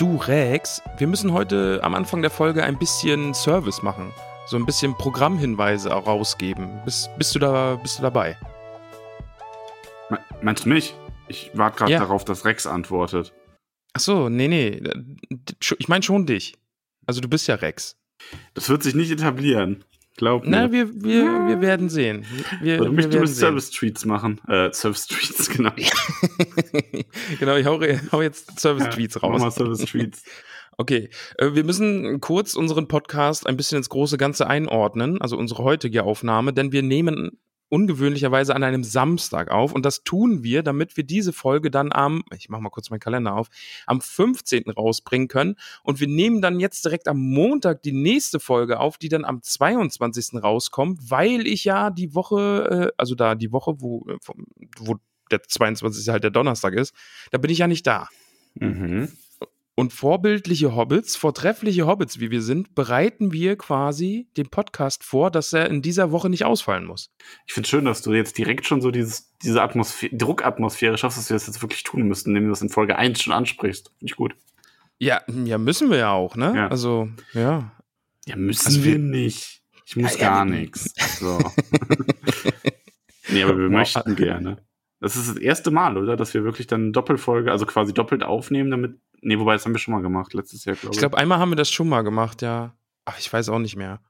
Du Rex, wir müssen heute am Anfang der Folge ein bisschen Service machen. So ein bisschen Programmhinweise rausgeben. Bist, bist, du, da, bist du dabei? Me- Meinst du mich? Ich warte gerade Ja. darauf, dass Rex antwortet. Ach so, nee, nee. Ich meine schon dich. Also du bist ja Rex. Das wird sich nicht etablieren. Glaub mir. Na, wir, wir, wir werden sehen. Wir, wir werden du sehen. Service-Tweets machen. Äh, Service-Tweets, genau. genau, ich hau, hau jetzt Service-Tweets Mach mal raus. Service-Tweets. Okay, äh, wir müssen kurz unseren Podcast ein bisschen ins große Ganze einordnen, also unsere heutige Aufnahme, denn wir nehmen ungewöhnlicherweise an einem Samstag auf und das tun wir, damit wir diese Folge dann am, ich mache mal kurz meinen Kalender auf, am 15. rausbringen können und wir nehmen dann jetzt direkt am Montag die nächste Folge auf, die dann am 22. rauskommt, weil ich ja die Woche, äh, also da die Woche, wo, äh, wo der 22. halt der Donnerstag ist, da bin ich ja nicht da. Mhm. Und vorbildliche Hobbits, vortreffliche Hobbits, wie wir sind, bereiten wir quasi den Podcast vor, dass er in dieser Woche nicht ausfallen muss. Ich finde schön, dass du jetzt direkt schon so dieses, diese Atmosphäre, Druckatmosphäre schaffst, dass wir das jetzt wirklich tun müssten, indem du das in Folge 1 schon ansprichst. Finde ich gut. Ja, ja, müssen wir ja auch, ne? Ja. Also, ja. Ja, müssen Also wir nicht. Ich muss Ja, ja, gar wir- nichts. So. nee, aber wir möchten gerne. Das ist das erste Mal, oder? Dass wir wirklich dann Doppelfolge, also quasi doppelt aufnehmen, damit. Nee, wobei, das haben wir schon mal gemacht, letztes Jahr, glaube Ich ich. glaube, einmal haben wir das schon mal gemacht, ja. Ach, ich weiß auch nicht mehr.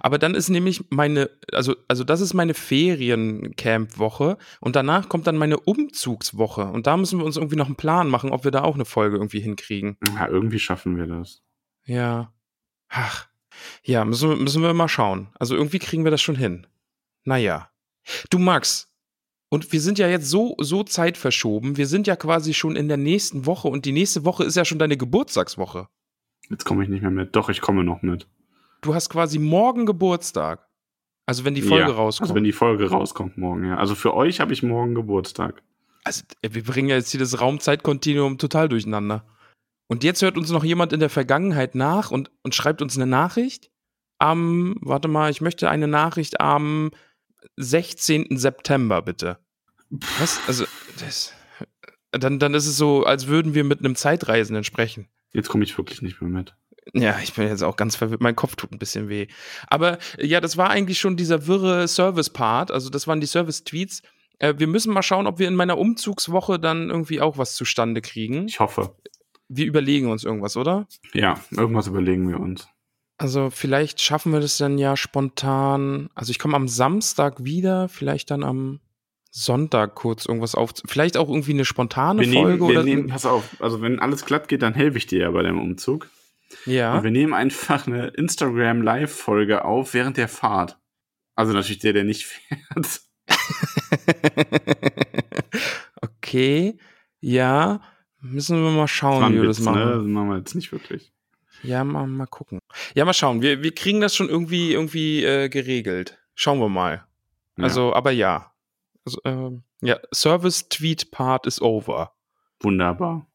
Aber dann ist nämlich meine, also, also das ist meine Feriencamp-Woche und danach kommt dann meine Umzugswoche. Und da müssen wir uns irgendwie noch einen Plan machen, ob wir da auch eine Folge irgendwie hinkriegen. ja, irgendwie schaffen wir das. Ja. Ach. Ja, müssen, wir- müssen wir mal schauen. Also irgendwie kriegen wir das schon hin. Naja. Du Max, und wir sind ja jetzt so, so zeitverschoben. Wir sind ja quasi schon in der nächsten Woche und die nächste Woche ist ja schon deine Geburtstagswoche. Jetzt komme ich nicht mehr mit. Doch, ich komme noch mit. Du hast quasi morgen Geburtstag. Also wenn die Folge ja, rauskommt. Also wenn die Folge rauskommt morgen, ja. Also für euch habe ich morgen Geburtstag. Also, wir bringen ja jetzt hier das Raumzeitkontinuum total durcheinander. Und jetzt hört uns noch jemand in der Vergangenheit nach und, und schreibt uns eine Nachricht. Am, warte mal, ich möchte eine Nachricht am 16. September, bitte. Was? Also, das, dann, dann ist es so, als würden wir mit einem Zeitreisenden sprechen. Jetzt komme ich wirklich nicht mehr mit. Ja, ich bin jetzt auch ganz verwirrt. Mein Kopf tut ein bisschen weh. Aber ja, das war eigentlich schon dieser wirre Service-Part. Also, das waren die Service-Tweets. Äh, wir müssen mal schauen, ob wir in meiner Umzugswoche dann irgendwie auch was zustande kriegen. Ich hoffe. Wir überlegen uns irgendwas, oder? Ja, irgendwas überlegen wir uns. Also, vielleicht schaffen wir das dann ja spontan. Also, ich komme am Samstag wieder, vielleicht dann am Sonntag kurz irgendwas auf. Vielleicht auch irgendwie eine spontane Wir Folge nehmen, wir oder. nehmen, pass auf, also wenn alles glatt geht, dann helfe ich dir ja bei deinem Umzug. ja. Und wir nehmen einfach eine Instagram-Live-Folge auf während der Fahrt. Also natürlich der, der nicht fährt. okay. Ja. Müssen wir mal schauen, wie wir das machen. Ne? Das machen wir jetzt nicht wirklich. Ja, mal, mal gucken. Ja, mal schauen. Wir, wir kriegen das schon irgendwie, irgendwie äh, geregelt. Schauen wir mal. Ja. Also, aber ja. Also, ähm, ja, Service-Tweet-Part is over. Wunderbar.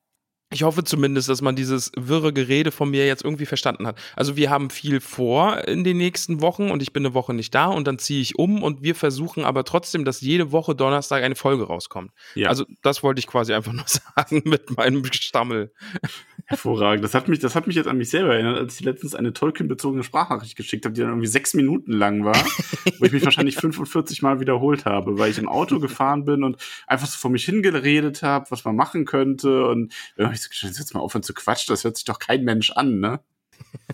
Ich hoffe zumindest, dass man dieses wirre Gerede von mir jetzt irgendwie verstanden hat. Also wir haben viel vor in den nächsten Wochen und ich bin eine Woche nicht da und dann ziehe ich um und wir versuchen aber trotzdem, dass jede Woche Donnerstag eine Folge rauskommt. Ja, Also das wollte ich quasi einfach nur sagen mit meinem Stammel. hervorragend. Das hat, mich, das hat mich jetzt an mich selber erinnert, als ich letztens eine Tolkien-bezogene Sprachnachricht geschickt habe, die dann irgendwie sechs Minuten lang war, wo ich mich wahrscheinlich 45 Mal wiederholt habe, weil ich im Auto gefahren bin und einfach so vor mich hingeredet habe, was man machen könnte. Und dann habe ich so gedacht, jetzt mal aufhören zu quatschen, das hört sich doch kein Mensch an, ne?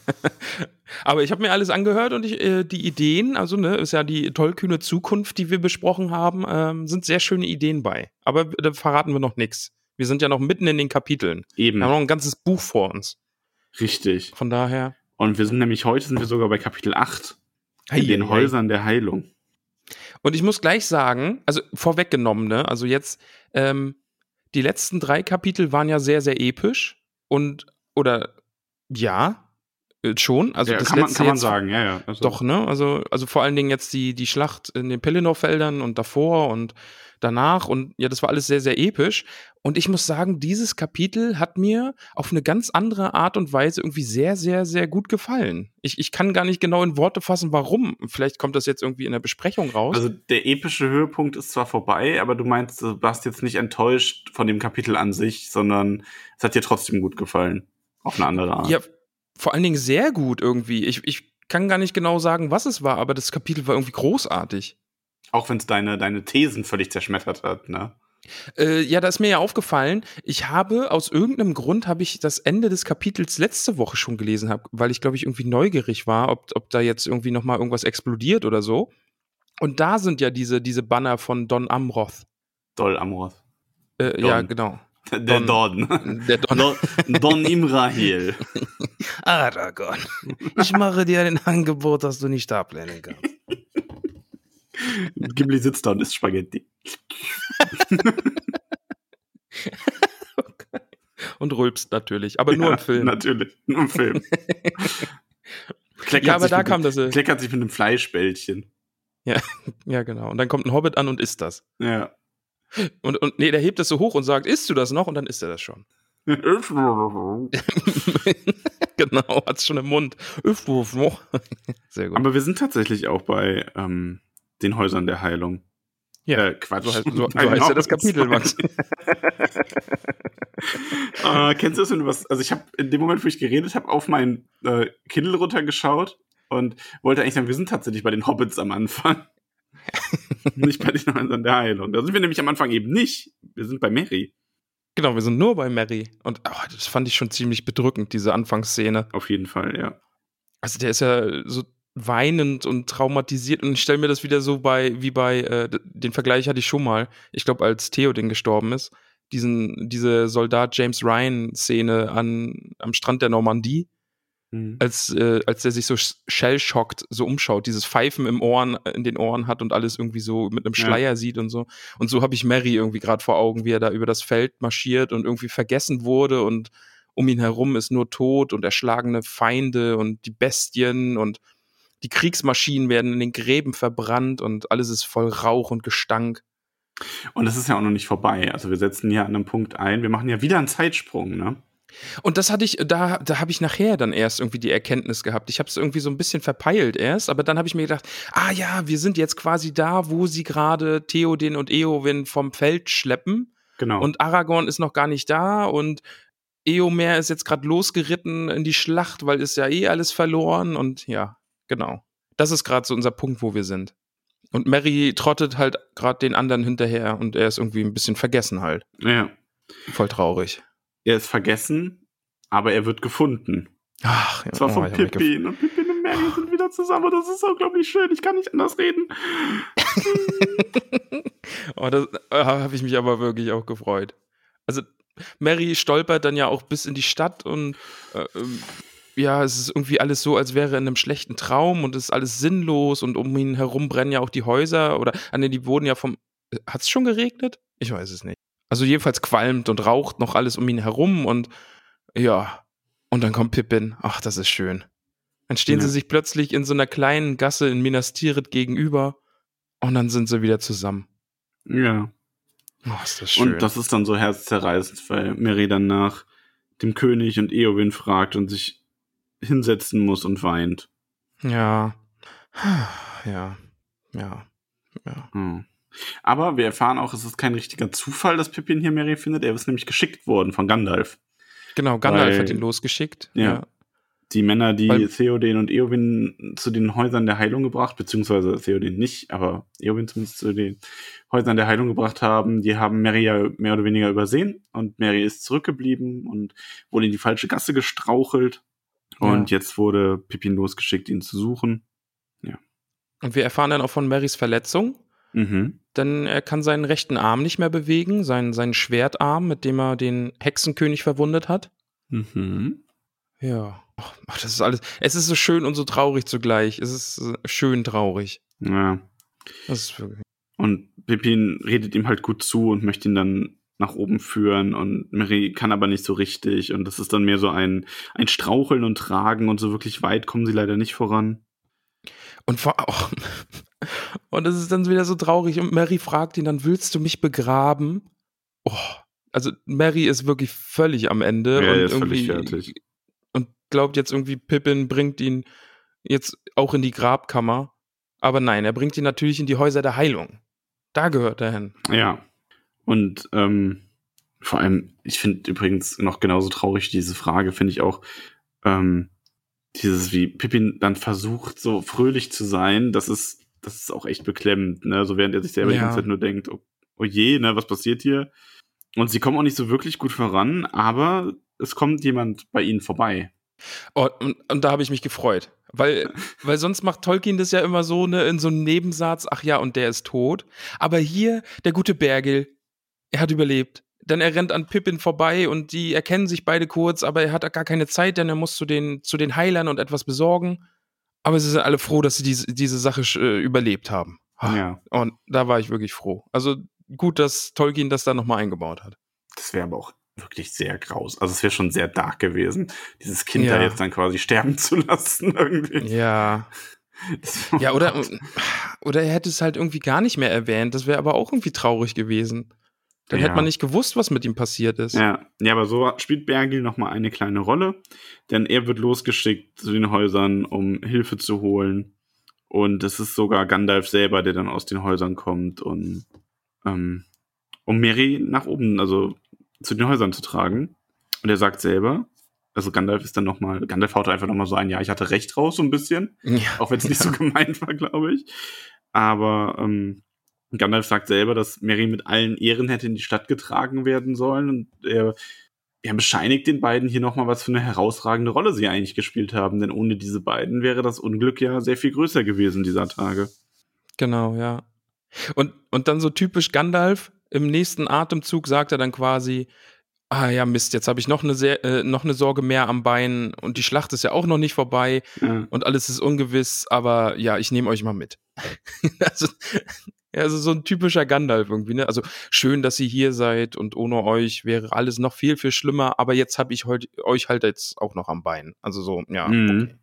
Aber ich habe mir alles angehört und ich, äh, die Ideen, also ne, ist ja die tollkühne Zukunft, die wir besprochen haben, ähm, sind sehr schöne Ideen bei. Aber da verraten wir noch nichts. Wir sind ja noch mitten in den Kapiteln. Eben. Wir haben noch ein ganzes Buch vor uns. Richtig. Von daher. Und wir sind nämlich heute sind wir sogar bei Kapitel 8. In den Eieiei. Häusern der Heilung. Und ich muss gleich sagen, also vorweggenommen, ne, also jetzt, ähm, die letzten drei Kapitel waren ja sehr, sehr episch und, oder, ja, äh, schon. Also ja, das kann man, letzte kann man sagen, ja, ja. Also, Doch, ne? Also, also vor allen Dingen jetzt die, die Schlacht in den Pelennor-Feldern und davor und danach und ja, das war alles sehr, sehr episch. Und ich muss sagen, dieses Kapitel hat mir auf eine ganz andere Art und Weise irgendwie sehr, sehr, sehr gut gefallen. Ich, ich kann gar nicht genau in Worte fassen, warum. Vielleicht kommt das jetzt irgendwie in der Besprechung raus. Also der epische Höhepunkt ist zwar vorbei, aber du meinst, du warst jetzt nicht enttäuscht von dem Kapitel an sich, sondern es hat dir trotzdem gut gefallen. Auf eine andere Art. ja, vor allen Dingen sehr gut irgendwie. Ich, ich kann gar nicht genau sagen, was es war, aber das Kapitel war irgendwie großartig. Auch wenn es deine, deine Thesen völlig zerschmettert hat, ne? Äh, ja, da ist mir ja aufgefallen, ich habe aus irgendeinem Grund habe ich das Ende des Kapitels letzte Woche schon gelesen, hab, weil ich glaube ich irgendwie neugierig war, ob, ob da jetzt irgendwie noch mal irgendwas explodiert oder so. Und da sind ja diese diese Banner von Don Amroth. Doll Amroth. Äh, ja, genau. Der Don. Don. Der Don. Don, Don Imrahil. Aragorn. Ich mache dir ein Angebot, das du nicht ablehnen kannst. Gimli sitzt da und isst Spaghetti. Und rülpst natürlich, aber nur Ja, im Film. Natürlich, nur im Film. Kleckert Ja, aber sich da mit kam einem- das, äh, Kleckert sich mit einem Fleischbällchen. Ja, genau. Und dann kommt ein Hobbit an und isst das. Ja. Und, und nee, der hebt das so hoch und sagt, isst du das noch? Und dann isst er das schon. genau, hat's schon im Mund. Sehr gut. Aber wir sind tatsächlich auch bei ähm, den Häusern der Heilung. Ja, Äh, Quatsch. so heißt, so, so heißt ja das. Kapitel, Max. äh, kennst du das, wenn du was? Also ich habe in dem Moment, wo ich geredet habe, auf mein äh, Kindle runtergeschaut und wollte eigentlich sagen, wir sind tatsächlich bei den Hobbits am Anfang. nicht bei den Häusern der Heilung. Da sind wir nämlich am Anfang eben nicht. Wir sind bei Mary. Genau, wir sind nur bei Mary. Und oh, das fand ich schon ziemlich bedrückend, diese Anfangsszene. Auf jeden Fall, ja. Also der ist ja so weinend und traumatisiert und ich stelle mir das wieder so bei, wie bei, äh, den Vergleich hatte ich schon mal, ich glaube, als Theoden gestorben ist, diesen, diese Soldat James Ryan-Szene an, am Strand der Normandie, Mhm. als, äh, als der sich so shell-schockt, so umschaut, dieses Pfeifen im Ohren, in den Ohren hat und alles irgendwie so mit einem Ja. Schleier sieht und so. Und so habe ich Mary irgendwie gerade vor Augen, wie er da über das Feld marschiert und irgendwie vergessen wurde und um ihn herum ist nur Tod und erschlagene Feinde und die Bestien und die Kriegsmaschinen werden in den Gräben verbrannt und alles ist voll Rauch und Gestank. Und das ist ja auch noch nicht vorbei. Also wir setzen ja an einem Punkt ein. Wir machen ja wieder einen Zeitsprung, ne? Und das hatte ich, da, da habe ich nachher dann erst irgendwie die Erkenntnis gehabt. Ich habe es irgendwie so ein bisschen verpeilt erst, aber dann habe ich mir gedacht, ah ja, wir sind jetzt quasi da, wo sie gerade Theoden und Eowyn vom Feld schleppen Genau. und Aragorn ist noch gar nicht da und Eomer ist jetzt gerade losgeritten in die Schlacht, weil ist ja eh alles verloren und ja, genau. Das ist gerade so unser Punkt, wo wir sind. Und Mary trottet halt gerade den anderen hinterher und er ist irgendwie ein bisschen vergessen halt. ja. Voll traurig. Er ist vergessen, aber er wird gefunden. Ach, ja, Und zwar oh, von Pippin. Und Pippin und Mary sind wieder zusammen. Das ist unglaublich schön. Ich kann nicht anders reden. oh, das äh, habe ich mich aber wirklich auch gefreut. Also Mary stolpert dann ja auch bis in die Stadt und äh, ähm, ja, es ist irgendwie alles so, als wäre er in einem schlechten Traum und es ist alles sinnlos und um ihn herum brennen ja auch die Häuser oder an den die wurden ja vom hat es schon geregnet? Ich weiß es nicht. Also jedenfalls qualmt und raucht noch alles um ihn herum und ja, und dann kommt Pippin. Ach, das ist schön. Dann stehen Ja. sie sich plötzlich in so einer kleinen Gasse in Minas Tirith gegenüber und dann sind sie wieder zusammen. Ja. Oh, ist das schön. Und das ist dann so herzzerreißend, weil Mary dann nach dem König und Eowyn fragt und sich hinsetzen muss und weint. ja. Ja. Ja. Ja. Hm. Aber wir erfahren auch, es ist kein richtiger Zufall, dass Pippin hier Mary findet. Er ist nämlich geschickt worden von Gandalf. Genau, Gandalf Weil- hat ihn losgeschickt. Ja. Die Männer, die Weil- Theoden und Eowyn zu den Häusern der Heilung gebracht, beziehungsweise Theoden nicht, aber Eowyn zumindest zu den Häusern der Heilung gebracht haben, die haben Mary ja mehr oder weniger übersehen und Mary ist zurückgeblieben und wohl in die falsche Gasse gestrauchelt Und Ja. jetzt wurde Pippin losgeschickt, ihn zu suchen. Und wir erfahren dann auch von Marys Verletzung, Mhm. denn er kann seinen rechten Arm nicht mehr bewegen, seinen, seinen Schwertarm, mit dem er den Hexenkönig verwundet hat. Mhm. Ja. Ach, ach, das ist alles. Es ist so schön und so traurig zugleich. Es ist äh, schön traurig. Ja. Das ist wirklich. Und Pippin redet ihm halt gut zu und möchte ihn dann nach oben führen und Mary kann aber nicht so richtig und das ist dann mehr so ein, ein Straucheln und Tragen und so wirklich weit kommen sie leider nicht voran. Und vor auch. Und es ist dann wieder so traurig. Und Mary fragt ihn dann: Willst du mich begraben? Oh. Also, Mary ist wirklich völlig am Ende. Ja, und ist irgendwie, völlig fertig. Und glaubt jetzt irgendwie, Pippin bringt ihn jetzt auch in die Grabkammer. Aber nein, er bringt ihn natürlich in die Häuser der Heilung. Da gehört er hin. Ja. Und ähm, vor allem, ich finde übrigens noch genauso traurig diese Frage, finde ich auch, ähm, dieses, wie Pippin dann versucht, so fröhlich zu sein, das ist, das ist auch echt beklemmend, ne? So während er sich selber die Ja. ganze Zeit nur denkt, oh, oh je, ne, was passiert hier? Und sie kommen auch nicht so wirklich gut voran, aber es kommt jemand bei ihnen vorbei. Oh, und, und da habe ich mich gefreut. Weil, weil sonst macht Tolkien das ja immer so, ne, in so einem Nebensatz, ach ja, und der ist tot. Aber hier, der gute Bergil, er hat überlebt. Denn er rennt an Pippin vorbei und die erkennen sich beide kurz, aber er hat gar keine Zeit, denn er muss zu den, zu den Heilern und etwas besorgen. Aber sie sind alle froh, dass sie diese, diese Sache äh, überlebt haben. Ah, Ja. Und da war ich wirklich froh. Also gut, dass Tolkien das da nochmal eingebaut hat. Das wäre aber auch wirklich sehr graus. Also es wäre schon sehr dark gewesen, dieses Kind da Ja. jetzt dann quasi sterben zu lassen irgendwie. Ja. Ja, oder, oder er hätte es halt irgendwie gar nicht mehr erwähnt. Das wäre aber auch irgendwie traurig gewesen. Dann Ja. hätte man nicht gewusst, was mit ihm passiert ist. Ja, ja, aber so spielt Bergil noch mal eine kleine Rolle, denn er wird losgeschickt zu den Häusern, um Hilfe zu holen. Und es ist sogar Gandalf selber, der dann aus den Häusern kommt und ähm, um Mary nach oben, also zu den Häusern zu tragen. Und er sagt selber, also Gandalf ist dann noch mal, Gandalf haut einfach noch mal so ein, ja, ich hatte recht raus so ein bisschen. Ja. Auch wenn es nicht so gemeint war, glaube ich. Aber ähm, Gandalf sagt selber, dass Mary mit allen Ehren hätte in die Stadt getragen werden sollen. Und er, er bescheinigt den beiden hier nochmal, was für eine herausragende Rolle sie eigentlich gespielt haben. Denn ohne diese beiden wäre das Unglück ja sehr viel größer gewesen dieser Tage. Genau, ja. Und, und dann so typisch Gandalf, im nächsten Atemzug sagt er dann quasi, ah ja, Mist, jetzt habe ich noch eine, sehr, äh, noch eine Sorge mehr am Bein und die Schlacht ist ja auch noch nicht vorbei Ja, und alles ist ungewiss, aber ja, ich nehme euch mal mit. also, ja, also so ein typischer Gandalf irgendwie, ne? Also schön, dass ihr hier seid und ohne euch wäre alles noch viel, viel schlimmer, aber jetzt habe ich heut, euch halt jetzt auch noch am Bein. Also so, ja. Mhm. Okay.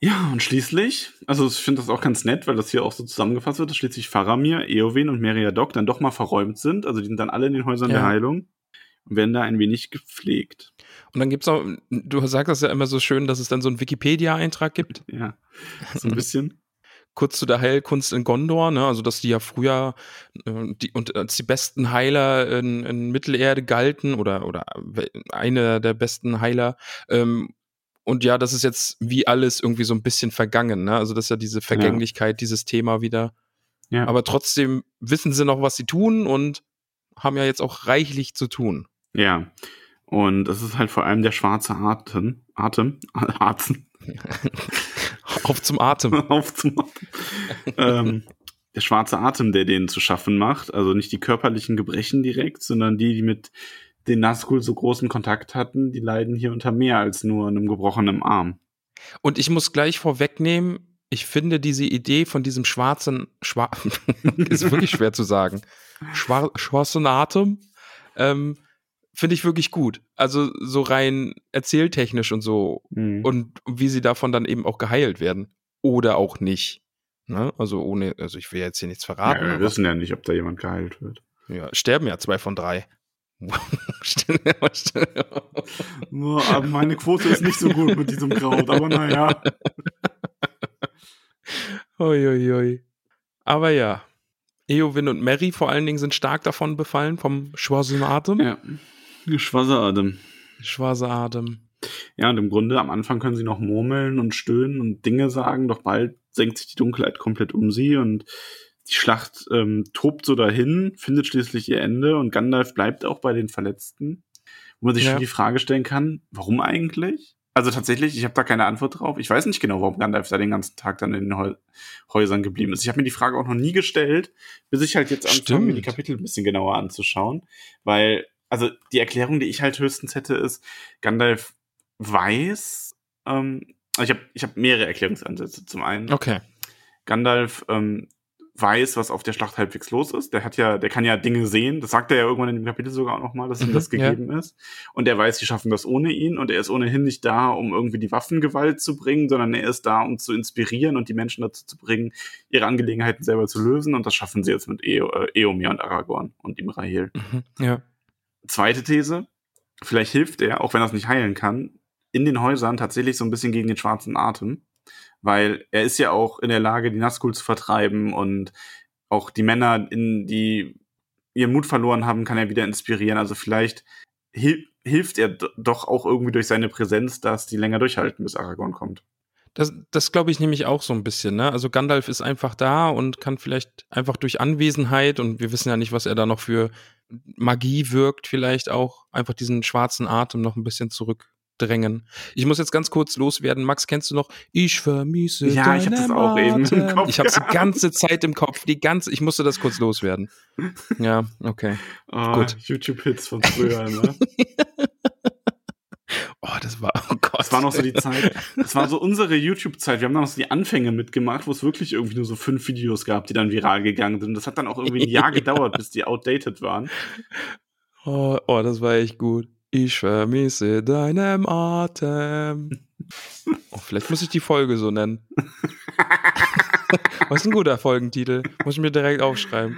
ja und schließlich, also ich finde das auch ganz nett, weil das hier auch so zusammengefasst wird, dass schließlich Faramir, Eowyn und Meriadoc dann doch mal verräumt sind. Also die sind dann alle in den Häusern Ja. der Heilung und werden da ein wenig gepflegt. Und dann gibt's auch, du sagst das ja immer so schön, dass es dann so einen Wikipedia-Eintrag gibt. Ja, so ein bisschen. Kurz zu der Heilkunst in Gondor, ne? also dass die ja früher äh, die, und als die besten Heiler in, in Mittelerde galten oder, oder einer der besten Heiler. Ähm, und ja, das ist jetzt wie alles irgendwie so ein bisschen vergangen, ne? Also das ist ja diese Vergänglichkeit, dieses Thema wieder. Ja. Aber trotzdem wissen sie noch, was sie tun und haben ja jetzt auch reichlich zu tun. Ja. Und es ist halt vor allem der schwarze Atem, Atem, Atem, Auf zum Atem. auf zum Atem. ähm, der schwarze Atem, der denen zu schaffen macht. Also nicht die körperlichen Gebrechen direkt, sondern die, die mit den Nazgul so großen Kontakt hatten, die leiden hier unter mehr als nur einem gebrochenen Arm. Und ich muss gleich vorwegnehmen, ich finde diese Idee von diesem schwarzen, schwar ist wirklich schwer zu sagen, Schwar schwarzen Atem, ähm, finde ich wirklich gut. Also so rein erzähltechnisch und so Mhm. und wie sie davon dann eben auch geheilt werden oder auch nicht. Ne? Also ohne, also ich will jetzt hier nichts ja, verraten. wir aber- wissen ja nicht, ob da jemand geheilt wird. ja, sterben ja zwei von drei. Aber meine Quote ist nicht so gut mit diesem Kraut, aber naja. Uiuiui. Aber ja. Eowyn und Mary vor allen Dingen sind stark davon befallen, vom schwarzen Atem. Ja. Schwarzer Atem. Schwarzer Atem. Ja, und im Grunde am Anfang können sie noch murmeln und stöhnen und Dinge sagen, doch bald senkt sich die Dunkelheit komplett um sie und die Schlacht ähm, tobt so dahin, findet schließlich ihr Ende und Gandalf bleibt auch bei den Verletzten. Wo man sich Ja. schon die Frage stellen kann, warum eigentlich? Also tatsächlich, ich habe da keine Antwort drauf. Ich weiß nicht genau, warum Gandalf da den ganzen Tag dann in den Häusern geblieben ist. Ich habe mir die Frage auch noch nie gestellt, bis ich halt jetzt anfange, mir die Kapitel ein bisschen genauer anzuschauen. Weil, also die Erklärung, die ich halt höchstens hätte, ist, Gandalf weiß, ähm, ich habe ich hab mehrere Erklärungsansätze. Zum einen, okay. Gandalf ähm, weiß, was auf der Schlacht halbwegs los ist. Der hat ja, der kann ja Dinge sehen. Das sagt er ja irgendwann in dem Kapitel sogar auch nochmal, dass ihm mhm, das gegeben ja. ist. Und er weiß, sie schaffen das ohne ihn. Und er ist ohnehin nicht da, um irgendwie die Waffengewalt zu bringen, sondern er ist da, um zu inspirieren und die Menschen dazu zu bringen, ihre Angelegenheiten selber zu lösen. Und das schaffen sie jetzt mit e äh, Eomir und Aragorn und Imrahil. Mhm, ja. Zweite These. Vielleicht hilft er, auch wenn er es nicht heilen kann, in den Häusern tatsächlich so ein bisschen gegen den schwarzen Atem weil er ist ja auch in der Lage, die Nazgul zu vertreiben und auch die Männer, in die ihren Mut verloren haben, kann er wieder inspirieren. Also vielleicht hil hilft er doch auch irgendwie durch seine Präsenz, dass die länger durchhalten, bis Aragorn kommt. Das, das glaube ich nämlich auch so ein bisschen. Ne? Also Gandalf ist einfach da und kann vielleicht einfach durch Anwesenheit und wir wissen ja nicht, was er da noch für Magie wirkt, vielleicht auch einfach diesen schwarzen Atem noch ein bisschen zurück drängen. Ich muss jetzt ganz kurz loswerden. Max, kennst du noch? Ich vermisse Ja, ich habe das auch eben im Kopf. Ich habe die ganze Zeit im Kopf. Die ganze, ich musste das kurz loswerden. Ja, okay. Oh, Gut. YouTube-Hits von früher, ne? Das war, oh Gott. Das war noch so die Zeit. Das war so unsere YouTube-Zeit. Wir haben dann noch so die Anfänge mitgemacht, wo es wirklich irgendwie nur so fünf Videos gab, die dann viral gegangen sind. Das hat dann auch irgendwie ein Jahr gedauert, bis die outdated waren. Oh, oh, das war echt gut. Ich vermisse deinem Atem. Oh, vielleicht muss ich die Folge so nennen. Was ist ein guter Folgentitel? Muss ich mir direkt aufschreiben.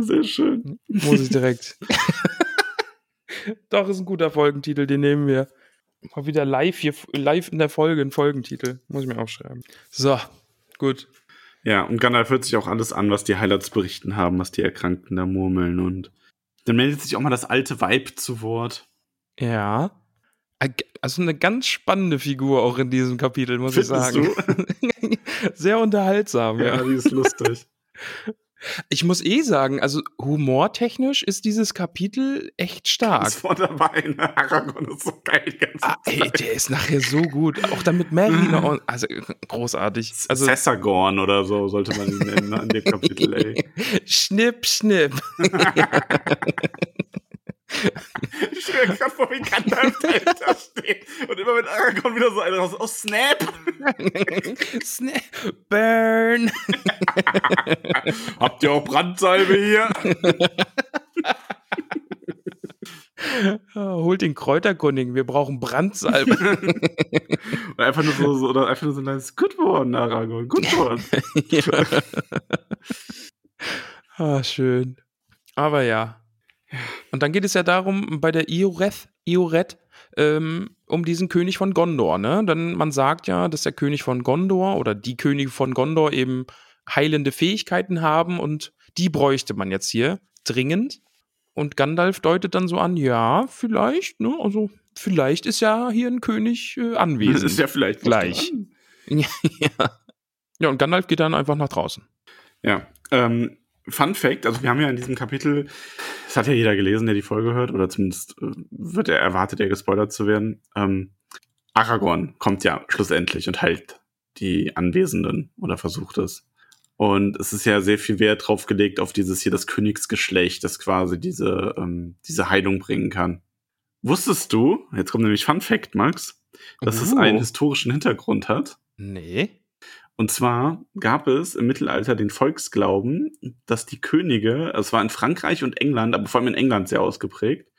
Sehr schön. Muss ich direkt. Doch, ist ein guter Folgentitel, den nehmen wir. Mal wieder live hier, live in der Folge, ein Folgentitel. Muss ich mir aufschreiben. So, gut. Ja, und Gandalf hört sich auch alles an, was die Highlights berichten haben, was die Erkrankten da murmeln und dann meldet sich auch mal das alte Weib zu Wort. Ja. Also eine ganz spannende Figur auch in diesem Kapitel, muss Findest ich sagen. Du? Sehr unterhaltsam. Ja, ja, die ist lustig. Ich muss eh sagen, also humortechnisch ist dieses Kapitel echt stark. Ist vor dabei, ne? Aragorn ist so geil. Die ganze ah, ey, der ist nachher so gut. Auch damit Merry noch, also großartig. Also, Sessagorn oder so sollte man ihn nennen, ne, in dem Kapitel, ey. schnipp, schnipp. Ich stelle mir gerade vor, wie Gandalf dahinter steht und immer mit Aragorn wieder so einer raus. Oh, Snap! Snap! Burn! Habt ihr auch Brandsalbe hier? Holt den Kräuterkundigen, wir brauchen Brandsalbe. oder einfach nur so, so, oder einfach nur so ein kleines Good One, Aragorn, Good One. Ah, schön. Aber ja, und dann geht es ja darum, bei der Ioreth, Ioreth ähm, um diesen König von Gondor, ne? Denn man sagt ja, dass der König von Gondor oder die Könige von Gondor eben heilende Fähigkeiten haben und die bräuchte man jetzt hier dringend. Und Gandalf deutet dann so an, ja, vielleicht, ne? Also, vielleicht ist ja hier ein König äh, anwesend. Das ist ja vielleicht gleich. ja. ja, und Gandalf geht dann einfach nach draußen. Ja, ähm, Fun Fact, also wir haben ja in diesem Kapitel, das hat ja jeder gelesen, der die Folge hört, oder zumindest äh, wird er erwartet, er gespoilert zu werden. Ähm, Aragorn kommt ja schlussendlich und heilt die Anwesenden oder versucht es. Und es ist ja sehr viel Wert drauf gelegt auf dieses hier das Königsgeschlecht, das quasi diese, ähm, diese Heilung bringen kann. Wusstest du, jetzt kommt nämlich Fun Fact, Max, dass uh. es einen historischen Hintergrund hat? Nee. Und zwar gab es im Mittelalter den Volksglauben, dass die Könige, also es war in Frankreich und England, aber vor allem in England sehr ausgeprägt,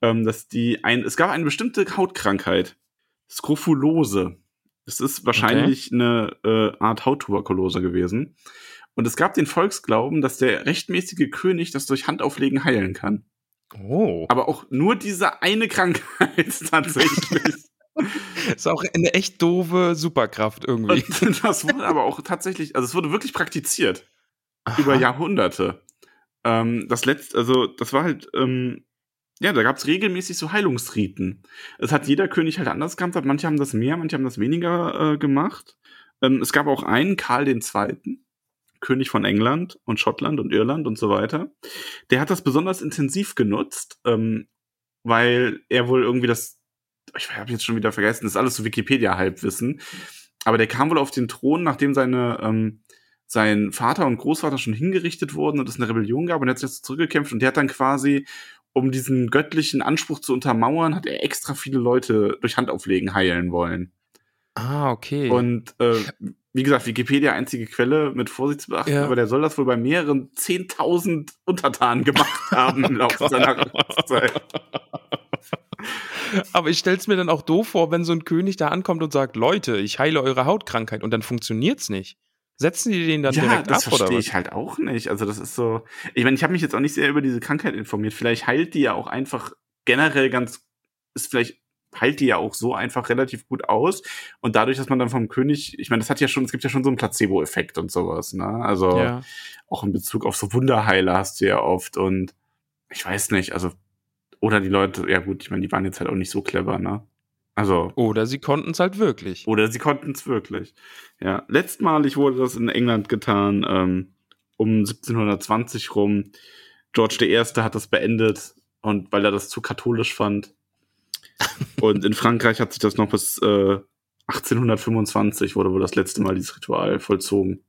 ähm, dass die ein, es gab eine bestimmte Hautkrankheit, Skrofulose. Es ist wahrscheinlich okay. eine äh, Art Hauttuberkulose gewesen. Und es gab den Volksglauben, dass der rechtmäßige König das durch Handauflegen heilen kann. Oh. Aber auch nur diese eine Krankheit tatsächlich. ist auch eine echt doofe Superkraft irgendwie. Und das wurde aber auch tatsächlich, also es wurde wirklich praktiziert. Aha. Über Jahrhunderte. Ähm, das letzte, also das war halt, ähm, ja, da gab es regelmäßig so Heilungsriten. Es hat jeder König halt anders gehandhabt. Manche haben das mehr, manche haben das weniger äh, gemacht. Ähm, es gab auch einen, Karl II., König von England und Schottland und Irland und so weiter. Der hat das besonders intensiv genutzt, ähm, weil er wohl irgendwie das ich habe jetzt schon wieder vergessen, das ist alles so Wikipedia-Halbwissen. Aber der kam wohl auf den Thron, nachdem seine, ähm, sein Vater und Großvater schon hingerichtet wurden und es eine Rebellion gab und er hat sich jetzt zurückgekämpft und der hat dann quasi, um diesen göttlichen Anspruch zu untermauern, hat er extra viele Leute durch Handauflegen heilen wollen. Ah, okay. Und äh, wie gesagt, Wikipedia einzige Quelle mit Vorsicht zu beachten, Ja. aber der soll das wohl bei mehreren 10.000 Untertanen gemacht haben im Laufe seiner Zeit. Aber ich stell's mir dann auch doof vor, wenn so ein König da ankommt und sagt, Leute, ich heile eure Hautkrankheit und dann funktioniert's nicht. Setzen die den dann Ja, direkt das ab oder verstehe was? ich halt auch nicht. Also das ist so, ich meine, ich habe mich jetzt auch nicht sehr über diese Krankheit informiert. Vielleicht heilt die ja auch einfach generell ganz, ist vielleicht heilt die ja auch so einfach relativ gut aus. Und dadurch, dass man dann vom König, ich meine, das hat ja schon, es gibt ja schon so einen Placebo-Effekt und sowas, ne? Also Ja. auch in Bezug auf so Wunderheiler hast du ja oft und ich weiß nicht, also, oder die Leute, ja gut, ich meine, die waren jetzt halt auch nicht so clever, ne? Also, Oder sie konnten es halt wirklich. oder sie konnten es wirklich. Ja, letztmalig wurde das in England getan, ähm, um 1720 rum. George I. hat das beendet und weil er das zu katholisch fand. Und in Frankreich hat sich das noch bis äh, 1825 wurde wohl das letzte Mal dieses Ritual vollzogen.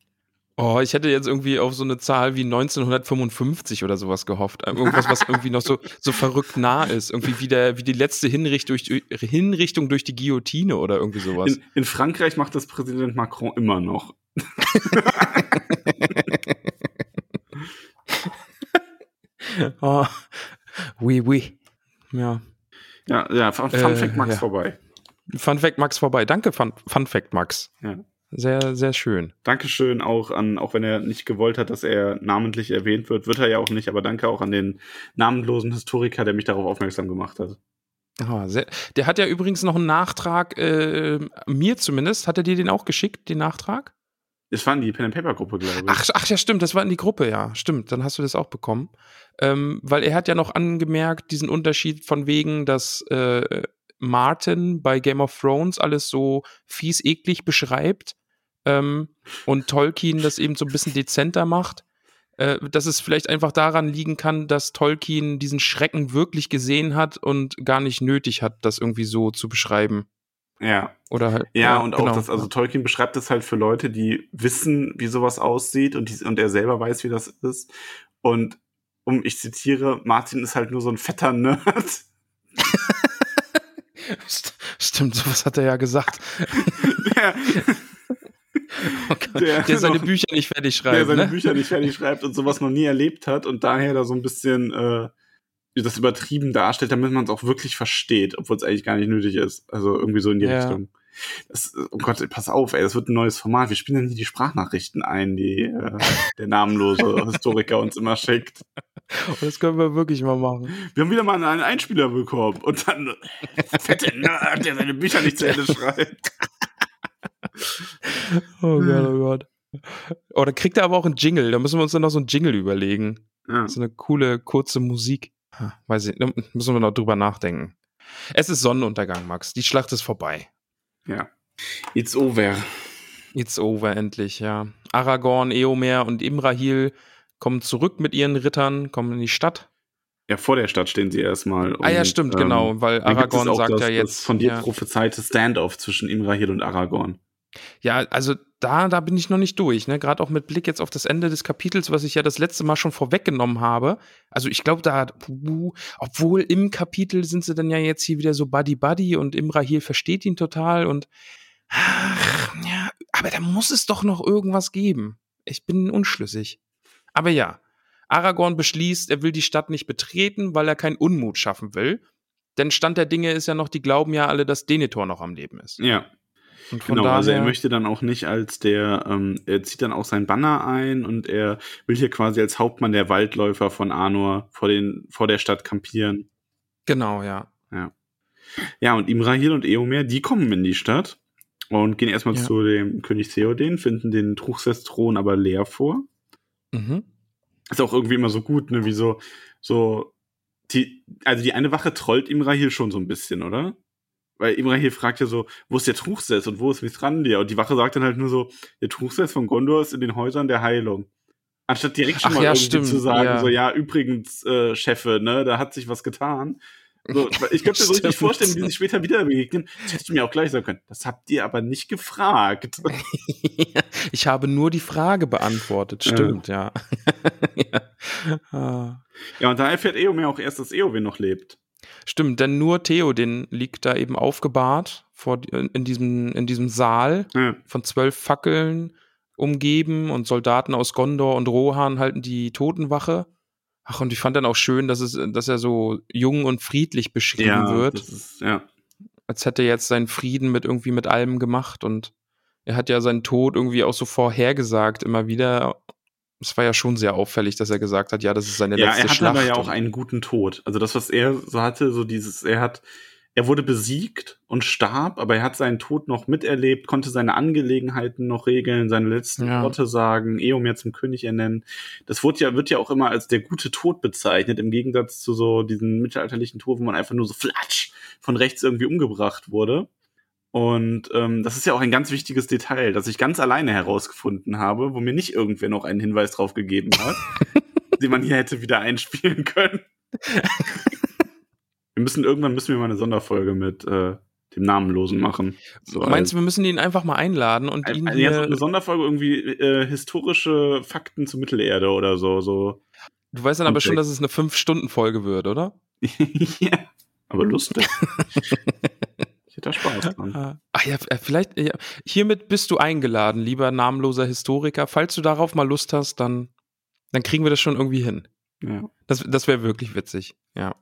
Oh, ich hätte jetzt irgendwie auf so eine Zahl wie 1955 oder sowas gehofft. Irgendwas, was irgendwie noch so, so verrückt nah ist. Irgendwie wie, der, wie die letzte Hinrichtung durch, Hinrichtung durch die Guillotine oder irgendwie sowas. In, in Frankreich macht das Präsident Macron immer noch. Oh, oui, oui. Ja. Ja, ja, Fun, Fun Äh, Fact Max ja. vorbei. Fun Fact Max vorbei. Danke, Fun, Fun Fact Max. Ja. Sehr, sehr schön. Dankeschön auch an, auch wenn er nicht gewollt hat, dass er namentlich erwähnt wird, wird er ja auch nicht, aber danke auch an den namenlosen Historiker, der mich darauf aufmerksam gemacht hat. Ah, sehr, der hat ja übrigens noch einen Nachtrag, äh, mir zumindest. Hat er dir den auch geschickt, den Nachtrag? Es war in die Pen and Paper Gruppe, glaube ich. Ach, ach ja, stimmt, das war in die Gruppe, ja. Stimmt, dann hast du das auch bekommen. Ähm, weil er hat ja noch angemerkt, diesen Unterschied von wegen, dass äh, Martin bei Game of Thrones alles so fies eklig beschreibt ähm, und Tolkien das eben so ein bisschen dezenter macht. Äh, dass es vielleicht einfach daran liegen kann, dass Tolkien diesen Schrecken wirklich gesehen hat und gar nicht nötig hat, das irgendwie so zu beschreiben. Ja. Oder halt, Ja, und genau. auch das, also Tolkien beschreibt es halt für Leute, die wissen, wie sowas aussieht und, die, und er selber weiß, wie das ist. Und um, ich zitiere, Martin ist halt nur so ein fetter Nerd. St- Stimmt, sowas hat er ja gesagt. Der, Oh Der- der, seine Bücher nicht fertig der schreibt. seine ne? Bücher nicht fertig schreibt und sowas noch nie erlebt hat und daher da so ein bisschen äh, das übertrieben darstellt, damit man es auch wirklich versteht, obwohl es eigentlich gar nicht nötig ist. Also irgendwie so in die Ja. Richtung. Das, oh Gott, pass auf, ey, das wird ein neues Format. Wir spielen dann hier die Sprachnachrichten ein, die äh, der namenlose Historiker uns immer schickt. Oh, das können wir wirklich mal machen. Wir haben wieder mal einen Einspieler bekommen und dann fette Nerd, der seine Bücher nicht zu Ende schreibt. Oh. Gott, oh Gott. Oh, da kriegt er aber auch einen Jingle. Da müssen wir uns dann noch so einen Jingle überlegen. Ja. So eine coole, kurze Musik. Weiß ich, müssen wir noch drüber nachdenken. Es ist Sonnenuntergang, Max. Die Schlacht ist vorbei. ja. It's over. It's over endlich, ja. Aragorn, Eomer und Imrahil kommen zurück mit ihren Rittern, kommen in die Stadt. Ja, vor der Stadt stehen sie erstmal. ah ja, und, stimmt, ähm, genau, weil Aragorn auch sagt das, ja das jetzt. von dir ja, prophezeite Standoff zwischen Imrahil und Aragorn. Ja, also da, da bin ich noch nicht durch, ne? Gerade auch mit Blick jetzt auf das Ende des Kapitels, was ich ja das letzte Mal schon vorweggenommen habe. Also ich glaube, da, puh, obwohl im Kapitel sind sie dann ja jetzt hier wieder so Buddy-Buddy und Imrahil versteht ihn total und ach, ja, aber da muss es doch noch irgendwas geben. Ich bin unschlüssig. Aber ja, Aragorn beschließt, er will die Stadt nicht betreten, weil er keinen Unmut schaffen will. Denn Stand der Dinge ist ja noch, die glauben ja alle, dass Denethor noch am Leben ist. Ja, Und von genau. daher, Also er möchte dann auch nicht als der, ähm, er zieht dann auch sein Banner ein und er will hier quasi als Hauptmann der Waldläufer von Arnor vor, den, vor der Stadt kampieren. Genau, ja. Ja, und Imrahil und Eomer, die kommen in die Stadt und gehen erstmal Ja. zu dem König Theoden, finden den Truchsess-Thron aber leer vor. Mhm. Ist auch irgendwie immer so gut, ne, wie so, so, die, also die eine Wache trollt Imrahil schon so ein bisschen, oder? Weil Imrahil fragt ja so, wo ist der Truchsess und wo ist Mithrandir? Und die Wache sagt dann halt nur so, der Truchsess von Gondor ist in den Häusern der Heilung. Anstatt direkt schon Ach mal ja, irgendwie stimmt, zu sagen, ja. so, ja, übrigens, äh, Chefe, ne, da hat sich was getan. So, ich könnte mir so richtig vorstellen, wie die sich später wieder begegnen. Das hätte ich mir auch gleich sagen können. Das habt ihr aber nicht gefragt. ich habe nur die Frage beantwortet. Stimmt, ja. ja. Ja, und da erfährt Eomer auch erst, dass Eowyn noch lebt. Stimmt, denn nur Theo, den liegt da eben aufgebahrt vor, in, diesem, in diesem Saal Ja. von zwölf Fackeln umgeben und Soldaten aus Gondor und Rohan halten die Totenwache. Ach, und ich fand dann auch schön, dass, es, dass er so jung und friedlich beschrieben Ja, wird, ist, ja. als hätte er jetzt seinen Frieden mit irgendwie mit allem gemacht und er hat ja seinen Tod irgendwie auch so vorhergesagt, immer wieder. Es war ja schon sehr auffällig, dass er gesagt hat, ja, das ist seine Ja, letzte er hatte Schlacht. aber ja auch einen guten Tod. Also das, was er so hatte, so dieses, er hat, er wurde besiegt und starb, aber er hat seinen Tod noch miterlebt, konnte seine Angelegenheiten noch regeln, seine letzten Ja. Worte sagen, Eomer zum König ernennen. Das wurde ja, wird ja auch immer als der gute Tod bezeichnet, im Gegensatz zu so diesen mittelalterlichen Tod, wo man einfach nur so flatsch von rechts irgendwie umgebracht wurde. Und ähm, das ist ja auch ein ganz wichtiges Detail, das ich ganz alleine herausgefunden habe, wo mir nicht irgendwer noch einen Hinweis drauf gegeben hat, den man hier hätte wieder einspielen können. wir müssen irgendwann müssen wir mal eine Sonderfolge mit äh, dem Namenlosen machen. So Meinst du, als- wir müssen ihn einfach mal einladen und ihn ein, ja, so eine Sonderfolge irgendwie äh, historische Fakten zur Mittelerde oder so, so. du weißt dann aber schon, dass es eine Fünf-Stunden-Folge wird, oder? ja, aber lustig. Hätte da Spaß dran. Ah, Ach ja, äh, vielleicht, ja, hiermit bist du eingeladen, lieber namenloser Historiker. Falls du darauf mal Lust hast, dann, dann kriegen wir das schon irgendwie hin. Ja. Das, das wäre wirklich witzig, ja.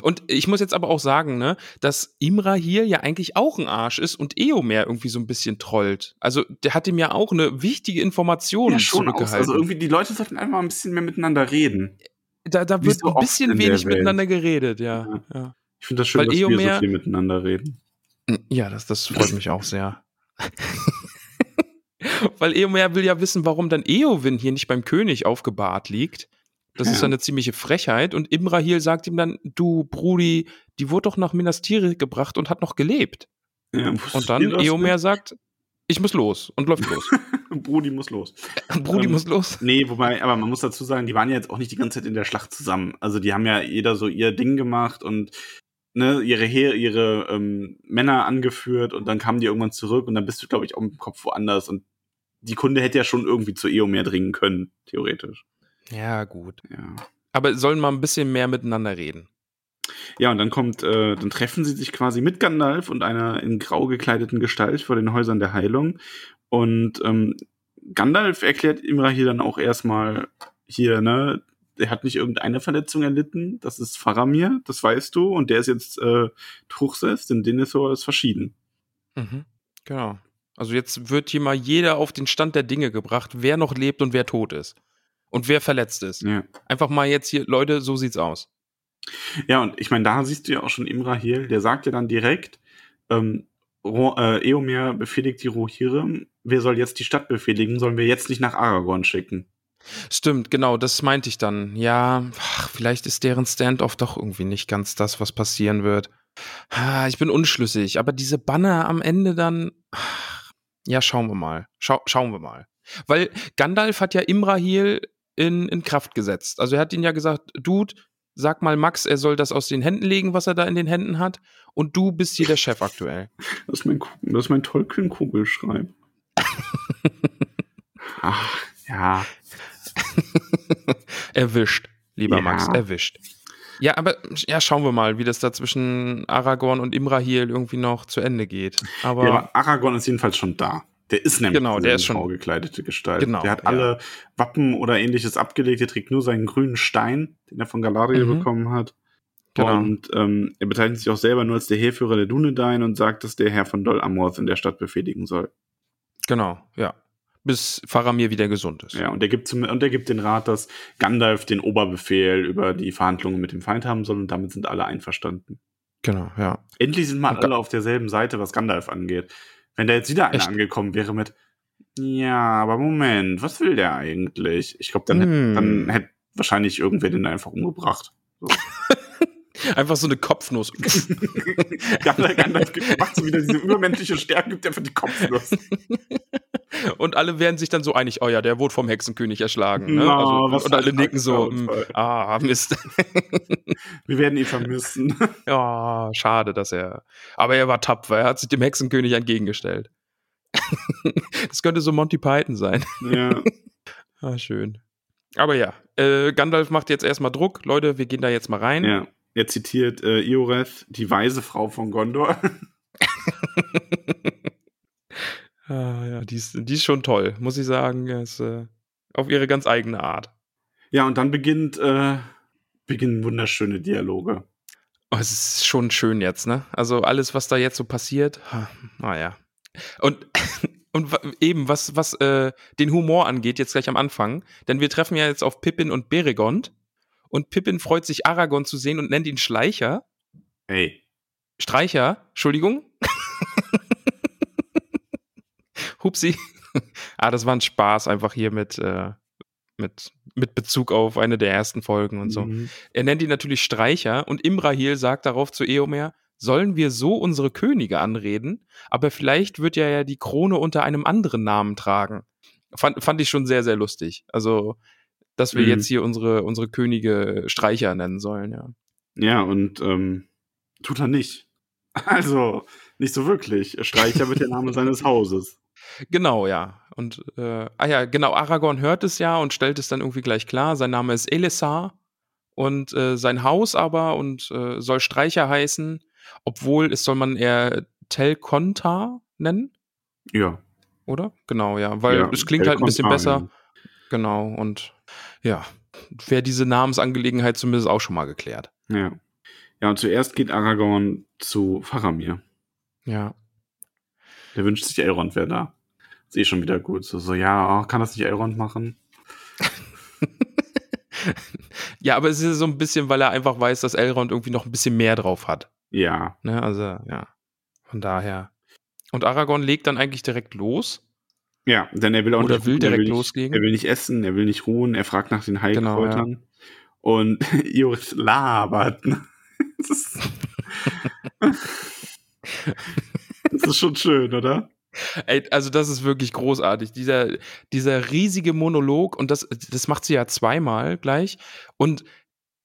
Und ich muss jetzt aber auch sagen, ne, dass Imra hier ja eigentlich auch ein Arsch ist und Eomer irgendwie so ein bisschen trollt. Also der hat ihm ja auch eine wichtige Information Ja, schon aus. zurückgehalten. Also irgendwie, die Leute sollten einfach ein bisschen mehr miteinander reden. da da wie wird so ein bisschen wenig miteinander geredet, ja. Ja. ja. Ich finde das schön, Weil dass wir Eomer- so viel miteinander reden. Ja, das, das freut mich auch sehr. Weil Eomer will ja wissen, warum dann Eowyn hier nicht beim König aufgebahrt liegt. Das ist Ja. ja eine ziemliche Frechheit. Und Imrahil sagt ihm dann, du Brudi, die wurde doch nach Minas Tirith gebracht und hat noch gelebt. Ja, Und dann Eomer sagt, ich muss los und läuft los. Brudi muss los. Brudi Ähm, muss los. Nee, wobei, aber man muss dazu sagen, die waren ja jetzt auch nicht die ganze Zeit in der Schlacht zusammen. Also die haben ja jeder so ihr Ding gemacht und ne, ihre Heer, ihre ähm, Männer angeführt und dann kamen die irgendwann zurück und dann bist du, glaube ich, auch im Kopf woanders und die Kunde hätte ja schon irgendwie zu Eomer dringen können, theoretisch. Ja, gut. Ja. Aber sollen mal ein bisschen mehr miteinander reden. Ja, und dann kommt, äh, dann treffen sie sich quasi mit Gandalf und einer in grau gekleideten Gestalt vor den Häusern der Heilung. Und ähm, Gandalf erklärt Imra hier dann auch erstmal hier, ne, er hat nicht irgendeine Verletzung erlitten, das ist Faramir, das weißt du, und der ist jetzt äh, Truchsess, denn Denethor ist verschieden. Mhm. Genau. Also jetzt wird hier mal jeder auf den Stand der Dinge gebracht, wer noch lebt und wer tot ist. Und wer verletzt ist. Ja. Einfach mal jetzt hier, Leute, so sieht's aus. Ja, und ich meine, da siehst du ja auch schon Imrahil, der sagt ja dann direkt, ähm, Ro äh, Eomer befehligt die Rohirrim, wer soll jetzt die Stadt befehligen, sollen wir jetzt nicht nach Aragorn schicken? Stimmt, genau, das meinte ich dann. Ja, ach, vielleicht ist deren Standoff doch irgendwie nicht ganz das, was passieren wird. Ich bin unschlüssig, aber diese Banner am Ende dann. ach, Ja, schauen wir mal. Schau, schauen wir mal. Weil Gandalf hat ja Imrahil in, in Kraft gesetzt. Also er hat ihn ja gesagt, Dude, sag mal Max, er soll das aus den Händen legen, was er da in den Händen hat. Und du bist hier der Chef aktuell. Das ist mein, das ist mein Tollkühn-Kugelschreib. Ach, ja. erwischt, lieber Ja. Max, erwischt. Ja, aber ja, schauen wir mal, wie das da zwischen Aragorn und Imrahil irgendwie noch zu Ende geht. Aber, ja. Aber Aragorn ist jedenfalls schon da. Der ist nämlich Genau, der ist schon- gekleidete Gestalt. Genau, der hat ja. alle Wappen oder ähnliches abgelegt. Er trägt nur seinen grünen Stein, den er von Galadriel Mhm. bekommen hat. Genau. Und ähm, er bezeichnet sich auch selber nur als der Heerführer der Dunedain und sagt, dass der Herr von Dol Amorth in der Stadt befehligen soll. genau, ja. Bis Faramir wieder gesund ist. Ja, und er gibt zum, und er gibt den Rat, dass Gandalf den Oberbefehl über die Verhandlungen mit dem Feind haben soll und damit sind alle einverstanden. Genau, ja. Endlich sind mal alle auf derselben Seite, was Gandalf angeht. Wenn da jetzt wieder einer Echt? angekommen wäre mit, ja, aber Moment, was will der eigentlich? Ich glaube, dann, Hm. hätte dann hätte wahrscheinlich irgendwer den einfach umgebracht. So. Einfach so eine Kopfnuss. Gandalf, Gandalf macht so wieder diese übermenschliche Stärke, gibt einfach die Kopfnuss. Und alle werden sich dann so einig, oh ja, der wurde vom Hexenkönig erschlagen. Ne? No, also, und alle nicken so, mm, ah, Mist. Wir werden ihn vermissen. ja, schade, dass er. Aber er war tapfer, er hat sich dem Hexenkönig entgegengestellt. das könnte so Monty Python sein. ja. Ah, schön. Aber ja, äh, Gandalf macht jetzt erstmal Druck. Leute, wir gehen da jetzt mal rein. ja. Er zitiert äh, Ioreth, die weise Frau von Gondor. Ah, ja, die ist, die ist schon toll, muss ich sagen. Ist, äh, auf ihre ganz eigene Art. Ja, und dann beginnt, äh, beginnen wunderschöne Dialoge. Oh, es ist schon schön jetzt, ne? Also alles, was da jetzt so passiert, naja. Und, und eben, was, was äh, den Humor angeht, jetzt gleich am Anfang, denn wir treffen ja jetzt auf Pippin und Beregond und Pippin freut sich, Aragorn zu sehen und nennt ihn Schleicher. Ey. Streicher, Entschuldigung. Hupsi. ah, das war ein Spaß einfach hier mit, äh, mit, mit Bezug auf eine der ersten Folgen und so. Mhm. Er nennt ihn natürlich Streicher und Imrahil sagt darauf zu Eomer, sollen wir so unsere Könige anreden, aber vielleicht wird er ja die Krone unter einem anderen Namen tragen. Fand, fand ich schon sehr, sehr lustig. Also, dass wir Mhm. jetzt hier unsere, unsere Könige Streicher nennen sollen, ja. Ja, und ähm, tut er nicht. Also, nicht so wirklich. Streicher wird der Name seines Hauses. Genau, ja. Und, äh, ah ja, genau, Aragorn hört es ja und stellt es dann irgendwie gleich klar. Sein Name ist Elessar und äh, sein Haus aber und äh, soll Streicher heißen, obwohl es soll man eher Telkonta nennen, Ja. oder? Genau, ja, weil ja, es klingt halt ein bisschen besser. Genau, und ja, wäre diese Namensangelegenheit zumindest auch schon mal geklärt. Ja. Ja, und zuerst geht Aragorn zu Faramir. Ja. Der wünscht sich, Elrond wäre da. Ist eh schon wieder gut. So, so ja, oh, kann das nicht Elrond machen? Ja, aber es ist so ein bisschen, weil er einfach weiß, dass Elrond irgendwie noch ein bisschen mehr drauf hat. Ja. Ne, also, ja. Von daher. Und Aragorn legt dann eigentlich direkt los. Ja, denn er will auch Oder nicht will er direkt nicht, loslegen? Er will nicht essen, er will nicht ruhen, er fragt nach den Genau, Heilkräutern. Und Iorith labert. ne? Das ist, schon schön, oder? Ey, also das ist wirklich großartig. Dieser, dieser riesige Monolog und das, das macht sie ja zweimal gleich. Und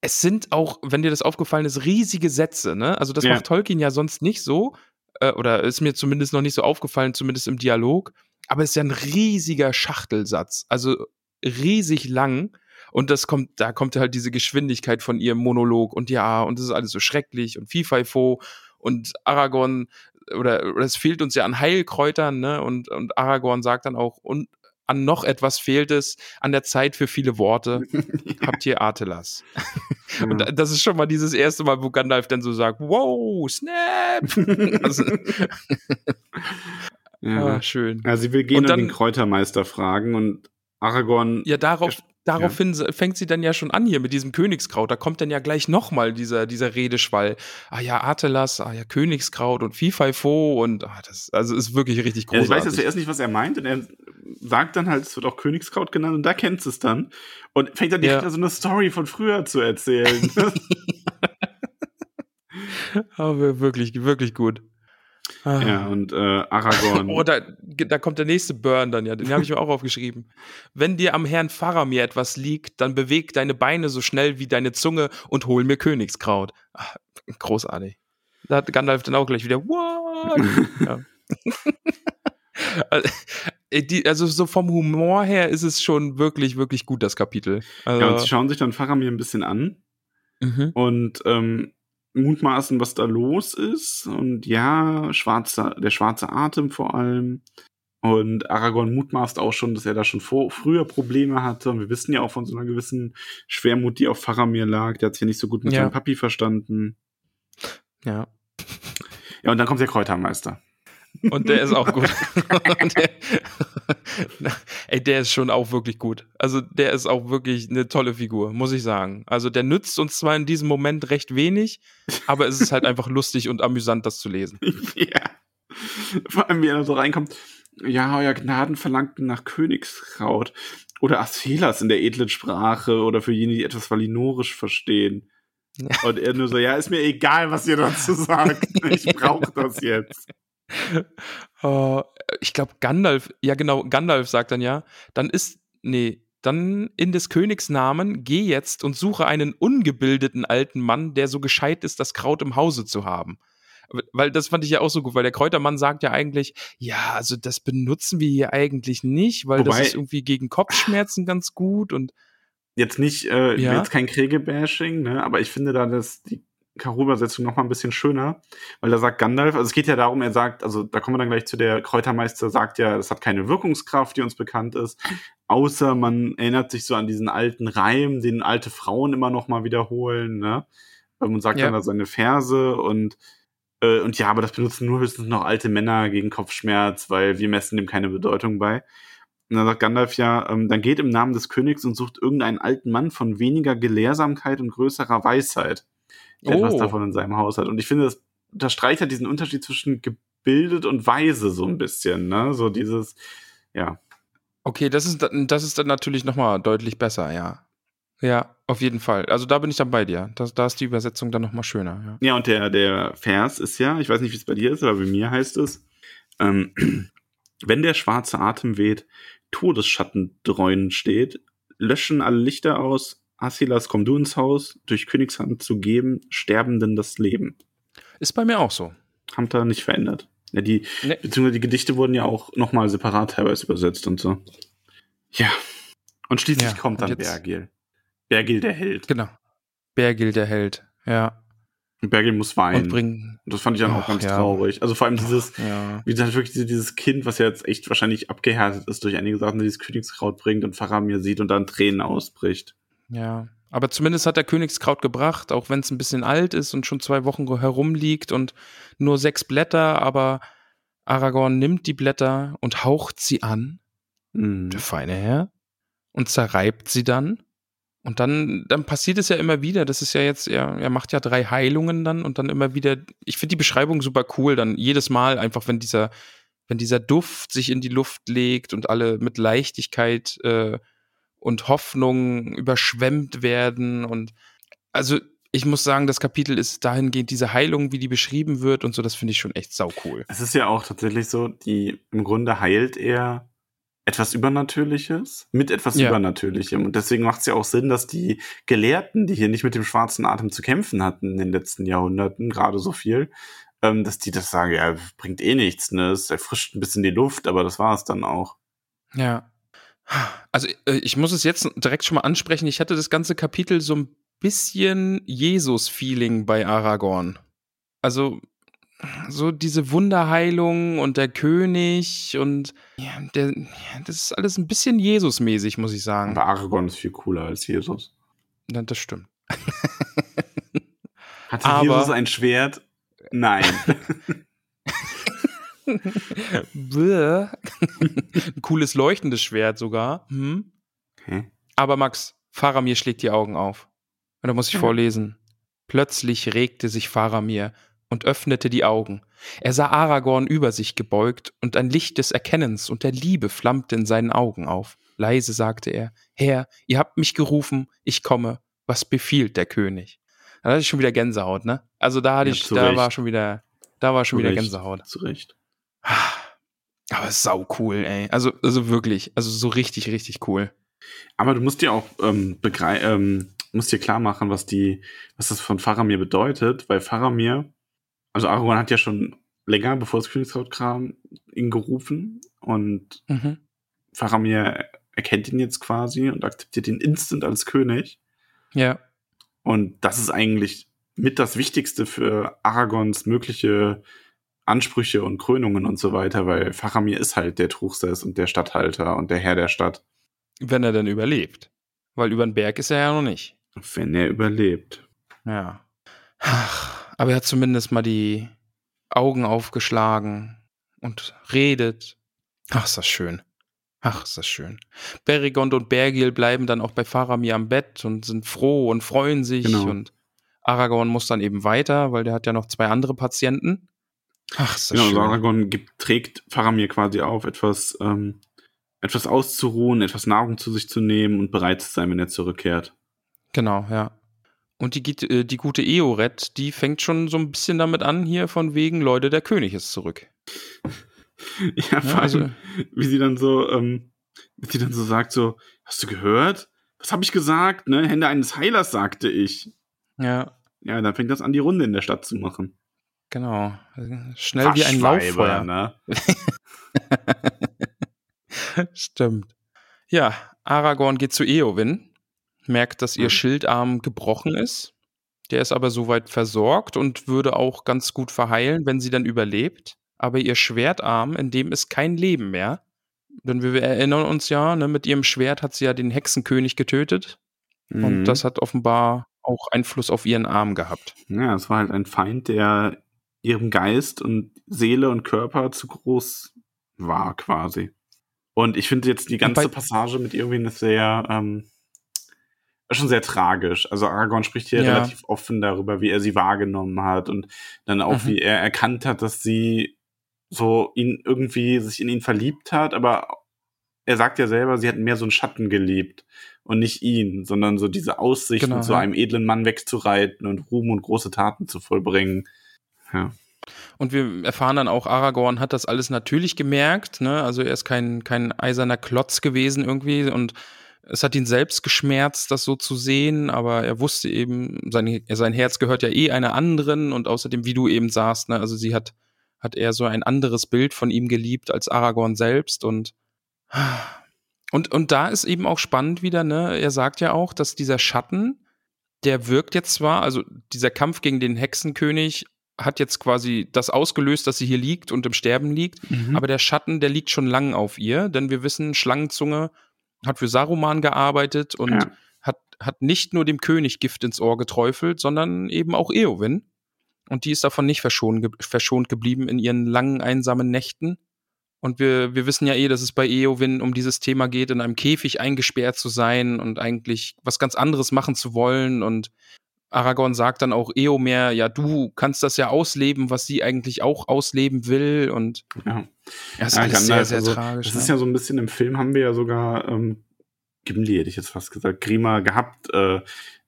es sind auch, wenn dir das aufgefallen ist, riesige Sätze. Ne? Also das Ja. macht Tolkien ja sonst nicht so. Äh, oder ist mir zumindest noch nicht so aufgefallen, zumindest im Dialog. Aber es ist ja ein riesiger Schachtelsatz. Also riesig lang. Und das kommt, da kommt halt diese Geschwindigkeit von ihrem Monolog und ja, und das ist alles so schrecklich und Fifo und Aragorn oder, oder es fehlt uns ja an Heilkräutern, ne? Und, und Aragorn sagt dann auch, und an noch etwas fehlt es, an der Zeit für viele Worte. Habt ihr Artelas? Und da- das ist schon mal dieses erste Mal, wo Gandalf dann so sagt, wow, Snap! also, Ja. ah, schön. ja, sie will gehen Und und, dann- den Kräutermeister fragen und Aragorn. Ja, darauf, daraufhin fängt sie dann ja schon an hier mit diesem Königskraut. Da kommt dann ja gleich nochmal dieser, dieser Redeschwall. Ah ja, Artelas, ah ja, Königskraut und Fifo und ah, das also ist wirklich richtig Ja, ich weiß großartig. jetzt zuerst nicht, was er meint, und er sagt dann halt, es wird auch Königskraut genannt, und da kennst du es dann. Und fängt dann direkt Ja. an, so eine Story von früher zu erzählen. Aber wirklich, wirklich gut. Ah. ja, und äh, Aragorn. Oh, da, da kommt der nächste Burn dann ja. Den habe ich mir auch aufgeschrieben. Wenn dir am Herrn Faramir etwas liegt, dann beweg deine Beine so schnell wie deine Zunge und hol mir Königskraut. Ah, großartig. Da hat Gandalf dann auch gleich wieder, what? ja. Also, äh, die, also so vom Humor her ist es schon wirklich, wirklich gut, das Kapitel. Also, ja, und sie schauen sich dann Faramir ein bisschen an mhm. und ähm, mutmaßen, was da los ist. Und ja, schwarzer, der schwarze Atem vor allem. Und Aragorn mutmaßt auch schon, dass er da schon vor, früher Probleme hatte. Und wir wissen ja auch von so einer gewissen Schwermut, die auf Faramir lag. Der hat sich ja nicht so gut mit Ja. seinem Papi verstanden. ja. Ja, und dann kommt der Kräutermeister. Und der ist auch gut. Der, ey, der ist schon auch wirklich gut. Also der ist auch wirklich eine tolle Figur, muss ich sagen. Also der nützt uns zwar in diesem Moment recht wenig, aber es ist halt einfach lustig und amüsant, das zu lesen. ja. Vor allem, wie er so reinkommt. Ja, euer Gnaden verlangten nach Königskraut. Oder Athelas in der edlen Sprache oder für jene, die etwas Valinorisch verstehen. Und er nur so, ja, ist mir egal, was ihr dazu sagt. Ich brauche das jetzt. Oh, ich glaube, Gandalf, ja genau, Gandalf sagt dann ja, dann ist, nee, dann in des Königs Namen geh jetzt und suche einen ungebildeten alten Mann, der so gescheit ist, das Kraut im Hause zu haben. Weil das fand ich ja auch so gut, weil der Kräutermann sagt ja eigentlich, ja, also das benutzen wir hier eigentlich nicht, weil Wobei, das ist irgendwie gegen Kopfschmerzen ganz gut und jetzt nicht, äh, ja. jetzt kein Kriege-Bashing, ne, aber ich finde da das, die Karo-Übersetzung noch mal ein bisschen schöner, weil da sagt Gandalf, also es geht ja darum, er sagt, also da kommen wir dann gleich zu der Kräutermeister sagt ja, es hat keine Wirkungskraft, die uns bekannt ist, außer man erinnert sich so an diesen alten Reim, den alte Frauen immer noch mal wiederholen, ne? Und sagt ja. dann da seine Verse und äh, und ja, aber das benutzen nur höchstens noch alte Männer gegen Kopfschmerz, weil wir messen dem keine Bedeutung bei. Und dann sagt Gandalf ja, ähm, dann geht im Namen des Königs und sucht irgendeinen alten Mann von weniger Gelehrsamkeit und größerer Weisheit der oh. etwas davon in seinem Haus hat. Und ich finde, das unterstreicht halt diesen Unterschied zwischen gebildet und weise so ein bisschen, ne? So dieses, ja. Okay, das ist, das ist dann natürlich nochmal deutlich besser, ja. Ja, auf jeden Fall. Also da bin ich dann bei dir. Das, da ist die Übersetzung dann nochmal schöner, ja. Ja, und der, der Vers ist ja, ich weiß nicht, wie es bei dir ist, aber bei mir heißt es, ähm, wenn der schwarze Atem weht, Todesschatten dreunen steht, löschen alle Lichter aus, Asilas, komm du ins Haus, durch Königshand zu geben, Sterbenden das Leben. Ist bei mir auch so. Haben da nicht verändert. Ja, die, nee. beziehungsweise die Gedichte wurden ja auch nochmal separat teilweise übersetzt und so. Ja. Und schließlich ja, kommt dann Bergil. Bergil der Held. Genau. Bergil der Held, ja. Und Bergil muss weinen. Und bringen. Das fand ich dann auch ganz ja. traurig. Also vor allem dieses, ja. wie gesagt, wirklich dieses Kind, was ja jetzt echt wahrscheinlich abgehärtet ist durch einige Sachen, die dieses Königskraut bringt und Faramir sieht und dann Tränen ausbricht. Ja. Aber zumindest hat der Königskraut gebracht, auch wenn es ein bisschen alt ist und schon zwei Wochen herumliegt und nur sechs Blätter, aber Aragorn nimmt die Blätter und haucht sie an, mhm. der feine Herr, und zerreibt sie dann. Und dann, dann passiert es ja immer wieder. Das ist ja jetzt, er, er macht ja drei Heilungen dann und dann immer wieder. Ich finde die Beschreibung super cool. Dann jedes Mal einfach, wenn dieser, wenn dieser Duft sich in die Luft legt und alle mit Leichtigkeit äh, und Hoffnung überschwemmt werden und also ich muss sagen, das Kapitel ist dahingehend diese Heilung, wie die beschrieben wird und so, das finde ich schon echt sau cool. Es ist ja auch tatsächlich so, die im Grunde heilt er etwas Übernatürliches mit etwas ja. Übernatürlichem. Und deswegen macht es ja auch Sinn, dass die Gelehrten, die hier nicht mit dem schwarzen Atem zu kämpfen hatten in den letzten Jahrhunderten, gerade so viel, ähm, dass die das sagen, ja, bringt eh nichts, ne? Es erfrischt ein bisschen die Luft, aber das war es dann auch. Ja. Also äh, ich muss es jetzt direkt schon mal ansprechen. Ich hatte das ganze Kapitel so ein bisschen Jesus-Feeling bei Aragorn. Also so diese Wunderheilung und der König und ja, der, ja, das ist alles ein bisschen Jesus-mäßig, muss ich sagen. Aber Aragorn ist viel cooler als Jesus. Ja, das stimmt. Hatte Aber, Jesus ein Schwert? Nein. Ein cooles leuchtendes Schwert sogar. Hm? Okay. Aber Max, Faramir schlägt die Augen auf. Und da muss ich ja. vorlesen. Plötzlich regte sich Faramir und öffnete die Augen. Er sah Aragorn über sich gebeugt, und ein Licht des Erkennens und der Liebe flammte in seinen Augen auf. Leise sagte er, Herr, ihr habt mich gerufen, ich komme, was befiehlt der König? Da hatte ich schon wieder Gänsehaut, ne? Also da hatte ja, ich, da Recht. war schon wieder, da war schon zu wieder Recht. Gänsehaut. Zu Recht. Aber sau cool, ey. Also, also wirklich, also so richtig, richtig cool. Aber du musst dir auch ähm, ähm, musst dir klar machen, was die, was das von Faramir bedeutet, weil Faramir, also Aragorn hat ja schon länger, bevor das Königshaut kam, ihn gerufen und mhm. Faramir erkennt ihn jetzt quasi und akzeptiert ihn instant als König. Ja. Und das ist eigentlich mit das Wichtigste für Aragons mögliche Ansprüche und Krönungen und so weiter, weil Faramir ist halt der Truchsess und der Statthalter und der Herr der Stadt. Wenn er denn überlebt. Weil über den Berg ist er ja noch nicht. Wenn er überlebt. Ja. Ach, aber er hat zumindest mal die Augen aufgeschlagen und redet. Ach, ist das schön. Ach, ist das schön. Berigond und Bergil bleiben dann auch bei Faramir am Bett und sind froh und freuen sich. Genau. Und Aragorn muss dann eben weiter, weil der hat ja noch zwei andere Patienten. Ach, ist das genau, schön. Aragorn gibt, trägt Faramir quasi auf, etwas, ähm, etwas auszuruhen, etwas Nahrung zu sich zu nehmen und bereit zu sein, wenn er zurückkehrt. Genau, ja. Und die, äh, die gute Eoret, die fängt schon so ein bisschen damit an, hier von wegen, Leute, der König ist zurück. Ja, allem, also, wie sie dann so, ähm, wie sie dann so sagt, so, hast du gehört? Was habe ich gesagt? Ne? Hände eines Heilers, sagte ich. Ja. Ja, dann fängt das an, die Runde in der Stadt zu machen. Genau. Schnell wie ein Lauffeuer. Ne? Stimmt. Ja, Aragorn geht zu Eowyn, merkt, dass ihr mhm. Schildarm gebrochen ist. Der ist aber soweit versorgt und würde auch ganz gut verheilen, wenn sie dann überlebt. Aber ihr Schwertarm, in dem ist kein Leben mehr. Denn wir erinnern uns ja, ne, mit ihrem Schwert hat sie ja den Hexenkönig getötet. Mhm. Und das hat offenbar auch Einfluss auf ihren Arm gehabt. Ja, es war halt ein Feind, der ihrem Geist und Seele und Körper zu groß war, quasi. Und ich finde jetzt die ganze Passage mit eine sehr, ähm, schon sehr tragisch. Also Aragorn spricht hier ja. relativ offen darüber, wie er sie wahrgenommen hat und dann auch, mhm. wie er erkannt hat, dass sie so ihn irgendwie sich in ihn verliebt hat, aber er sagt ja selber, sie hat mehr so einen Schatten geliebt und nicht ihn, sondern so diese Aussicht, genau, so ja. einem edlen Mann wegzureiten und Ruhm und große Taten zu vollbringen. Ja. Und wir erfahren dann auch, Aragorn hat das alles natürlich gemerkt, ne? Also er ist kein, kein eiserner Klotz gewesen irgendwie und es hat ihn selbst geschmerzt, das so zu sehen, aber er wusste eben, sein, sein Herz gehört ja eh einer anderen und außerdem, wie du eben sagst, ne, also sie hat, hat er so ein anderes Bild von ihm geliebt als Aragorn selbst und, und, und da ist eben auch spannend wieder, ne, er sagt ja auch, dass dieser Schatten, der wirkt jetzt zwar, also dieser Kampf gegen den Hexenkönig hat jetzt quasi das ausgelöst, dass sie hier liegt und im Sterben liegt. Mhm. Aber der Schatten, der liegt schon lang auf ihr, denn wir wissen, Schlangenzunge hat für Saruman gearbeitet und ja. hat, hat nicht nur dem König Gift ins Ohr geträufelt, sondern eben auch Eowyn. Und die ist davon nicht verschont, ge verschont geblieben in ihren langen, einsamen Nächten. Und wir, wir wissen ja eh, dass es bei Eowyn um dieses Thema geht, in einem Käfig eingesperrt zu sein und eigentlich was ganz anderes machen zu wollen und Aragorn sagt dann auch Eomer, ja, du kannst das ja ausleben, was sie eigentlich auch ausleben will. Und ja, ja ist ja, alles sehr, sehr also, tragisch. Das ne? ist ja so ein bisschen im Film haben wir ja sogar ähm, Gimli, hätte ich jetzt fast gesagt, Grima gehabt, äh,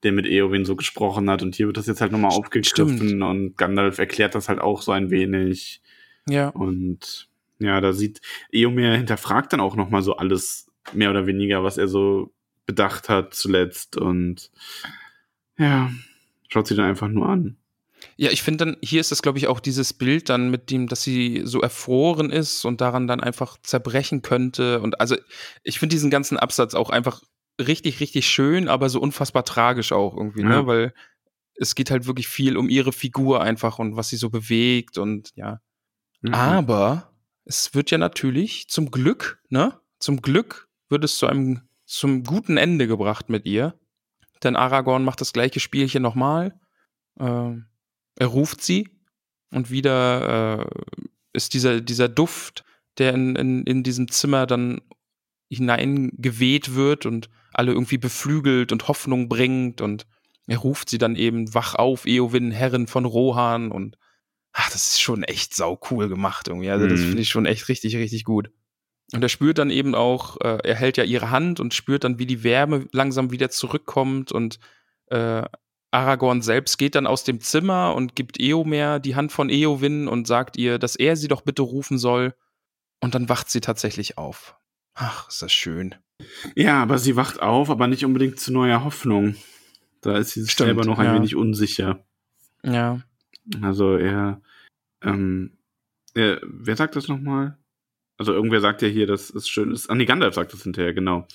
der mit Eowyn so gesprochen hat. Und hier wird das jetzt halt nochmal aufgegriffen Stimmt. und Gandalf erklärt das halt auch so ein wenig. Ja. Und ja, da sieht Eomer hinterfragt dann auch nochmal so alles mehr oder weniger, was er so bedacht hat zuletzt. Und ja, schaut sie dann einfach nur an. Ja, ich finde dann, hier ist das, glaube ich, auch dieses Bild dann mit dem, dass sie so erfroren ist und daran dann einfach zerbrechen könnte. Und also, ich finde diesen ganzen Absatz auch einfach richtig, richtig schön, aber so unfassbar tragisch auch irgendwie, ne? ja. ne? Weil es geht halt wirklich viel um ihre Figur einfach und was sie so bewegt und ja. Mhm. Aber es wird ja natürlich zum Glück, ne? Zum Glück wird es zu einem, zum guten Ende gebracht mit ihr. Denn Aragorn macht das gleiche Spielchen nochmal. Äh, er ruft sie und wieder äh, ist dieser, dieser Duft, der in, in, in diesem Zimmer dann hineingeweht wird und alle irgendwie beflügelt und Hoffnung bringt und er ruft sie dann eben wach auf, Eowyn, Herrin von Rohan und ach, das ist schon echt sau cool gemacht irgendwie. Also das mhm. finde ich schon echt richtig, richtig gut. Und er spürt dann eben auch, äh, er hält ja ihre Hand und spürt dann, wie die Wärme langsam wieder zurückkommt und äh, Aragorn selbst geht dann aus dem Zimmer und gibt Eomer die Hand von Eowyn und sagt ihr, dass er sie doch bitte rufen soll. Und dann wacht sie tatsächlich auf. Ach, ist das schön. Ja, aber sie wacht auf, aber nicht unbedingt zu neuer Hoffnung. Da ist sie Stimmt, selber noch ein ja. wenig unsicher. Ja. Also er, ähm, er, wer sagt das nochmal? Also irgendwer sagt ja hier, dass es schön ist. Ah, nee, Gandalf sagt das hinterher, genau.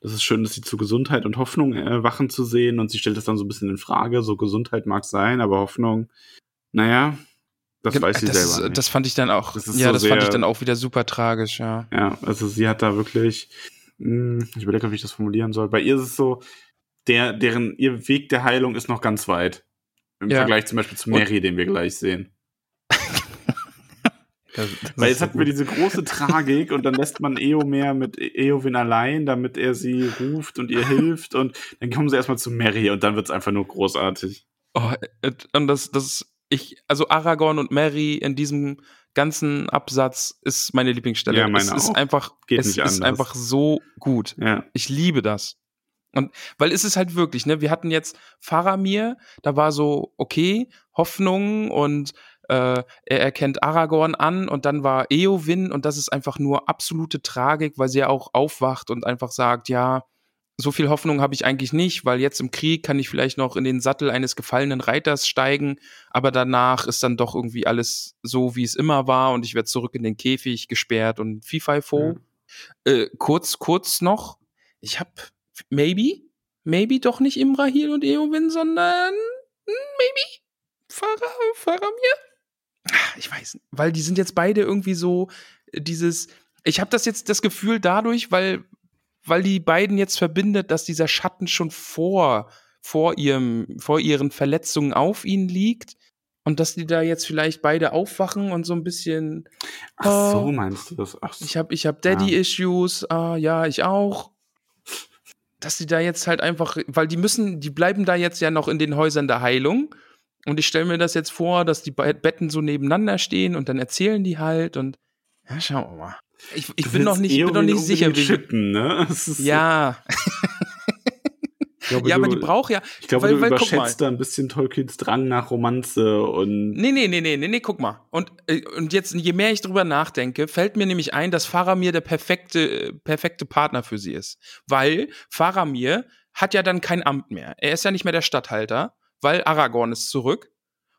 Das ist schön, dass sie zu Gesundheit und Hoffnung erwachen zu sehen und sie stellt das dann so ein bisschen in Frage. So Gesundheit mag sein, aber Hoffnung, naja, das weiß sie das selber. Ist, das fand ich dann auch, das ja, so das sehr, fand ich dann auch wieder super tragisch, ja. Ja, also sie hat da wirklich, mh, hm, ich überlege, wie ich das formulieren soll. Bei ihr ist es so, der, deren, ihr Weg der Heilung ist noch ganz weit. Im ja. Vergleich zum Beispiel zu Mary, und, den wir gleich sehen. Das, das Weil jetzt hatten wir diese große Tragik und dann lässt man Eomer mit Eowyn allein, damit er sie ruft und ihr hilft und dann kommen sie erstmal zu Mary und dann wird's einfach nur großartig. Oh, und das, das, ich, also Aragorn und Mary in diesem ganzen Absatz ist meine Lieblingsstelle. Ja, meine es ist auch. einfach, Geht es ist anders. einfach so gut. Ja. Ich liebe das. Und weil es ist halt wirklich, ne, wir hatten jetzt Faramir, da war so, okay, Hoffnung und Äh, er erkennt Aragorn an und dann war Eowyn und das ist einfach nur absolute Tragik, weil sie ja auch aufwacht und einfach sagt, ja, so viel Hoffnung habe ich eigentlich nicht, weil jetzt im Krieg kann ich vielleicht noch in den Sattel eines gefallenen Reiters steigen, aber danach ist dann doch irgendwie alles so, wie es immer war und ich werde zurück in den Käfig gesperrt und Fifo. Ja. Äh, kurz, kurz noch, ich habe maybe, maybe doch nicht Imrahil und Eowyn, sondern hm, maybe Faramir? Ah, ich weiß, nicht, weil die sind jetzt beide irgendwie so dieses ich habe das jetzt das Gefühl dadurch, weil weil die beiden jetzt verbindet, dass dieser Schatten schon vor, vor, ihrem, vor ihren Verletzungen auf ihnen liegt und dass die da jetzt vielleicht beide aufwachen und so ein bisschen. Ach so, oh, meinst du das? Ach so. Ich habe ich hab Daddy-Issues, ah, ja, ich auch. Dass die da jetzt halt einfach, weil die müssen, die bleiben da jetzt ja noch in den Häusern der Heilung. Und ich stelle mir das jetzt vor, dass die Betten so nebeneinander stehen und dann erzählen die halt und ja, schauen wir mal. Ich, ich bin noch nicht, bin noch nicht sicher, wie. Schippen, ne? Ja. Glaube, ja, aber die braucht ja. Ich glaube, weil, du weil, überschätzt da ein bisschen Tolkiens Drang nach Romanze und. Nee, nee, nee, nee, nee, nee, guck mal. Und, äh, und jetzt, je mehr ich drüber nachdenke, fällt mir nämlich ein, dass Faramir der perfekte, perfekte Partner für sie ist. Weil Faramir hat ja dann kein Amt mehr. Er ist ja nicht mehr der Statthalter, weil Aragorn ist zurück.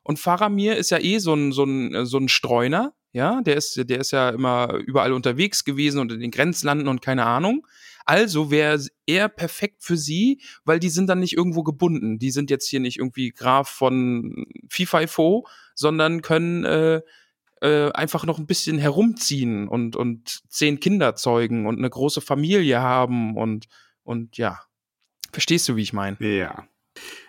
Und Faramir ist ja eh so ein, so ein, so ein Streuner. Ja, der ist, der ist ja immer überall unterwegs gewesen und in den Grenzlanden und keine Ahnung. Also wäre er perfekt für sie, weil die sind dann nicht irgendwo gebunden. Die sind jetzt hier nicht irgendwie Graf von Fifo, sondern können äh, äh, einfach noch ein bisschen herumziehen und, und zehn Kinder zeugen und eine große Familie haben und, und ja. Verstehst du, wie ich meine? Ja.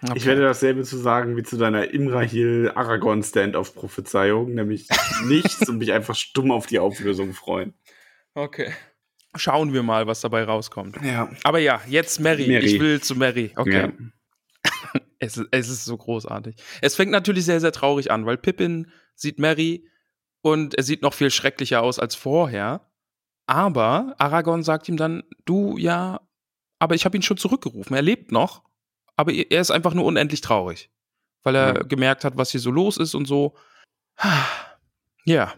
Okay. Ich werde dasselbe zu sagen wie zu deiner Imrahil Aragorn Stand-off-Prophezeiung, nämlich nichts und mich einfach stumm auf die Auflösung freuen. Okay. Schauen wir mal, was dabei rauskommt. Ja. Aber ja, jetzt Mary. Mary. Ich will zu Mary. Okay. Ja. es, es ist so großartig. Es fängt natürlich sehr, sehr traurig an, weil Pippin sieht Mary und er sieht noch viel schrecklicher aus als vorher. Aber Aragorn sagt ihm dann, du ja, aber ich habe ihn schon zurückgerufen. Er lebt noch aber er ist einfach nur unendlich traurig, weil er ja. gemerkt hat, was hier so los ist und so. Ja.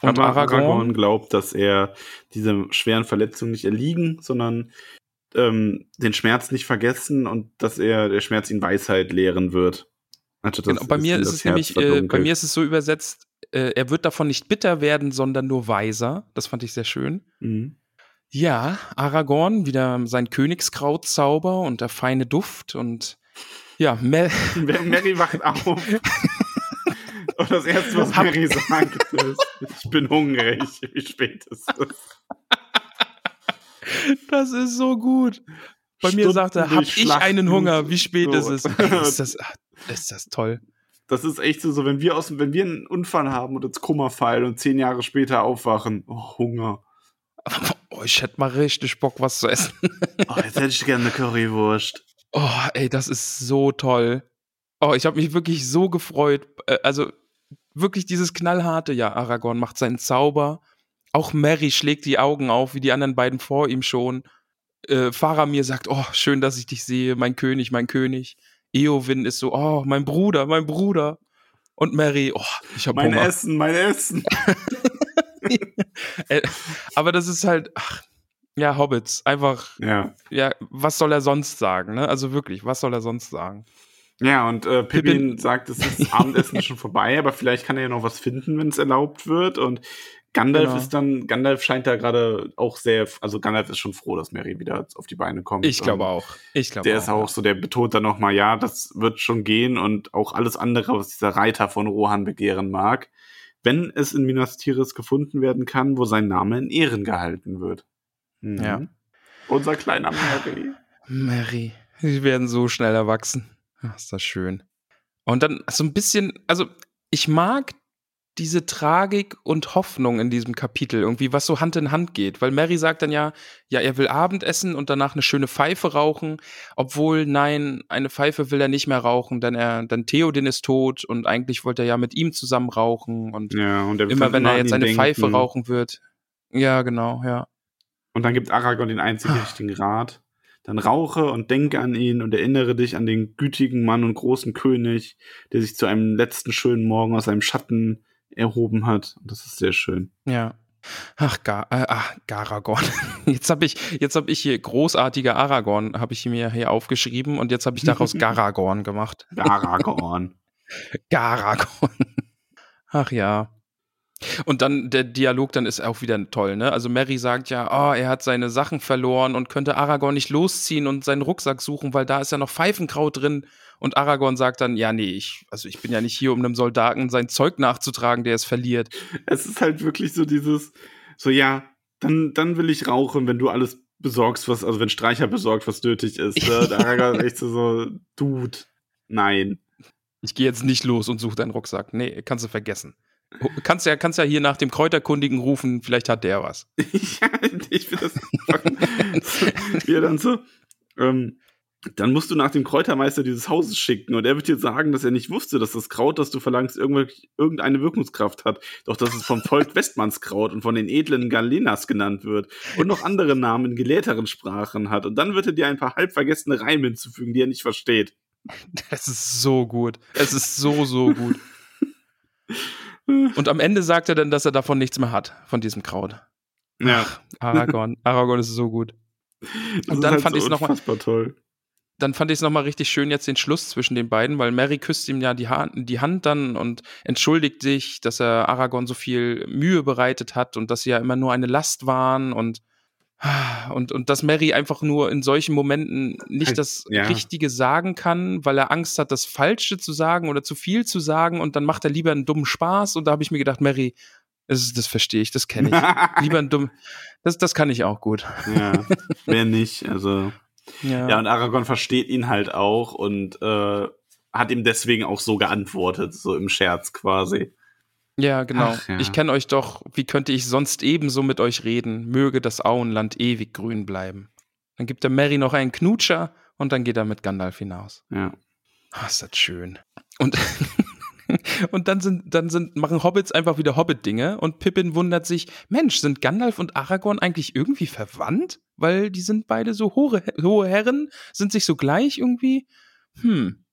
Und aber Aragorn, Aragorn glaubt, dass er diese schweren Verletzungen nicht erliegen, sondern ähm, den Schmerz nicht vergessen und dass er der Schmerz ihn Weisheit lehren wird. Also genau, bei mir ist es nämlich, äh, bei mir ist es so übersetzt, äh, er wird davon nicht bitter werden, sondern nur weiser. Das fand ich sehr schön. Mhm. Ja, Aragorn, wieder sein Königskrautzauber und der feine Duft und ja, Mel Mary wacht auf. und das erste, was Mary sagt, ist, ich bin hungrig. Wie spät ist es? Das ist so gut. Bei Stunden mir sagt er, hab ich einen Hunger, wie spät so. ist es? ist, das, ist das toll. Das ist echt so, so wenn wir aus, wenn wir einen Unfall haben und ins Kummer fallen und zehn Jahre später aufwachen, oh, Hunger. Oh, ich hätte mal richtig Bock, was zu essen. oh, jetzt hätte ich gerne eine Currywurst. Oh, ey, das ist so toll. Oh, ich habe mich wirklich so gefreut. Äh, also wirklich dieses knallharte, ja, Aragorn macht seinen Zauber. Auch Mary schlägt die Augen auf, wie die anderen beiden vor ihm schon. Äh, Faramir sagt, oh, schön, dass ich dich sehe, mein König, mein König. Eowyn ist so, oh, mein Bruder, mein Bruder. Und Mary, oh, ich hab mein Hunger. Essen, mein Essen. Äh, aber das ist halt, ach, ja, Hobbits. Einfach, ja. ja, was soll er sonst sagen, ne? Also wirklich, was soll er sonst sagen? Ja, und äh, Pippin, Pippin sagt, es ist Abendessen schon vorbei, aber vielleicht kann er ja noch was finden, wenn es erlaubt wird. Und Gandalf genau. ist dann, Gandalf scheint da gerade auch sehr, also Gandalf ist schon froh, dass Mary wieder auf die Beine kommt. Ich glaube auch. Ich glaube Der auch, ist auch so, der betont dann nochmal, ja, das wird schon gehen und auch alles andere, was dieser Reiter von Rohan begehren mag wenn es in Minas Tirith gefunden werden kann, wo sein Name in Ehren gehalten wird. Mhm. Ja. Unser kleiner Mary. Mary. Sie werden so schnell erwachsen. Ach, ist das schön. Und dann so ein bisschen, also ich mag diese Tragik und Hoffnung in diesem Kapitel irgendwie, was so Hand in Hand geht. Weil Mary sagt dann ja, ja, er will Abendessen und danach eine schöne Pfeife rauchen, obwohl, nein, eine Pfeife will er nicht mehr rauchen, denn er, dann Theoden ist tot und eigentlich wollte er ja mit ihm zusammen rauchen und, ja, und immer wenn er jetzt eine denken. Pfeife rauchen wird. Ja, genau, ja. Und dann gibt Aragorn den einzigen richtigen Rat. dann rauche und denke an ihn und erinnere dich an den gütigen Mann und großen König, der sich zu einem letzten schönen Morgen aus seinem Schatten erhoben hat. Und das ist sehr schön. Ja. Ach, Gar äh, ach Garagorn. Jetzt habe ich, jetzt habe ich hier großartiger Aragorn, habe ich mir hier aufgeschrieben und jetzt habe ich daraus Garagorn gemacht. Garagorn. Garagorn. Ach ja. Und dann der Dialog dann ist auch wieder toll, ne? Also Mary sagt ja, oh, er hat seine Sachen verloren und könnte Aragorn nicht losziehen und seinen Rucksack suchen, weil da ist ja noch Pfeifenkraut drin. Und Aragorn sagt dann, ja, nee, ich, also ich bin ja nicht hier, um einem Soldaten sein Zeug nachzutragen, der es verliert. Es ist halt wirklich so dieses, so ja, dann, dann will ich rauchen, wenn du alles besorgst, was, also wenn Streicher besorgt, was nötig ist. Ne? Der Aragorn ist echt so, so, Dude, nein. Ich gehe jetzt nicht los und suche deinen Rucksack. Nee, kannst du vergessen. Kannst ja, kannst ja hier nach dem Kräuterkundigen rufen, vielleicht hat der was. ja, ich finde das. wie er dann so, ähm, dann musst du nach dem Kräutermeister dieses Hauses schicken und er wird dir sagen, dass er nicht wusste, dass das Kraut, das du verlangst, irgendeine Wirkungskraft hat. Doch dass es vom Volk Westmannskraut und von den edlen Galenas genannt wird und noch andere Namen in gelehrteren Sprachen hat. Und dann wird er dir ein paar halb vergessene Reime hinzufügen, die er nicht versteht. Das ist so gut. Es ist so, so gut. Und am Ende sagt er dann, dass er davon nichts mehr hat, von diesem Kraut. Ja. Ach, Aragorn. Aragorn ist so gut. Das Und dann halt fand so ich es nochmal toll. Dann fand ich es nochmal richtig schön, jetzt den Schluss zwischen den beiden, weil Mary küsst ihm ja die Hand, die Hand dann und entschuldigt sich, dass er Aragorn so viel Mühe bereitet hat und dass sie ja immer nur eine Last waren und und, und dass Mary einfach nur in solchen Momenten nicht das ja. Richtige sagen kann, weil er Angst hat, das Falsche zu sagen oder zu viel zu sagen und dann macht er lieber einen dummen Spaß und da habe ich mir gedacht, Mary, das, das verstehe ich, das kenne ich. lieber einen dummen, das, das kann ich auch gut. ja, wer nicht, also. Ja, Ja, und Aragorn versteht ihn halt auch und äh, hat ihm deswegen auch so geantwortet, so im Scherz quasi. Ja, genau. Ach, ja. Ich kenne euch doch. Wie könnte ich sonst ebenso mit euch reden? Möge das Auenland ewig grün bleiben. Dann gibt er Mary noch einen Knutscher und dann geht er mit Gandalf hinaus. Ja. Ah, ist das schön. Und, und dann sind, dann sind, machen Hobbits einfach wieder Hobbit-Dinge und Pippin wundert sich, Mensch, sind Gandalf und Aragorn eigentlich irgendwie verwandt? Weil die sind beide so hohe, hohe Herren, sind sich so gleich irgendwie. Hm.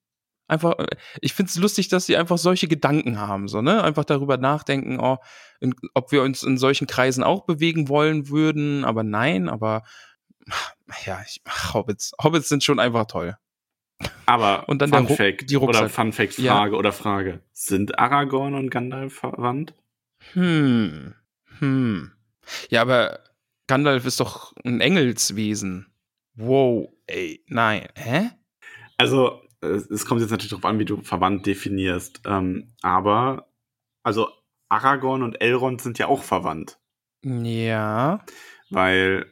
Einfach, äh, ich finde es lustig, dass sie einfach solche Gedanken haben, so, ne? Einfach darüber nachdenken, oh, in, ob wir uns in solchen Kreisen auch bewegen wollen würden, aber nein, aber ja, ich, Hobbits. Hobbits sind schon einfach toll. Aber Und dann Fun der Ruck- Fact die Rucksack. oder Fun Fact Ja. Frage oder Frage. Sind Aragorn und Gandalf verwandt? Hm. Hm. Ja, aber Gandalf ist doch ein Engelswesen. Wow, ey, nein. Hä? Also, es, es kommt jetzt natürlich darauf an, wie du verwandt definierst. Ähm, aber, also Aragorn und Elrond sind ja auch verwandt. Ja. weil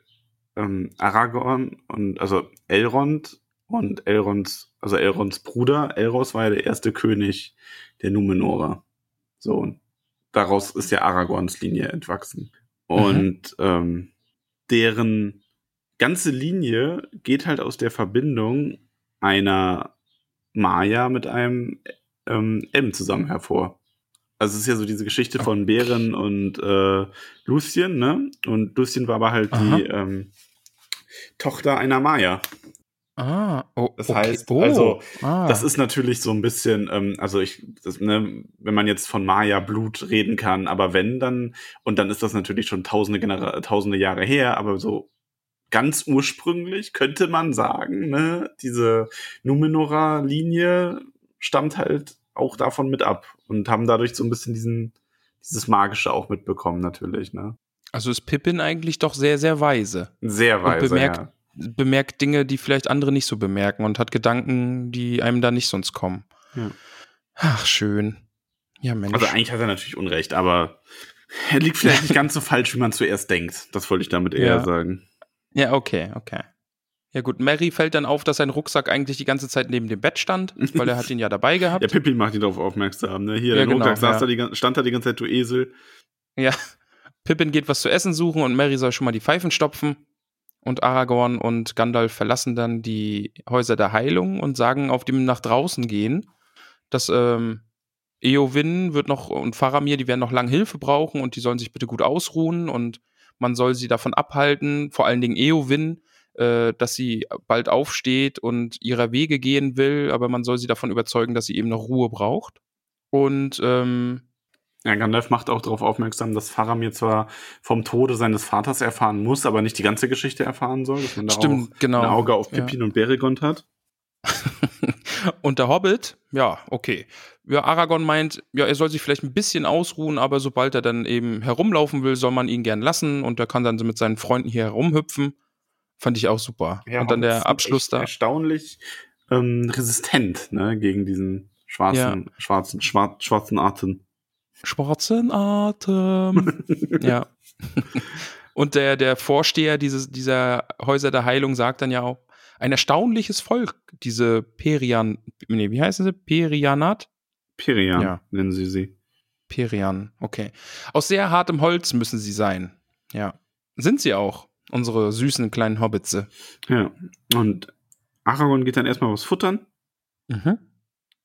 ähm, Aragorn und also Elrond und Elronds, also Elronds Bruder, Elros war ja der erste König der Numenorer. So, und daraus ist ja Aragorns Linie entwachsen. Und ähm, deren ganze Linie geht halt aus der Verbindung einer Maya mit einem ähm, M zusammen hervor. Also es ist ja so diese Geschichte von Bären und äh, Lucien, ne? Und Lucien war aber halt Aha. die ähm, Tochter einer Maya. Ah, oh, Das okay. heißt, oh. also, ah. Das ist natürlich so ein bisschen, ähm, also ich, das, ne, wenn man jetzt von Maya-Blut reden kann, aber wenn dann, und dann ist das natürlich schon tausende, Genera tausende Jahre her, aber so ganz ursprünglich könnte man sagen, ne, diese Numenora-Linie stammt halt auch davon mit ab und haben dadurch so ein bisschen diesen, dieses Magische auch mitbekommen, natürlich, ne. also ist Pippin eigentlich doch sehr, sehr weise. Sehr weise, bemerkt- ja. Bemerkt Dinge, die vielleicht andere nicht so bemerken und hat Gedanken, die einem da nicht sonst kommen. Ja. Ach, schön. Ja, Mensch. Also eigentlich hat er natürlich Unrecht, aber er liegt vielleicht nicht ganz so falsch, wie man zuerst denkt. Das wollte ich damit eher Ja. sagen. Ja, okay, okay. Ja gut, Mary fällt dann auf, dass sein Rucksack eigentlich die ganze Zeit neben dem Bett stand, weil er hat ihn ja dabei gehabt. Ja, Pippin macht ihn darauf aufmerksam. Ne? Hier, Ja, der genau, Rucksack saß ja. da die, stand da die ganze Zeit, du Esel. Ja, Pippin geht was zu essen suchen und Mary soll schon mal die Pfeifen stopfen. Und Aragorn und Gandalf verlassen dann die Häuser der Heilung und sagen auf dem nach draußen gehen, dass ähm, Eowyn wird noch und Faramir, die werden noch lange Hilfe brauchen und die sollen sich bitte gut ausruhen und man soll sie davon abhalten, vor allen Dingen Eowyn, äh, dass sie bald aufsteht und ihrer Wege gehen will, aber man soll sie davon überzeugen, dass sie eben noch Ruhe braucht. Und ähm, Ja, Gandalf macht auch darauf aufmerksam, dass Faramir zwar vom Tode seines Vaters erfahren muss, aber nicht die ganze Geschichte erfahren soll, dass man da Stimmt, auch genau. ein Auge auf Ja. Pippin und Beregond hat. und der Hobbit, ja, okay. Ja, Aragorn meint, ja, er soll sich vielleicht ein bisschen ausruhen, aber sobald er dann eben herumlaufen will, soll man ihn gern lassen und er kann dann so mit seinen Freunden hier herumhüpfen. Fand ich auch super. und dann der Abschluss da. Erstaunlich ähm, resistent, ne, gegen diesen schwarzen, schwarzen, schwarz, schwarzen Arten. Schwarzen Atem. ja. Und der, der Vorsteher dieses, dieser Häuser der Heilung sagt dann ja auch, ein erstaunliches Volk, diese Perian, nee, wie heißen sie? Perianat? Pirian Ja. nennen sie sie. Perian, okay. Aus sehr hartem Holz müssen sie sein. Ja. Sind sie auch, unsere süßen kleinen Hobbitze. Ja. Und Aragorn geht dann erstmal was futtern Mhm.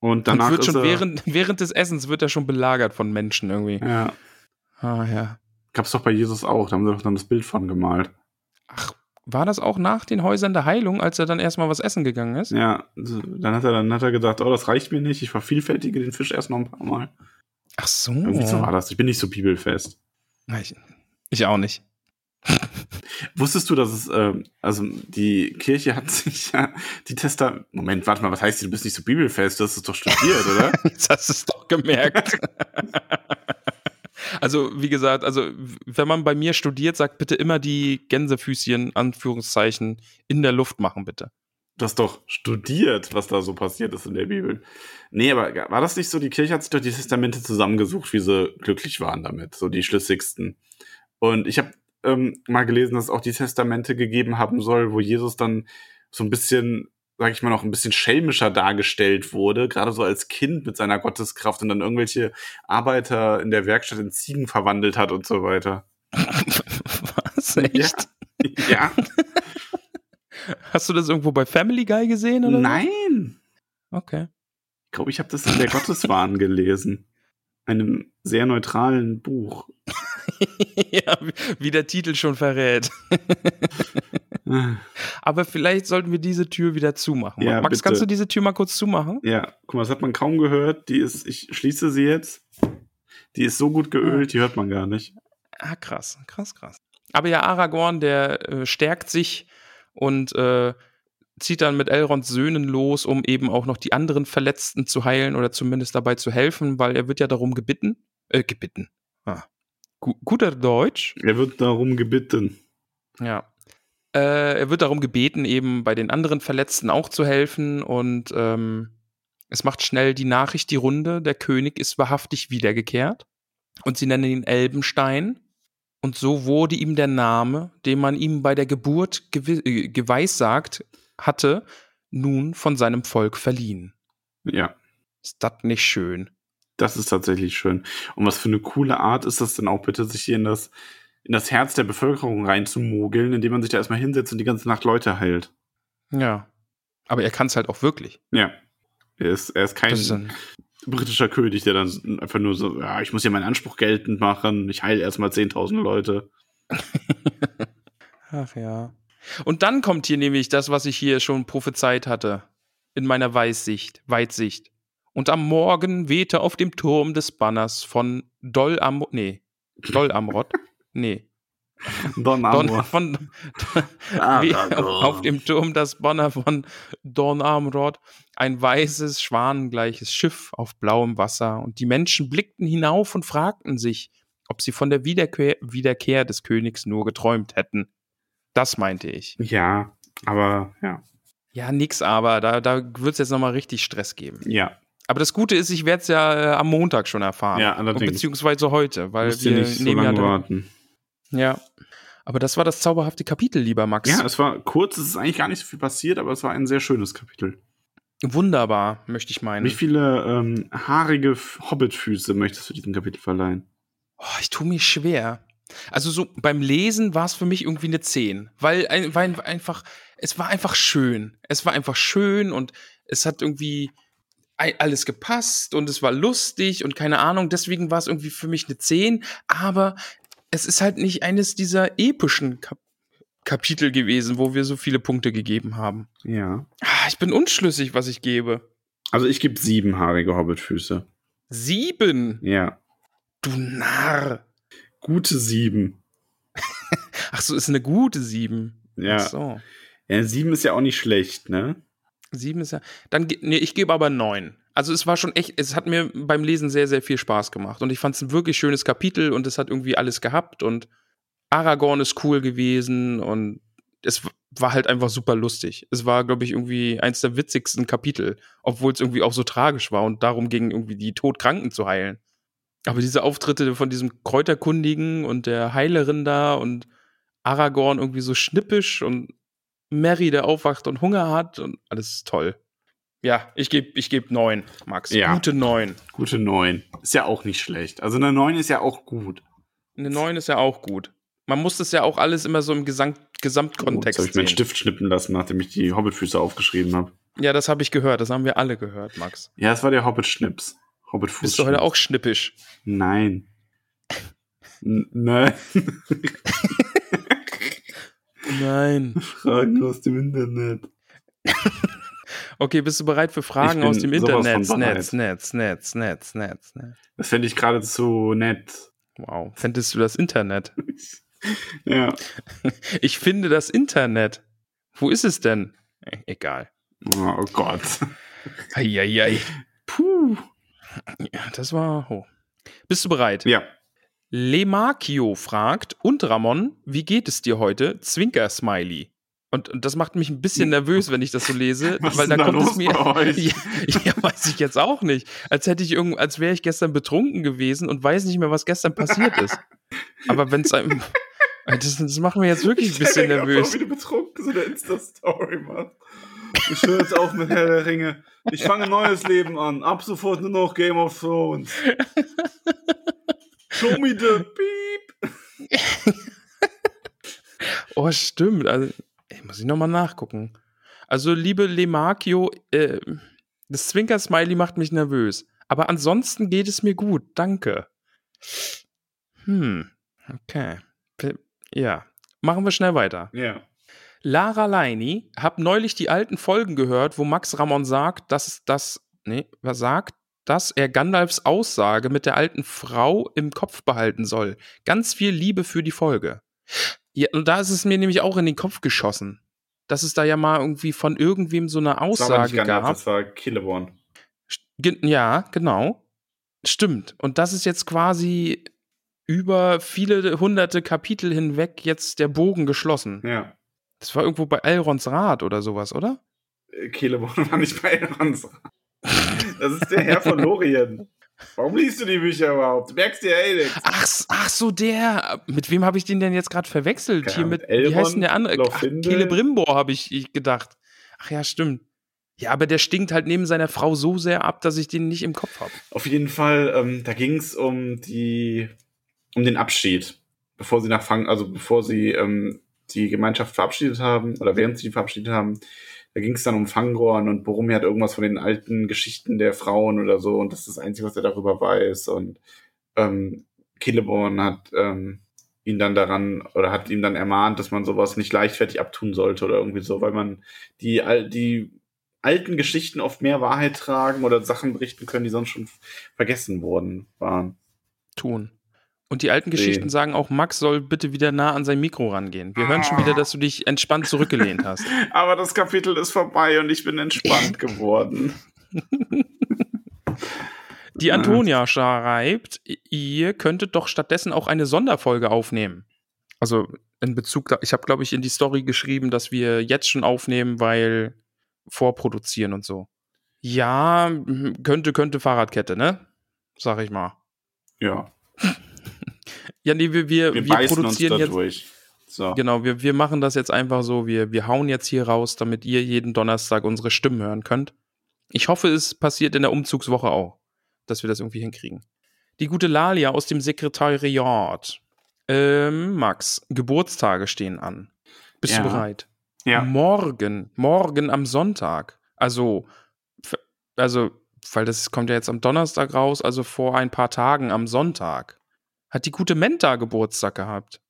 Und danach und wird ist schon er, während, während des Essens wird er schon belagert von Menschen irgendwie. ja, Ah, ja. gab's doch bei Jesus auch, da haben sie doch dann das Bild von gemalt. Ach, war das auch nach den Häusern der Heilung, als er dann erstmal was essen gegangen ist? Ja, so, dann hat er dann hat er gedacht, oh, das reicht mir nicht, ich vervielfältige den Fisch erst noch ein paar Mal. Ach so. Irgendwie so war das. Ich bin nicht so bibelfest. Ich, ich auch nicht. Wusstest du, dass es, ähm, also die Kirche hat sich ja die Tester. Moment, warte mal, was heißt, du bist nicht so bibelfest? Du hast es doch studiert, oder? Jetzt hast du es doch gemerkt. also, wie gesagt, also, wenn man bei mir studiert, sagt bitte immer die Gänsefüßchen, Anführungszeichen, in der Luft machen, bitte. Du hast doch studiert, was da so passiert ist in der Bibel. Nee, aber war das nicht so? Die Kirche hat sich doch die Testamente zusammengesucht, wie sie glücklich waren damit, so die schlüssigsten. Und ich habe ähm, mal gelesen, dass es auch die Testamente gegeben haben soll, wo Jesus dann so ein bisschen, sag ich mal, noch ein bisschen schelmischer dargestellt wurde, gerade so als Kind mit seiner Gotteskraft und dann irgendwelche Arbeiter in der Werkstatt in Ziegen verwandelt hat und so weiter. Was? Echt? Ja. ja. Hast du das irgendwo bei Family Guy gesehen oder? Nein. So? Okay. Ich glaube, ich habe das in der Gotteswahn gelesen. Einem sehr neutralen Buch. ja, wie- der Titel schon verrät. Aber vielleicht sollten wir diese Tür wieder zumachen. Ja, Max, bitte. kannst du diese Tür mal kurz zumachen? Ja, guck mal, das hat man kaum gehört. Die ist, ich schließe sie jetzt. Die ist so gut geölt, die hört man gar nicht. Ah, krass, krass, krass. Aber ja, Aragorn, der äh, stärkt sich und äh, zieht dann mit Elronds Söhnen los, um eben auch noch die anderen Verletzten zu heilen oder zumindest dabei zu helfen, weil er wird ja darum gebeten. Äh, gebeten. Ah. Gu guter Deutsch. Er wird darum gebeten. Ja. Äh, er wird darum gebeten, eben bei den anderen Verletzten auch zu helfen und ähm, es macht schnell die Nachricht die Runde, der König ist wahrhaftig wiedergekehrt und sie nennen ihn Elbenstein und so wurde ihm der Name, den man ihm bei der Geburt äh, geweissagt hatte, nun von seinem Volk verliehen. Ja, Ist das nicht schön? Das ist tatsächlich schön. Und was für eine coole Art ist das denn auch bitte, sich hier in das, in das Herz der Bevölkerung reinzumogeln, indem man sich da erstmal hinsetzt und die ganze Nacht Leute heilt. Ja. Aber er kann es halt auch wirklich. Ja. Er ist, er ist kein ist britischer König, der dann einfach nur so, ja, ich muss hier meinen Anspruch geltend machen, ich heile erstmal 10.000 Leute. Ach ja. Und dann kommt hier nämlich das, was ich hier schon prophezeit hatte. In meiner Weitsicht, Weitsicht. Und am Morgen wehte auf dem Turm des Banners von Dol am, nee, Dol Amrod, nee, Don Don, Amor. von, Ah, auf dem Turm das Banner von Don Amrod, ein weißes, schwanengleiches Schiff auf blauem Wasser. Und die Menschen blickten hinauf und fragten sich, ob sie von der Wiederkehr, Wiederkehr des Königs nur geträumt hätten. Das meinte ich. Ja, aber ja. Ja, nix, aber da, da wird es jetzt nochmal richtig Stress geben. Ja, Aber das Gute ist, ich werde es ja äh, am Montag schon erfahren. Ja, allerdings. Beziehungsweise heute, weil musst wir nicht so nehmen ja lange direkt- warten. Ja. Aber das war das zauberhafte Kapitel, lieber Max. Ja, es war kurz, es ist eigentlich gar nicht so viel passiert, aber es war ein sehr schönes Kapitel. Wunderbar, möchte ich meinen. Wie viele ähm, haarige Hobbitfüße möchtest du diesem Kapitel verleihen? Oh, ich tue mich schwer. Also so beim Lesen war es für mich irgendwie eine 10, weil, weil einfach es war einfach schön. Es war einfach schön und es hat irgendwie alles gepasst und es war lustig und keine Ahnung, deswegen war es irgendwie für mich eine 10, aber es ist halt nicht eines dieser epischen Kap Kapitel gewesen, wo wir so viele Punkte gegeben haben. Ja. Ah, ich bin unschlüssig, was ich gebe. Also ich gebe sieben haarige Hobbitfüße. Sieben. Ja. Du Narr. Gute sieben. Ach so, ist eine gute sieben. Ja. Ach so. Ja, sieben ist ja auch nicht schlecht, ne? Sieben ist ja. Dann, nee, ich gebe aber neun. Also es war schon echt, es hat mir beim Lesen sehr, sehr viel Spaß gemacht. Und ich fand es ein wirklich schönes Kapitel und es hat irgendwie alles gehabt und Aragorn ist cool gewesen und es war halt einfach super lustig. Es war, glaube ich, irgendwie eins der witzigsten Kapitel, obwohl es irgendwie auch so tragisch war und darum ging, irgendwie die Todkranken zu heilen. Aber diese Auftritte von diesem Kräuterkundigen und der Heilerin da und Aragorn irgendwie so schnippisch und Mary, der aufwacht und Hunger hat und alles ist toll. Ja, ich gebe ich geb neun, Max. Ja. Gute neun. Gute neun. Ist ja auch nicht schlecht. Also eine neun ist ja auch gut. Eine neun ist ja auch gut. Man muss das ja auch alles immer so im Gesam Oh, Gesamtkontext jetzt habe ich meinen. Stift schnippen lassen, nachdem ich die Hobbitfüße aufgeschrieben habe. Ja, das habe ich gehört. Das haben wir alle gehört, Max. Ja, es war der Hobbit-Schnips. Hobbitfuß. Bist du heute auch schnippisch? Nein. N nein. Nein. Fragen aus dem Internet. Okay, bist du bereit für Fragen aus dem Internet? Netz, Netz, Netz, Netz, Netz, Netz. Das fände ich geradezu nett. Wow. Fändest du das Internet? Ja. Ich finde das Internet. Wo ist es denn? Egal. Oh, oh Gott. Eieiei. Puh. Ja, das war. Oh. Bist du bereit? Ja. Lemakio fragt, und Ramon, wie geht es dir heute? Zwinker-Smiley. Und, und das macht mich ein bisschen nervös, wenn ich das so lese, Was weil da denn da kommt es mir. Ja, ja, weiß ich jetzt auch nicht. Als hätte ich irgend, als wäre ich gestern betrunken gewesen und weiß nicht mehr, was gestern passiert ist. Aber wenn es einem. Das, das macht mir jetzt wirklich ein bisschen Ich nervös. Auch, wie du betrunken so eine Insta-Story machst. Ich höre jetzt auf mit Herr der Ringe. Ich fange ein neues Leben an. Ab sofort nur noch Game of Thrones. Show me the beep. Oh, stimmt. Also, ey, muss ich nochmal nachgucken. Also, liebe Lemakio, äh, das Zwinker-Smiley macht mich nervös. Aber ansonsten geht es mir gut. Danke. Hm. Okay. Ja. Machen wir schnell weiter. Ja. Lara Leini, hab neulich die alten Folgen gehört, wo Max Ramon sagt, dass das, nee, was sagt, dass er Gandalfs Aussage mit der alten Frau im Kopf behalten soll. Ganz viel Liebe für die Folge. Ja, und da ist es mir nämlich auch in den Kopf geschossen. Dass es da ja mal irgendwie von irgendwem so eine Das Aussage Gandalf, gab. das war Killeborn. Ja, genau. Stimmt. Und das ist jetzt quasi über viele hunderte Kapitel hinweg jetzt der Bogen geschlossen. Ja. Das war irgendwo bei Elrons Rat oder sowas, oder? Äh, Killeborn war nicht bei Elrons. Das ist der Herr von Lorien. Warum liest du die Bücher überhaupt? Du merkst dir eh nichts. Ach, ach so, der. Mit wem habe ich den denn jetzt gerade verwechselt? Keine Hier mit, mit wie heißt Elrond, denn der andere? Celebrimbor habe ich, ich gedacht. Ach ja, stimmt. Ja, aber der stinkt halt neben seiner Frau so sehr ab, dass ich den nicht im Kopf habe. Auf jeden Fall, ähm, da ging es um die, um den Abschied, bevor sie nach Fang, also bevor sie ähm, die Gemeinschaft verabschiedet haben oder während sie die verabschiedet haben, da ging es dann um Fangorn und Boromir hat irgendwas von den alten Geschichten der Frauen oder so und das ist das Einzige, was er darüber weiß und ähm, Celeborn hat ähm, ihn dann daran oder hat ihm dann ermahnt, dass man sowas nicht leichtfertig abtun sollte oder irgendwie so, weil man die, die alten Geschichten oft mehr Wahrheit tragen oder Sachen berichten können, die sonst schon vergessen worden waren. Tun. Und die alten. Geschichten sagen auch, Max soll bitte wieder nah an sein Mikro rangehen. Wir hören schon wieder, dass du dich entspannt zurückgelehnt hast. Aber das Kapitel ist vorbei und ich bin entspannt geworden. Die Antonia schreibt, ihr könntet doch stattdessen auch eine Sonderfolge aufnehmen. Also in Bezug, da, ich habe glaube ich in die Story geschrieben, dass wir jetzt schon aufnehmen, weil vorproduzieren und so. Ja, könnte, könnte Fahrradkette, ne? Sag ich mal. Ja, Ja, nee, wir, wir, wir, wir, produzieren jetzt. durch. So. Genau, wir, wir machen das jetzt einfach so. Wir, wir hauen jetzt hier raus, damit ihr jeden Donnerstag unsere Stimmen hören könnt. Ich hoffe, es passiert in der Umzugswoche auch, dass wir das irgendwie hinkriegen. Die gute Lalia aus dem Sekretariat. Ähm, Max, Geburtstage stehen an. Bist Ja. du bereit? Ja. Morgen, morgen am Sonntag. Also, also, weil das kommt ja jetzt am Donnerstag raus, also vor ein paar Tagen am Sonntag. Hat die gute Menta Geburtstag gehabt.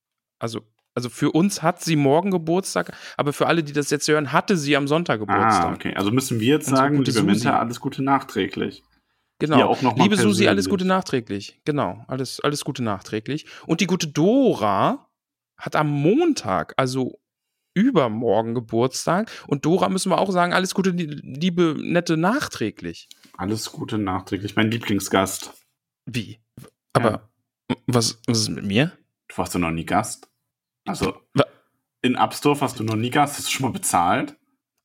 Also, Also für uns hat sie morgen Geburtstag, aber für alle, die das jetzt hören, hatte sie am Sonntag Geburtstag. Ah, okay. Also müssen wir jetzt sagen, liebe Susi. Minta, alles Gute nachträglich. Genau. Liebe Susi, alles. Gute nachträglich. Genau, alles, alles Gute nachträglich. Und die gute Dora hat am Montag, also übermorgen Geburtstag. Und Dora müssen wir auch sagen, alles Gute, li- liebe, nette nachträglich. Alles Gute nachträglich. Mein Lieblingsgast. Wie? Aber was, was ist mit mir? Du warst doch noch nie Gast. Also, Wa- in Abstorf hast du noch nie Gast. Hast du schon mal bezahlt?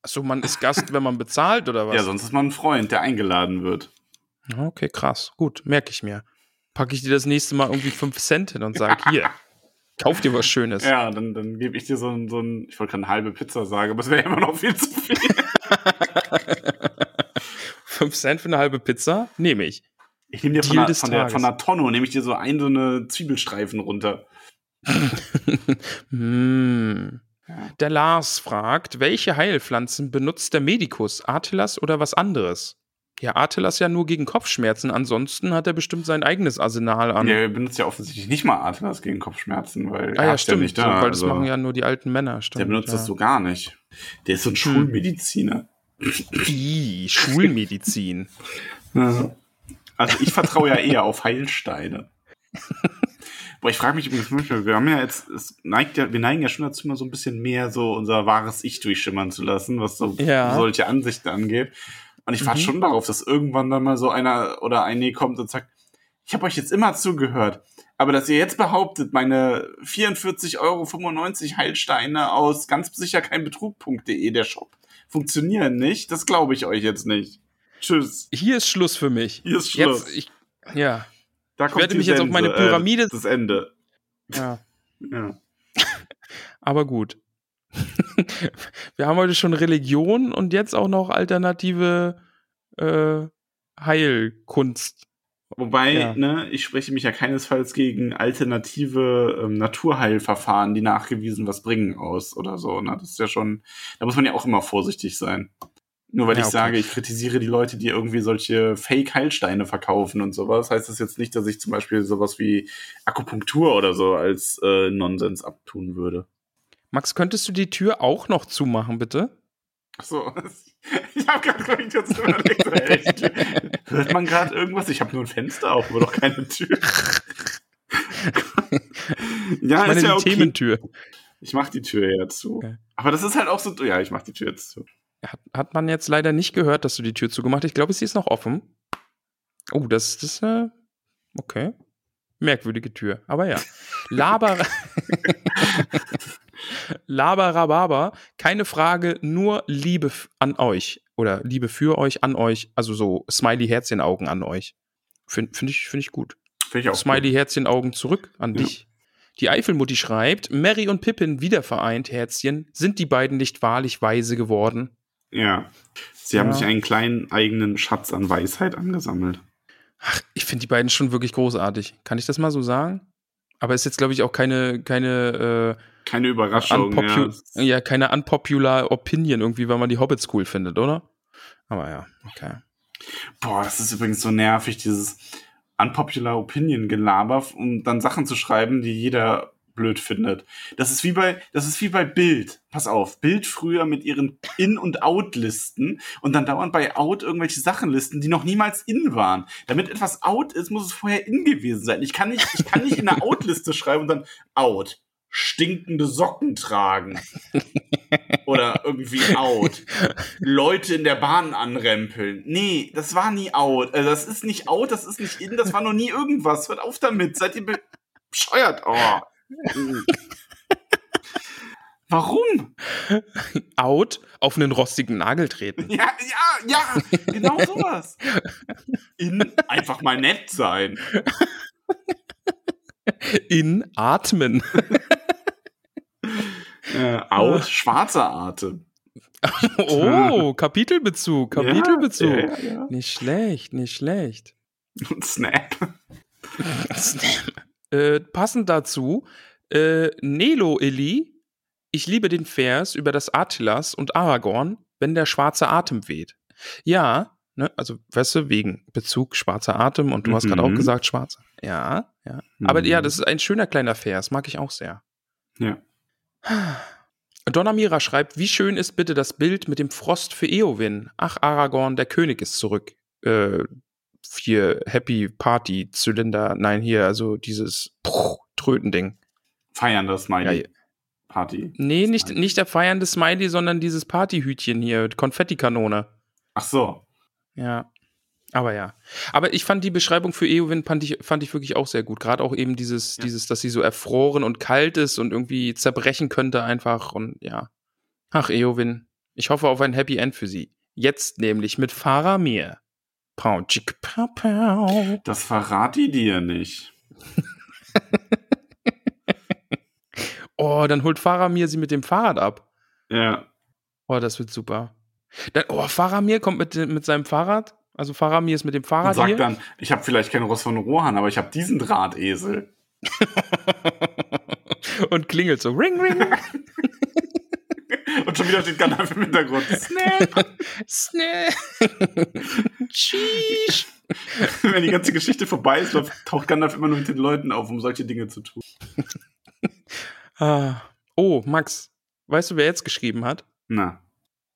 Achso, man ist Gast, wenn man bezahlt oder was? Ja, sonst ist man ein Freund, der eingeladen wird. Okay, krass. Gut, merke ich mir. Packe ich dir das nächste Mal irgendwie 5 Cent hin und sage, hier, kauf dir was Schönes. Ja, dann, dann gebe ich dir so ein, so ein ich wollte gerade eine halbe Pizza sagen, aber es wäre immer noch viel zu viel. 5 Cent für eine halbe Pizza? Nehme ich. Ich nehme dir von der, von, der, von der Tonne, nehme ich dir so ein, so eine Zwiebelstreifen runter. Hm. Der Lars fragt, welche Heilpflanzen benutzt der Medikus? Artilas oder was anderes? Ja, Artilas ja nur gegen Kopfschmerzen, ansonsten hat er bestimmt sein eigenes Arsenal an. Der benutzt ja offensichtlich nicht mal Atlas gegen Kopfschmerzen, weil ah er ja, stimmt, nicht da. so, weil das also, machen ja nur die alten Männer, stimmt. der benutzt ja. Hm. das so gar nicht. Der ist so ein Schulmediziner. Ih, Schulmedizin. Ja. Also ich vertraue ja eher auf Heilsteine. Boah, ich frage mich übrigens manchmal, wir haben ja jetzt, es neigt ja, wir neigen ja schon dazu, mal so ein bisschen mehr so unser wahres Ich durchschimmern zu lassen, was so Ja. solche Ansichten angeht. Und ich warte Mhm. schon darauf, dass irgendwann dann mal so einer oder eine kommt und sagt, ich habe euch jetzt immer zugehört, aber dass ihr jetzt behauptet, meine 44,95 Euro Heilsteine aus ganz sicher kein Betrug.de, der Shop, funktionieren nicht, das glaube ich euch jetzt nicht. Tschüss. Hier ist Schluss für mich. Hier ist Schluss. Jetzt, ich, ja, Da werde die mich jetzt auf meine Sense, Pyramide- Äh, das Ende. ja. Ja. Aber gut. Wir haben heute schon Religion und jetzt auch noch alternative äh, Heilkunst. Wobei, Ja. ne, ich spreche mich ja keinesfalls gegen alternative ähm, Naturheilverfahren, die nachgewiesen was bringen, aus oder so. Ne? Das ist ja schon, da muss man ja auch immer vorsichtig sein. Nur weil Ja, ich okay. sage, ich kritisiere die Leute, die irgendwie solche Fake-Heilsteine verkaufen und sowas, heißt das jetzt nicht, dass ich zum Beispiel sowas wie Akupunktur oder so als äh, Nonsens abtun würde. Max, könntest du die Tür auch noch zumachen, bitte? Ach so, ich habe gerade kurz überlegt, so, ey, die Tür- hört man gerade irgendwas? Ich habe nur ein Fenster auf, aber doch keine Tür. ja, Ich meine ist ja die okay. Thementür. Ich mach die Tür ja zu. Okay. Aber das ist halt auch so, ja, ich mach die Tür jetzt zu. Hat, hat man jetzt leider nicht gehört, dass du die Tür zugemacht hast. Ich glaube, sie ist noch offen. Oh, das ist, äh, okay. Merkwürdige Tür, aber ja. Laber. Laberababa, keine Frage, nur Liebe an euch. Oder Liebe für euch, an euch. Also so Smiley-Herzchen-Augen an euch. Finde find ich, find ich gut. Finde ich auch. Smiley-Herzchen-Augen zurück an Ja. dich. Die Eifelmutti schreibt, Mary und Pippin wiedervereint, Herzchen. Sind die beiden nicht wahrlich weise geworden? Ja. Sie haben Ja. sich einen kleinen eigenen Schatz an Weisheit angesammelt. Ach, ich finde die beiden schon wirklich großartig. Kann ich das mal so sagen? Aber ist jetzt, glaube ich, auch keine, keine, Keine äh, Überraschung. unpopu ja. ja, keine unpopular Opinion irgendwie, weil man die Hobbits cool findet, oder? Aber ja, okay. Boah, das ist übrigens so nervig, dieses unpopular Opinion Gelaber, um dann Sachen zu schreiben, die jeder blöd findet. Das ist wie bei, das ist wie bei Bild. Pass auf, Bild früher mit ihren In- und Out-Listen und dann dauernd bei Out irgendwelche Sachen listen, die noch niemals in waren. Damit etwas out ist, muss es vorher in gewesen sein. Ich kann nicht, ich kann nicht in einer Out-Liste schreiben und dann Out. Stinkende Socken tragen. Oder irgendwie out. Leute in der Bahn anrempeln. Nee, das war nie out. Äh, das ist nicht out, das ist nicht in, das war noch nie irgendwas. Hört auf damit. Seid ihr be- bescheuert? Oh. Warum? Out auf einen rostigen Nagel treten. Ja, ja, ja, genau sowas. In einfach mal nett sein. In atmen. Äh, out, schwarzer Atem. Oh, Kapitelbezug, Kapitelbezug. Ja, ja, ja. Nicht schlecht, nicht schlecht. Und Snap. Äh, passend dazu, äh, Nelo Eli, ich liebe den Vers über das Attilas und Aragorn, wenn der schwarze Atem weht. Ja, ne, also, weißt du, wegen Bezug schwarzer Atem und du hast gerade auch Mhm. gesagt schwarzer. Ja, ja. Aber Mhm. ja, das ist ein schöner kleiner Vers, mag ich auch sehr. Ja. Donamira schreibt, wie schön ist bitte das Bild mit dem Frost für Eowyn? Ach, Aragorn, der König ist zurück. Äh, hier Happy Party Zylinder, nein, hier, also dieses Trötending. Feiern das Smiley. Ja, Party. Nee, nicht, nicht der feiernde Smiley, sondern dieses Partyhütchen hier, Konfettikanone. Ach so. Ja. Aber ja. Aber ich fand die Beschreibung für Eowyn fand ich, fand ich wirklich auch sehr gut. Gerade auch eben dieses, Ja. dieses, dass sie so erfroren und kalt ist und irgendwie zerbrechen könnte einfach und ja. Ach, Eowyn. Ich hoffe auf ein Happy End für sie. Jetzt nämlich mit Faramir. Pau, tschick, pau, pau. Das verrat die dir nicht. Oh, dann holt Faramir sie mit dem Fahrrad ab. Ja. Oh, das wird super. Dann, oh, Faramir kommt mit, mit seinem Fahrrad. Also Faramir ist mit dem Und Fahrrad sagt hier. dann, ich habe vielleicht kein Ross von Rohan, aber ich habe diesen Drahtesel. und klingelt so. Ring, ring. Und schon wieder steht Gandalf im Hintergrund. Snap! Snap. Sheesh. Wenn die ganze Geschichte vorbei ist, taucht Gandalf immer nur mit den Leuten auf, um solche Dinge zu tun. Ah. Oh, Max, weißt du, wer jetzt geschrieben hat? Na.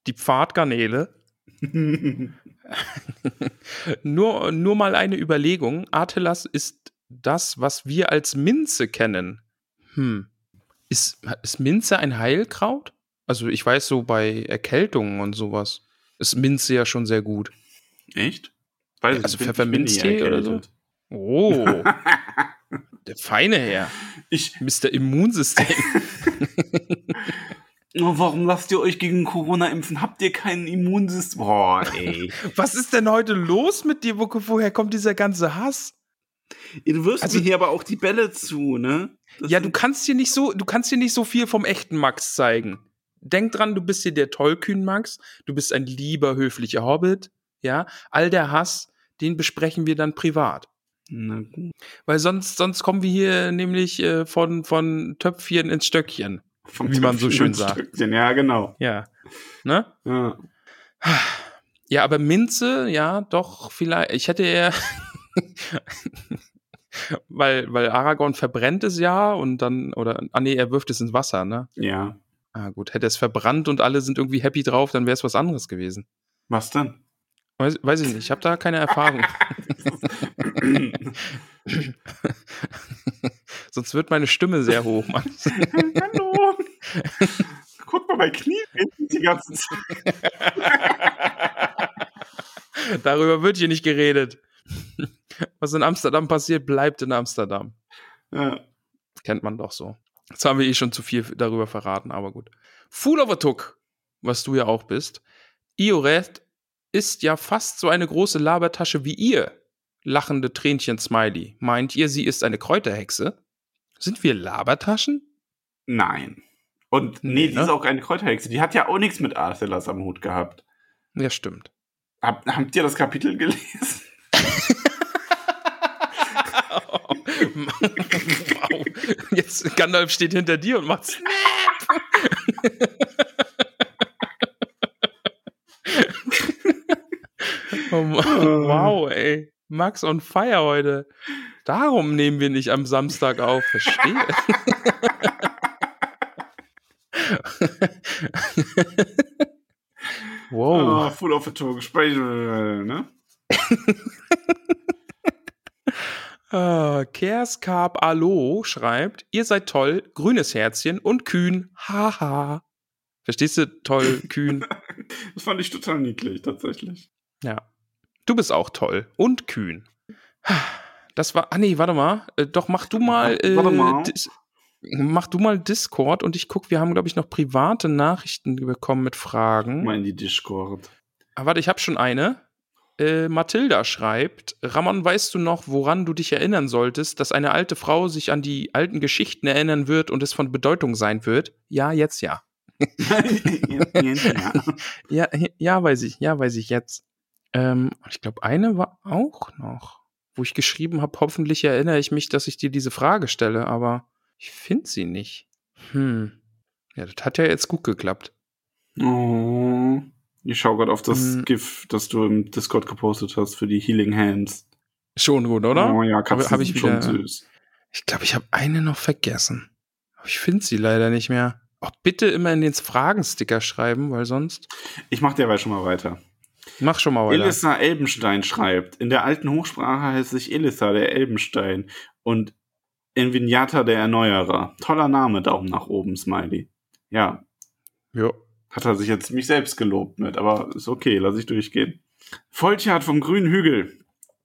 Die Pfadgarnele. Nur, nur mal eine Überlegung. Artelas ist das, was wir als Minze kennen. Hm. Ist, ist Minze ein Heilkraut? Also ich weiß so bei Erkältungen und sowas ist Minze ja schon sehr gut. Echt? Weiß ich Also Pfefferminztee oder so? Oh, der feine Herr. Ich, Mr. Immunsystem. oh, warum lasst ihr euch gegen Corona impfen? Habt ihr kein Immunsystem? Boah, ey. Was ist denn heute los mit dir? Wo, woher kommt dieser ganze Hass? du wirst Also- mir hier aber auch die Bälle zu, ne? Das Ja, du kannst hier nicht so, du kannst hier nicht so viel vom echten Max zeigen. Denk dran, du bist hier der tollkühn Max, du bist ein lieber, höflicher Hobbit, ja. All der Hass, den besprechen wir dann privat. Na gut. Weil sonst, sonst kommen wir hier nämlich äh, von, von Töpfchen ins Stöckchen. Vom Wie man so Töpfchen schön sagt. Stückchen. Ja, genau. Ja. Ne? Ja. Ja, aber Minze, ja, doch, vielleicht. Ich hätte eher. weil, weil Aragorn verbrennt es ja und dann, oder, ah nee, er wirft es ins Wasser, ne? ja. Ah, gut. Hätte es verbrannt und alle sind irgendwie happy drauf, dann wäre es was anderes gewesen. Was denn? Weiß, weiß ich nicht. Ich habe da keine Erfahrung. Sonst wird meine Stimme sehr hoch, Mann. Hallo. Guck mal, mein Knie die ganze Zeit. Darüber wird hier nicht geredet. Was in Amsterdam passiert, bleibt in Amsterdam. Ja. Kennt man doch so. Jetzt haben wir eh schon zu viel darüber verraten, aber gut. Fool of a Took, was du ja auch bist. Ioret ist ja fast so eine große Labertasche wie ihr. Lachende Tränchen Smiley. Meint ihr, sie ist eine Kräuterhexe? Sind wir Labertaschen? Nein. Und nee, Nee, die ne? ist auch eine Kräuterhexe. Die hat ja auch nichts mit Arthelas am Hut gehabt. Ja, stimmt. Hab, habt ihr das Kapitel gelesen? Wow. Jetzt Gandalf steht hinter dir und macht Snap. oh wow, ey. Max on fire heute. Darum nehmen wir nicht am Samstag auf. Verstehe. wow. Oh, full of a Tour. Gespräch, ne? Äh, Kerskarp Alo schreibt, ihr seid toll, grünes Herzchen und kühn, haha. Verstehst du? Toll, kühn. Das fand ich total niedlich, tatsächlich. Ja. Du bist auch toll und kühn. Das war, ah nee, warte mal. Äh, doch, mach du mal, äh, Warte mal. Dis, mach du mal Discord und ich guck, wir haben, glaube ich, noch private Nachrichten bekommen mit Fragen. Mal in die Discord. Ah, warte, ich habe schon eine. Äh, Mathilda schreibt, Ramon, weißt du noch, woran du dich erinnern solltest, dass eine alte Frau sich an die alten Geschichten erinnern wird und es von Bedeutung sein wird? Ja, jetzt ja. ja. Ja, weiß ich, ja, weiß ich jetzt. Ähm, ich glaube, eine war auch noch, wo ich geschrieben habe, hoffentlich erinnere ich mich, dass ich dir diese Frage stelle, aber ich finde sie nicht. Hm. Ja, das hat ja jetzt gut geklappt. Oh. Ich schaue gerade auf das Hm. GIF, das du im Discord gepostet hast für die Healing Hands. Schon gut, oder? Oh ja, Katzen Hab- hab ich sind schon wieder- süß. Ich glaube, ich habe eine noch vergessen. Aber ich finde sie leider nicht mehr. Auch bitte immer in den Fragensticker schreiben, weil sonst. Ich mach derweil schon mal weiter. Mach schon mal weiter. Elissa Elbenstein schreibt, in der alten Hochsprache heißt sich Elissa der Elbenstein und in Vignata der Erneuerer. Toller Name, Daumen nach oben, Smiley. Ja, Ja. Hat er sich jetzt ziemlich selbst gelobt mit, aber ist okay, lass ich durchgehen. Volltjard vom grünen Hügel.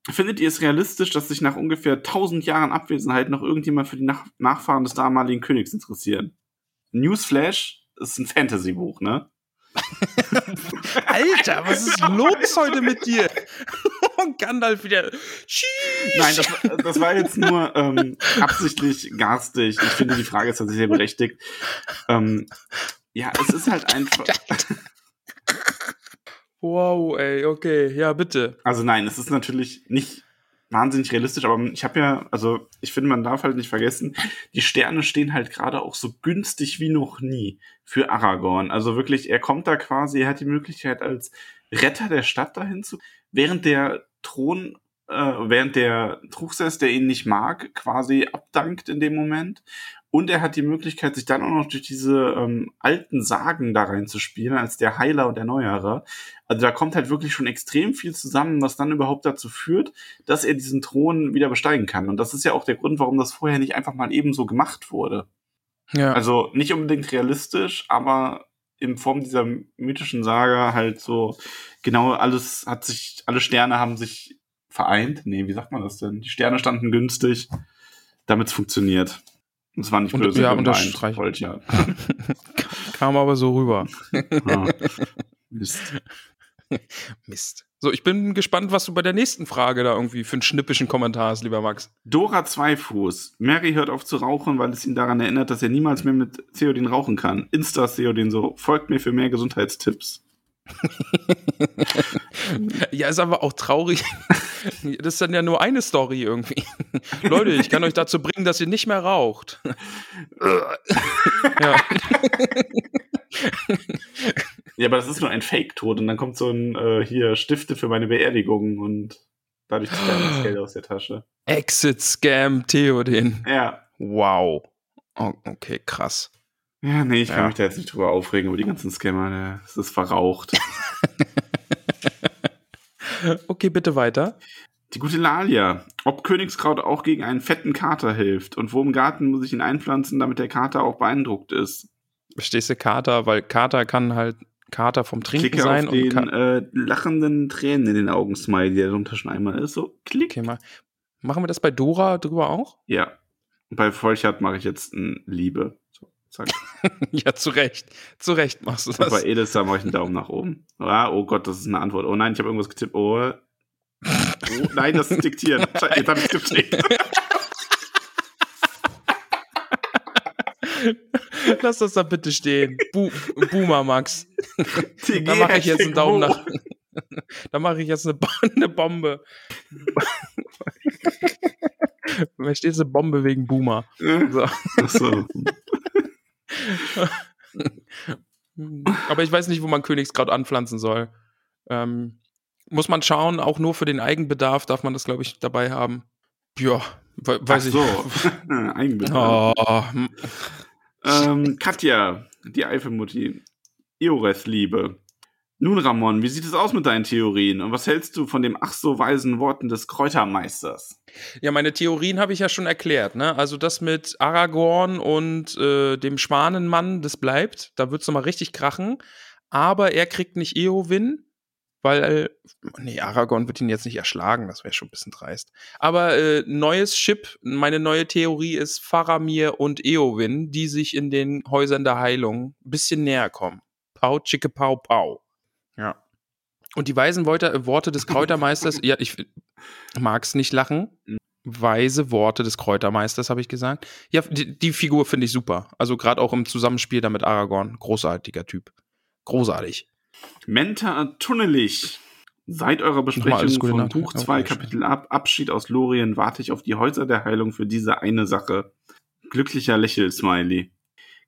Findet ihr es realistisch, dass sich nach ungefähr 1000 Jahren Abwesenheit noch irgendjemand für die nach Nachfahren des damaligen Königs interessieren? Newsflash ist ein Fantasy-Buch, ne? Alter, was ist los heute mit dir? Und Gandalf wieder. Nein, das, das war jetzt nur ähm, absichtlich garstig. Ich finde, die Frage ist tatsächlich sehr berechtigt. Ähm, ja, es ist halt einfach. Wow, ey, okay, ja, bitte. Also nein, es ist natürlich nicht wahnsinnig realistisch, aber ich habe ja, also ich finde, man darf halt nicht vergessen, die Sterne stehen halt gerade auch so günstig wie noch nie für Aragorn. Also wirklich, er kommt da quasi, er hat die Möglichkeit als Retter der Stadt dahin zu, während der Thron, äh, während der Truchsess, der ihn nicht mag, quasi abdankt in dem Moment. Und er hat die Möglichkeit, sich dann auch noch durch diese ähm, alten Sagen da reinzuspielen, als der Heiler und Erneuerer. Also da kommt halt wirklich schon extrem viel zusammen, was dann überhaupt dazu führt, dass er diesen Thron wieder besteigen kann. Und das ist ja auch der Grund, warum das vorher nicht einfach mal ebenso gemacht wurde. Ja. Also nicht unbedingt realistisch, aber in Form dieser mythischen Saga halt so genau alles hat sich, alle Sterne haben sich vereint. Nee, wie sagt man das denn? Die Sterne standen günstig, damit es funktioniert. Es war nicht Und- böse ja, unterstreichen. wollte ja. Kam aber so rüber. ja. Mist. Mist. So, ich bin gespannt, was du bei der nächsten Frage da irgendwie für einen schnippischen Kommentar hast, lieber Max. Dora Zweifuß. Mary hört auf zu rauchen, weil es ihn daran erinnert, dass er niemals mehr mit Theodin rauchen kann. Insta Theodin so, folgt mir für mehr Gesundheitstipps. Ja, ist aber auch traurig. Das ist dann ja nur eine Story irgendwie. Leute, ich kann euch dazu bringen, dass ihr nicht mehr raucht. ja. Ja, aber das ist nur ein Fake-Tod und dann kommt so ein äh, hier Stifte für meine Beerdigung und dadurch zieht er das Geld aus der Tasche. Exit Scam Theodin. Ja. Wow. Oh, okay, krass. Ja, nee, ich kann Ja. mich da jetzt nicht drüber aufregen, über die ganzen Scammer, das ist verraucht. Okay, bitte weiter. Die gute Lalia. Ob Königskraut auch gegen einen fetten Kater hilft und wo im Garten muss ich ihn einpflanzen, damit der Kater auch beeindruckt ist. Verstehst du Kater? Weil Kater kann halt Kater vom Trinken Klicke sein auf und den äh, lachenden Tränen in den Augen Smiley, der drunter schon einmal ist. So, klick. Okay, mal. Machen wir das bei Dora drüber auch? Ja. Bei Volchert mache ich jetzt ein Liebe. Zack. ja, zu Recht. Zu Recht machst du Und bei das. Edessa mache ich einen Daumen nach oben. Ah, oh Gott, das ist eine Antwort. Oh nein, ich habe irgendwas getippt. Oh. oh nein, das ist diktiert. Scheiße, Jetzt habe ich getippt. Lass das da bitte stehen. Bu Boomer Max. Da mache ich jetzt einen Daumen nach. Da mache ich jetzt eine, Bo eine Bombe. Verstehst du? Bombe wegen Boomer. So. Ach so. Aber ich weiß nicht, wo man Königskraut anpflanzen soll. Ähm, muss man schauen, auch nur für den Eigenbedarf darf man das, glaube ich, dabei haben. Ja, we weiß Ach ich. so. Eigenbedarf. Oh, hm. Ähm, Katja, die Eifelmutti. Iores-Liebe. Nun, Ramon, wie sieht es aus mit deinen Theorien? Und was hältst du von dem ach so weisen Worten des Kräutermeisters? Ja, meine Theorien habe ich ja schon erklärt. Ne? Also das mit Aragorn und äh, dem Schwanenmann, das bleibt. Da wird's noch mal richtig krachen. Aber er kriegt nicht Eowyn, weil, nee, Aragorn wird ihn jetzt nicht erschlagen. Das wäre schon ein bisschen dreist. Aber äh, neues Chip, meine neue Theorie ist Faramir und Eowyn, die sich in den Häusern der Heilung ein bisschen näher kommen. Pau, chicke, pau, pau. Ja. Und die weisen Worte, Worte des Kräutermeisters, ja, ich mag's nicht lachen. Weise Worte des Kräutermeisters, habe ich gesagt. Ja, die, die Figur finde ich super. Also gerade auch im Zusammenspiel da mit Aragorn. Großartiger Typ. Großartig. Menta Tunnelig. Seit eurer Besprechung von nach- Buch auf 2 Wiedersehen. Kapitel ab Abschied aus Lorien warte ich auf die Häuser der Heilung für diese eine Sache. Glücklicher Lächel-Smiley.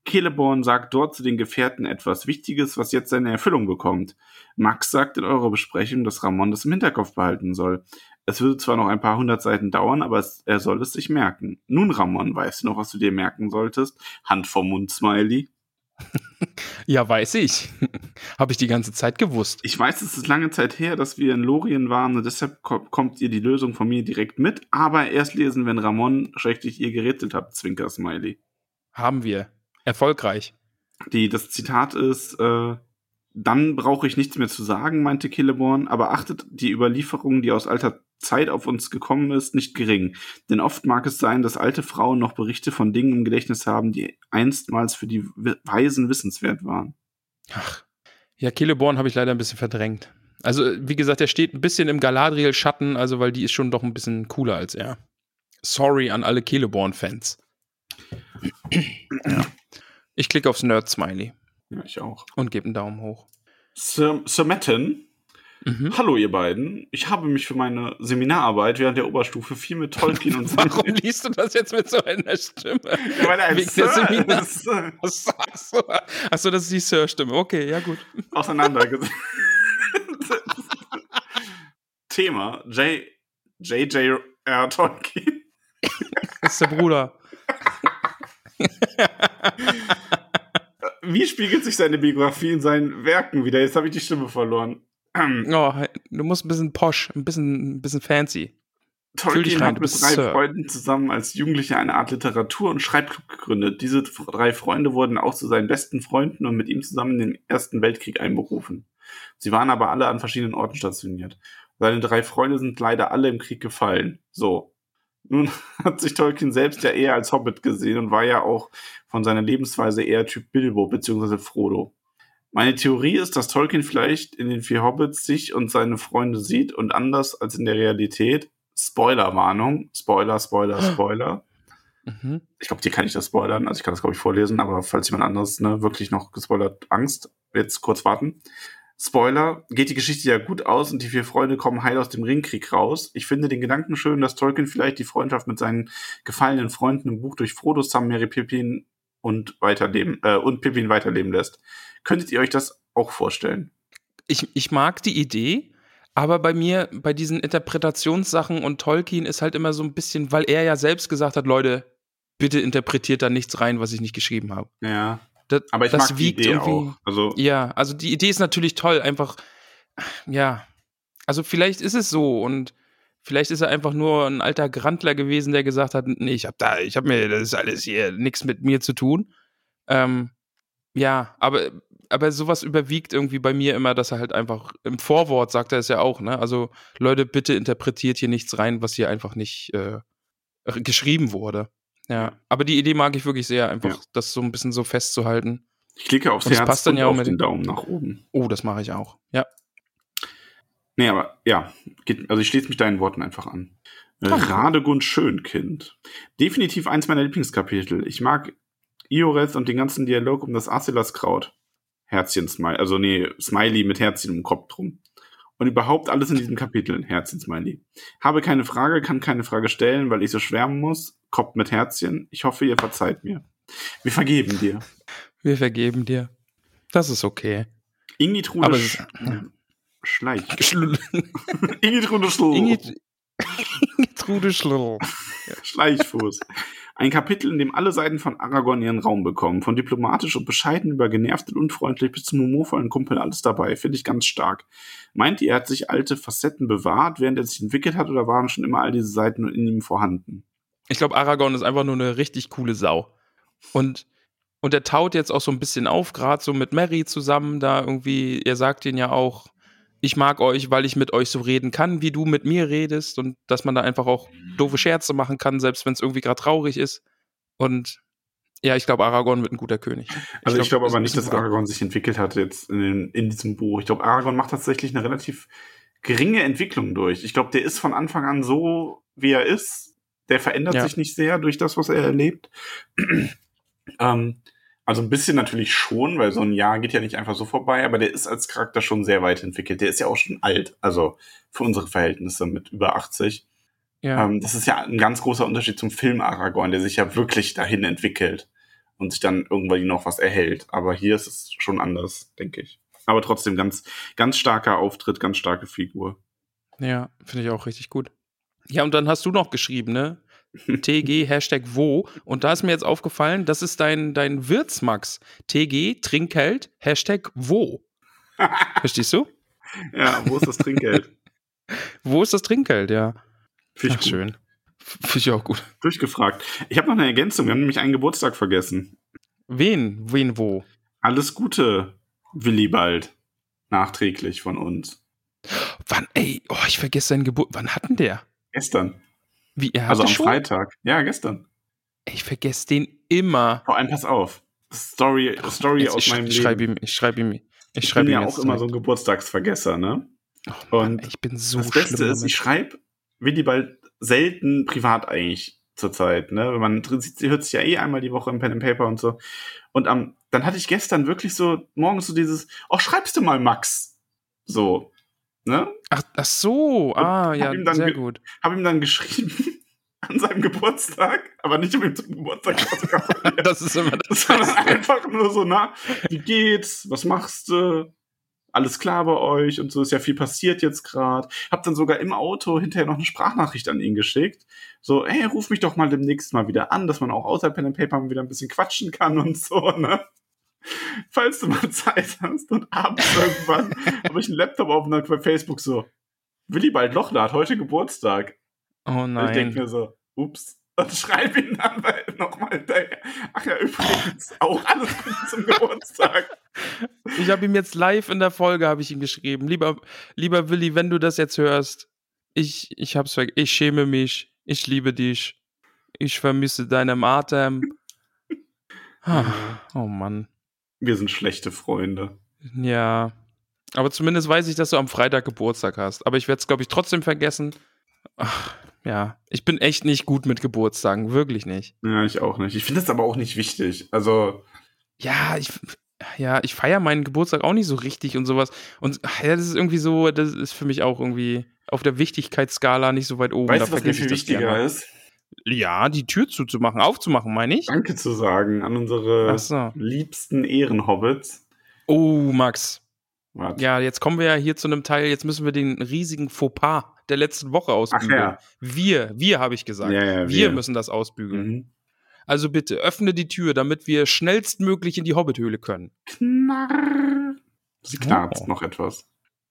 Celeborn sagt dort zu den Gefährten etwas Wichtiges, was jetzt seine Erfüllung bekommt. Max sagt in eurer Besprechung, dass Ramon das im Hinterkopf behalten soll. Es würde zwar noch ein paar hundert Seiten dauern, aber es, er soll es sich merken. Nun, Ramon, weißt du noch, was du dir merken solltest? Hand vom Mund, Smiley. Ja, weiß ich. Habe ich die ganze Zeit gewusst. Ich weiß, es ist lange Zeit her, dass wir in Lorien waren und deshalb ko kommt ihr die Lösung von mir direkt mit, aber erst lesen, wenn Ramon schrecklich ihr gerettet habt, Zwinker-Smiley. Haben wir. Erfolgreich. Die, das Zitat ist, äh, dann brauche ich nichts mehr zu sagen, meinte Killeborn, aber achtet die Überlieferung, die aus alter Zeit auf uns gekommen ist, nicht gering. Denn oft mag es sein, dass alte Frauen noch Berichte von Dingen im Gedächtnis haben, die einstmals für die Weisen wissenswert waren. Ach. Ja, Killeborn habe ich leider ein bisschen verdrängt. Also, wie gesagt, er steht ein bisschen im Galadriel-Schatten, also weil die ist schon doch ein bisschen cooler als er. Sorry an alle Killeborn-Fans. ja. Ich klicke aufs Nerd-Smiley. Ja, ich auch. Und gebe einen Daumen hoch. Sir, Sir Metten, mhm. hallo ihr beiden. Ich habe mich für meine Seminararbeit während der Oberstufe viel mit Tolkien und Warum liest du das jetzt mit so einer Stimme? Ja, weil er ein Sir ist. Achso, Achso, das ist die Sir-Stimme. Okay, ja gut. Auseinandergesetzt. Thema. J.J.R. Tolkien. Das ist der Bruder. Wie spiegelt sich seine Biografie in seinen Werken wieder? Jetzt habe ich die Stimme verloren. Oh, du musst ein bisschen posch, ein bisschen, ein bisschen fancy. Tolkien rein, hat mit drei Sir. Freunden zusammen als Jugendlicher eine Art Literatur- und Schreibclub gegründet. Diese drei Freunde wurden auch zu seinen besten Freunden und mit ihm zusammen in den Ersten Weltkrieg einberufen. Sie waren aber alle an verschiedenen Orten stationiert. Seine drei Freunde sind leider alle im Krieg gefallen. So. Nun hat sich Tolkien selbst ja eher als Hobbit gesehen und war ja auch von seiner Lebensweise eher Typ Bilbo bzw. Frodo. Meine Theorie ist, dass Tolkien vielleicht in den vier Hobbits sich und seine Freunde sieht und anders als in der Realität. Spoilerwarnung. Spoiler, Spoiler, Spoiler. Mhm. Ich glaube, hier kann ich das spoilern. Also ich kann das, glaube ich, vorlesen, aber falls jemand anderes ne, wirklich noch gespoilert, Angst, jetzt kurz warten. Spoiler, geht die Geschichte ja gut aus und die vier Freunde kommen heil aus dem Ringkrieg raus. Ich finde den Gedanken schön, dass Tolkien vielleicht die Freundschaft mit seinen gefallenen Freunden im Buch durch Frodo, Sam, Mary, Pippin und weiterleben äh, und Pippin weiterleben lässt. Könntet ihr euch das auch vorstellen? Ich, ich mag die Idee, aber bei mir, bei diesen Interpretationssachen und Tolkien ist halt immer so ein bisschen, weil er ja selbst gesagt hat, Leute, bitte interpretiert da nichts rein, was ich nicht geschrieben habe. Ja. Das, aber ich das mag wiegt die Idee irgendwie. auch. Also Ja, also die Idee ist natürlich toll, einfach, ja. Also vielleicht ist es so und vielleicht ist er einfach nur ein alter Grandler gewesen, der gesagt hat, nee, ich hab da, ich hab mir, das ist alles hier nichts mit mir zu tun. Ähm, ja, aber, aber sowas überwiegt irgendwie bei mir immer, dass er halt einfach im Vorwort sagt er es ja auch, ne? Also Leute, bitte interpretiert hier nichts rein, was hier einfach nicht äh, geschrieben wurde. Ja, aber die Idee mag ich wirklich sehr, einfach Ja. das so ein bisschen so festzuhalten. ich klicke aufs Und das Herz passt dann und ja auch auf mit den Daumen nach oben. Oh, das mache ich auch. Ja. Nee, aber ja, geht, also ich schließe mich deinen Worten einfach an. Äh, Radegund Schönkind. Definitiv eins meiner Lieblingskapitel. Ich mag Ioreth und den ganzen Dialog um das Arcelas-Kraut. Herzchen Smiley, also nee, Smiley mit Herzchen im Kopf drum. Und überhaupt alles in diesem Kapitel, Herzchen Smiley. Habe keine Frage, kann keine Frage stellen, weil ich so schwärmen muss. Kopf mit Herzchen. Ich hoffe, ihr verzeiht mir. Wir vergeben dir. Wir vergeben dir. Das ist okay. Ingitrude Aber Sch Schleich. Schlüll. Ingitrude Schleich. Ingrid- Trude Schlüll. Schleichfuß. Ein Kapitel, in dem alle Seiten von Aragorn ihren Raum bekommen. Von diplomatisch und bescheiden über genervt und unfreundlich bis zum humorvollen Kumpel alles dabei. Finde ich ganz stark. Meint ihr, er hat sich alte Facetten bewahrt, während er sich entwickelt hat, oder waren schon immer all diese Seiten in ihm vorhanden? Ich glaube, Aragorn ist einfach nur eine richtig coole Sau. Und, und er taut jetzt auch so ein bisschen auf, gerade so mit Mary zusammen, da irgendwie, er sagt ihn ja auch, ich mag euch, weil ich mit euch so reden kann, wie du mit mir redest und dass man da einfach auch doofe Scherze machen kann, selbst wenn es irgendwie gerade traurig ist. Und ja, ich glaube, Aragorn wird ein guter König. Also ich glaube aber nicht, dass Aragorn sich entwickelt hat jetzt in, den- in diesem Buch. Ich glaube, Aragorn macht tatsächlich eine relativ geringe Entwicklung durch. Ich glaube, der ist von Anfang an so, wie er ist. Der verändert Ja. sich nicht sehr durch das, was er erlebt. ähm, also ein bisschen natürlich schon, weil so ein Jahr geht ja nicht einfach so vorbei, aber der ist als Charakter schon sehr weit entwickelt. Der ist ja auch schon alt, also für unsere Verhältnisse mit über 80. Ja. Ähm, das ist ja ein ganz großer Unterschied zum Film Aragorn, der sich ja wirklich dahin entwickelt und sich dann irgendwann noch was erhält. Aber hier ist es schon anders, denke ich. Aber trotzdem ganz, ganz starker Auftritt, ganz starke Figur. Ja, finde ich auch richtig gut. Ja, und dann hast du noch geschrieben, ne? TG Hashtag wo. Und da ist mir jetzt aufgefallen, das ist dein, dein Wirtsmax. TG Trinkgeld Hashtag wo. Verstehst du? Ja, wo ist das Trinkgeld? Wo ist das Trinkgeld, ja. Find Ach, ich gut. schön. Finde ich auch gut. Durchgefragt. Ich habe noch eine Ergänzung. Wir haben nämlich einen Geburtstag vergessen. Wen? Wen wo? Alles Gute, Willibald. Nachträglich von uns. Wann, ey, oh, ich vergesse seinen Geburt. Wann hatten der? Gestern. Wie, hatte Also am schon? Freitag. Ja, gestern. Ich vergesse den immer. Vor allem, pass auf. Story, Story Jetzt, aus ich, meinem ich Leben. schreibe ihm, ich schreibe ihm, ich ich schreibe bin ihm ja auch immer so ein direkt. Geburtstagsvergesser, ne? Oh Mann, und ich bin so das Beste ist, damit. ich schreibe Willibald selten privat eigentlich zurzeit, ne? Wenn man hört sich ja eh einmal die Woche im Pen and Paper und so. Und am, dann hatte ich gestern wirklich so morgens so dieses, oh, schreibst du mal Max. So. Ne? Ach, ach so, ah, ja, sehr gut. Hab ihm dann geschrieben an seinem Geburtstag, aber nicht um ihm zum Geburtstag zu. Das ist immer das sondern einfach nur so, na, wie geht's? Was machst du? Alles klar bei euch und so ist ja viel passiert jetzt gerade. Hab dann sogar im Auto hinterher noch eine Sprachnachricht an ihn geschickt. So, hey, ruf mich doch mal demnächst mal wieder an, dass man auch außer Pen and Paper mal wieder ein bisschen quatschen kann und so, ne? Falls du mal Zeit hast und abends irgendwann habe ich einen Laptop auf und dann bei Facebook so, Willibald Lochner hat heute Geburtstag. Oh Und ich denke nein. mir so, ups. Und schreib ihn dann nochmal hinterher. Ach ja, übrigens, auch alles Gute zum Geburtstag. Ich habe ihm jetzt live in der Folge habe ich ihm geschrieben, lieber, lieber Willi, wenn du das jetzt hörst, ich, ich hab's vergessen, ich schäme mich, ich liebe dich, ich vermisse deinen Atem. Ah, oh Mann. Wir sind schlechte Freunde. Ja. Aber zumindest weiß ich, dass du am Freitag Geburtstag hast. Aber ich werde es, glaube ich, trotzdem vergessen. Ach, ja. Ich bin echt nicht gut mit Geburtstagen. Wirklich nicht. Ja, ich auch nicht. Ich finde das aber auch nicht wichtig. Also, Ja, ich, ja, ich feiere meinen Geburtstag auch nicht so richtig und sowas. Und ja, das ist irgendwie so, das ist für mich auch irgendwie auf der Wichtigkeitsskala nicht so weit oben. weißt du, was mir viel wichtiger ist? Ja, die Tür zuzumachen, aufzumachen, meine ich. Danke zu sagen an unsere Ach so. liebsten Ehrenhobbits. Oh, Max. Warte. Ja, jetzt kommen wir ja hier zu einem Teil, jetzt müssen wir den riesigen Fauxpas der letzten Woche ausbügeln. ja. Wir, wir habe ich gesagt. Ja, ja, wir. wir. müssen das ausbügeln. Mhm. Also bitte, öffne die Tür, damit wir schnellstmöglich in die Hobbithöhle können. Knarr. Sie knarzt Oh. noch etwas.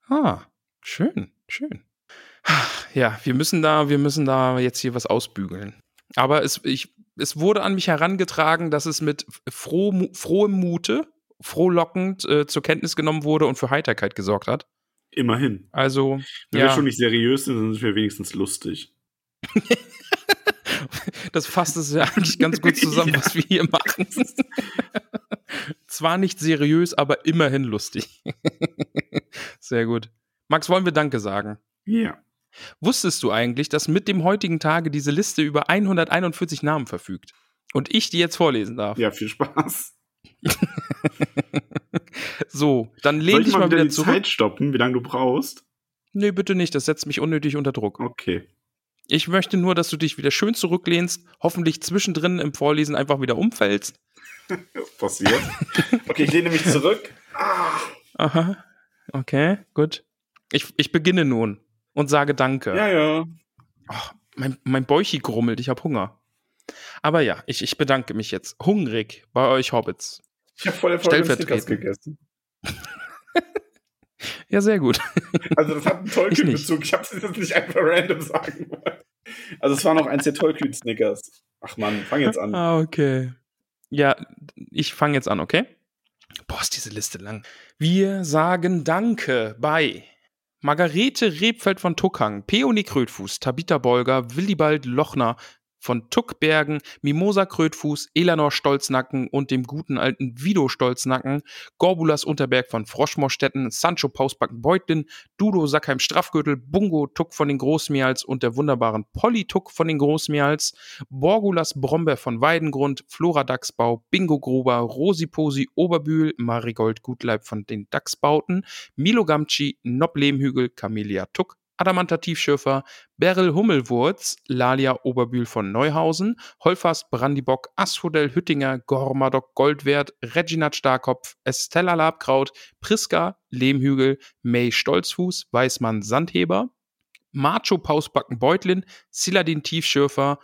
Ah, schön, schön. Ja, wir müssen da, wir müssen da jetzt hier was ausbügeln. Aber es, ich, es wurde an mich herangetragen, dass es mit froh, frohem Mute, frohlockend äh, zur Kenntnis genommen wurde und für Heiterkeit gesorgt hat. Immerhin. Also, Wenn wir ja, schon nicht seriös sind, dann sind wir wenigstens lustig. das fasst es ja eigentlich ganz gut zusammen, Ja. was wir hier machen. Zwar nicht seriös, aber immerhin lustig. Sehr gut. Max, wollen wir Danke sagen? Ja. Wusstest du eigentlich, dass mit dem heutigen Tage diese Liste über 141 Namen verfügt? Und ich die jetzt vorlesen darf. Ja, viel Spaß. So, dann lehn Soll ich dich mal wieder wieder die zurück. Zeit stoppen, wie lange du brauchst? Nee, bitte nicht, das setzt mich unnötig unter Druck. Okay. Ich möchte nur, dass du dich wieder schön zurücklehnst, hoffentlich zwischendrin im Vorlesen einfach wieder umfällst. Passiert? Okay, ich lehne mich zurück. Aha. Okay, gut. Ich, ich beginne nun und sage Danke. Ja, ja. Ach, mein, mein Bäuchi grummelt, ich habe Hunger. Aber ja, ich, ich bedanke mich jetzt hungrig bei euch Hobbits. Ich habe vor der Folge. Snickers gegessen. Ja, sehr gut. Also das hat einen Ich Tollkühn-Bezug. Ich habe es jetzt nicht einfach random sagen wollen. Also es war noch eins der Tollkühn-Snickers. Ach man, fang jetzt an. Ah, okay. Ja, ich fange jetzt an, okay? Boah, ist diese Liste lang. Wir sagen Danke bei Margarete Rebfeld von Tuckhang, Peony Krötfuß, Tabitha Bolger, Willibald Lochner von Tuckbergen, Mimosa Krötfuß, Elanor Stolznacken und dem guten alten Vido Stolznacken, Gorbulas Unterberg von Froschmorstetten, Sancho Pausbacken Beutlin, Dudo Sackheim Straffgürtel, Bungo Tuck von den Großmeals und der wunderbaren Polly Tuck von den Großmeals, Borgulas Brombeer von Weidengrund, Flora Dachsbau, Bingo Gruber, Rosi Posi Oberbühl, Marigold Gutleib von den Dachsbauten, Milo Gamci, Nob Lehmhügel, Camelia Tuck, Adamanta Tiefschürfer, Beryl Hummelwurz, Lalia Oberbühl von Neuhausen, Holfast Brandibock, Asphodel Hüttinger, Gormadok Goldwert, Reginat Starkopf, Estella Labkraut, Priska Lehmhügel, May Stolzfuß, Weißmann Sandheber, Macho Pausbacken Beutlin, Siladin Tiefschürfer,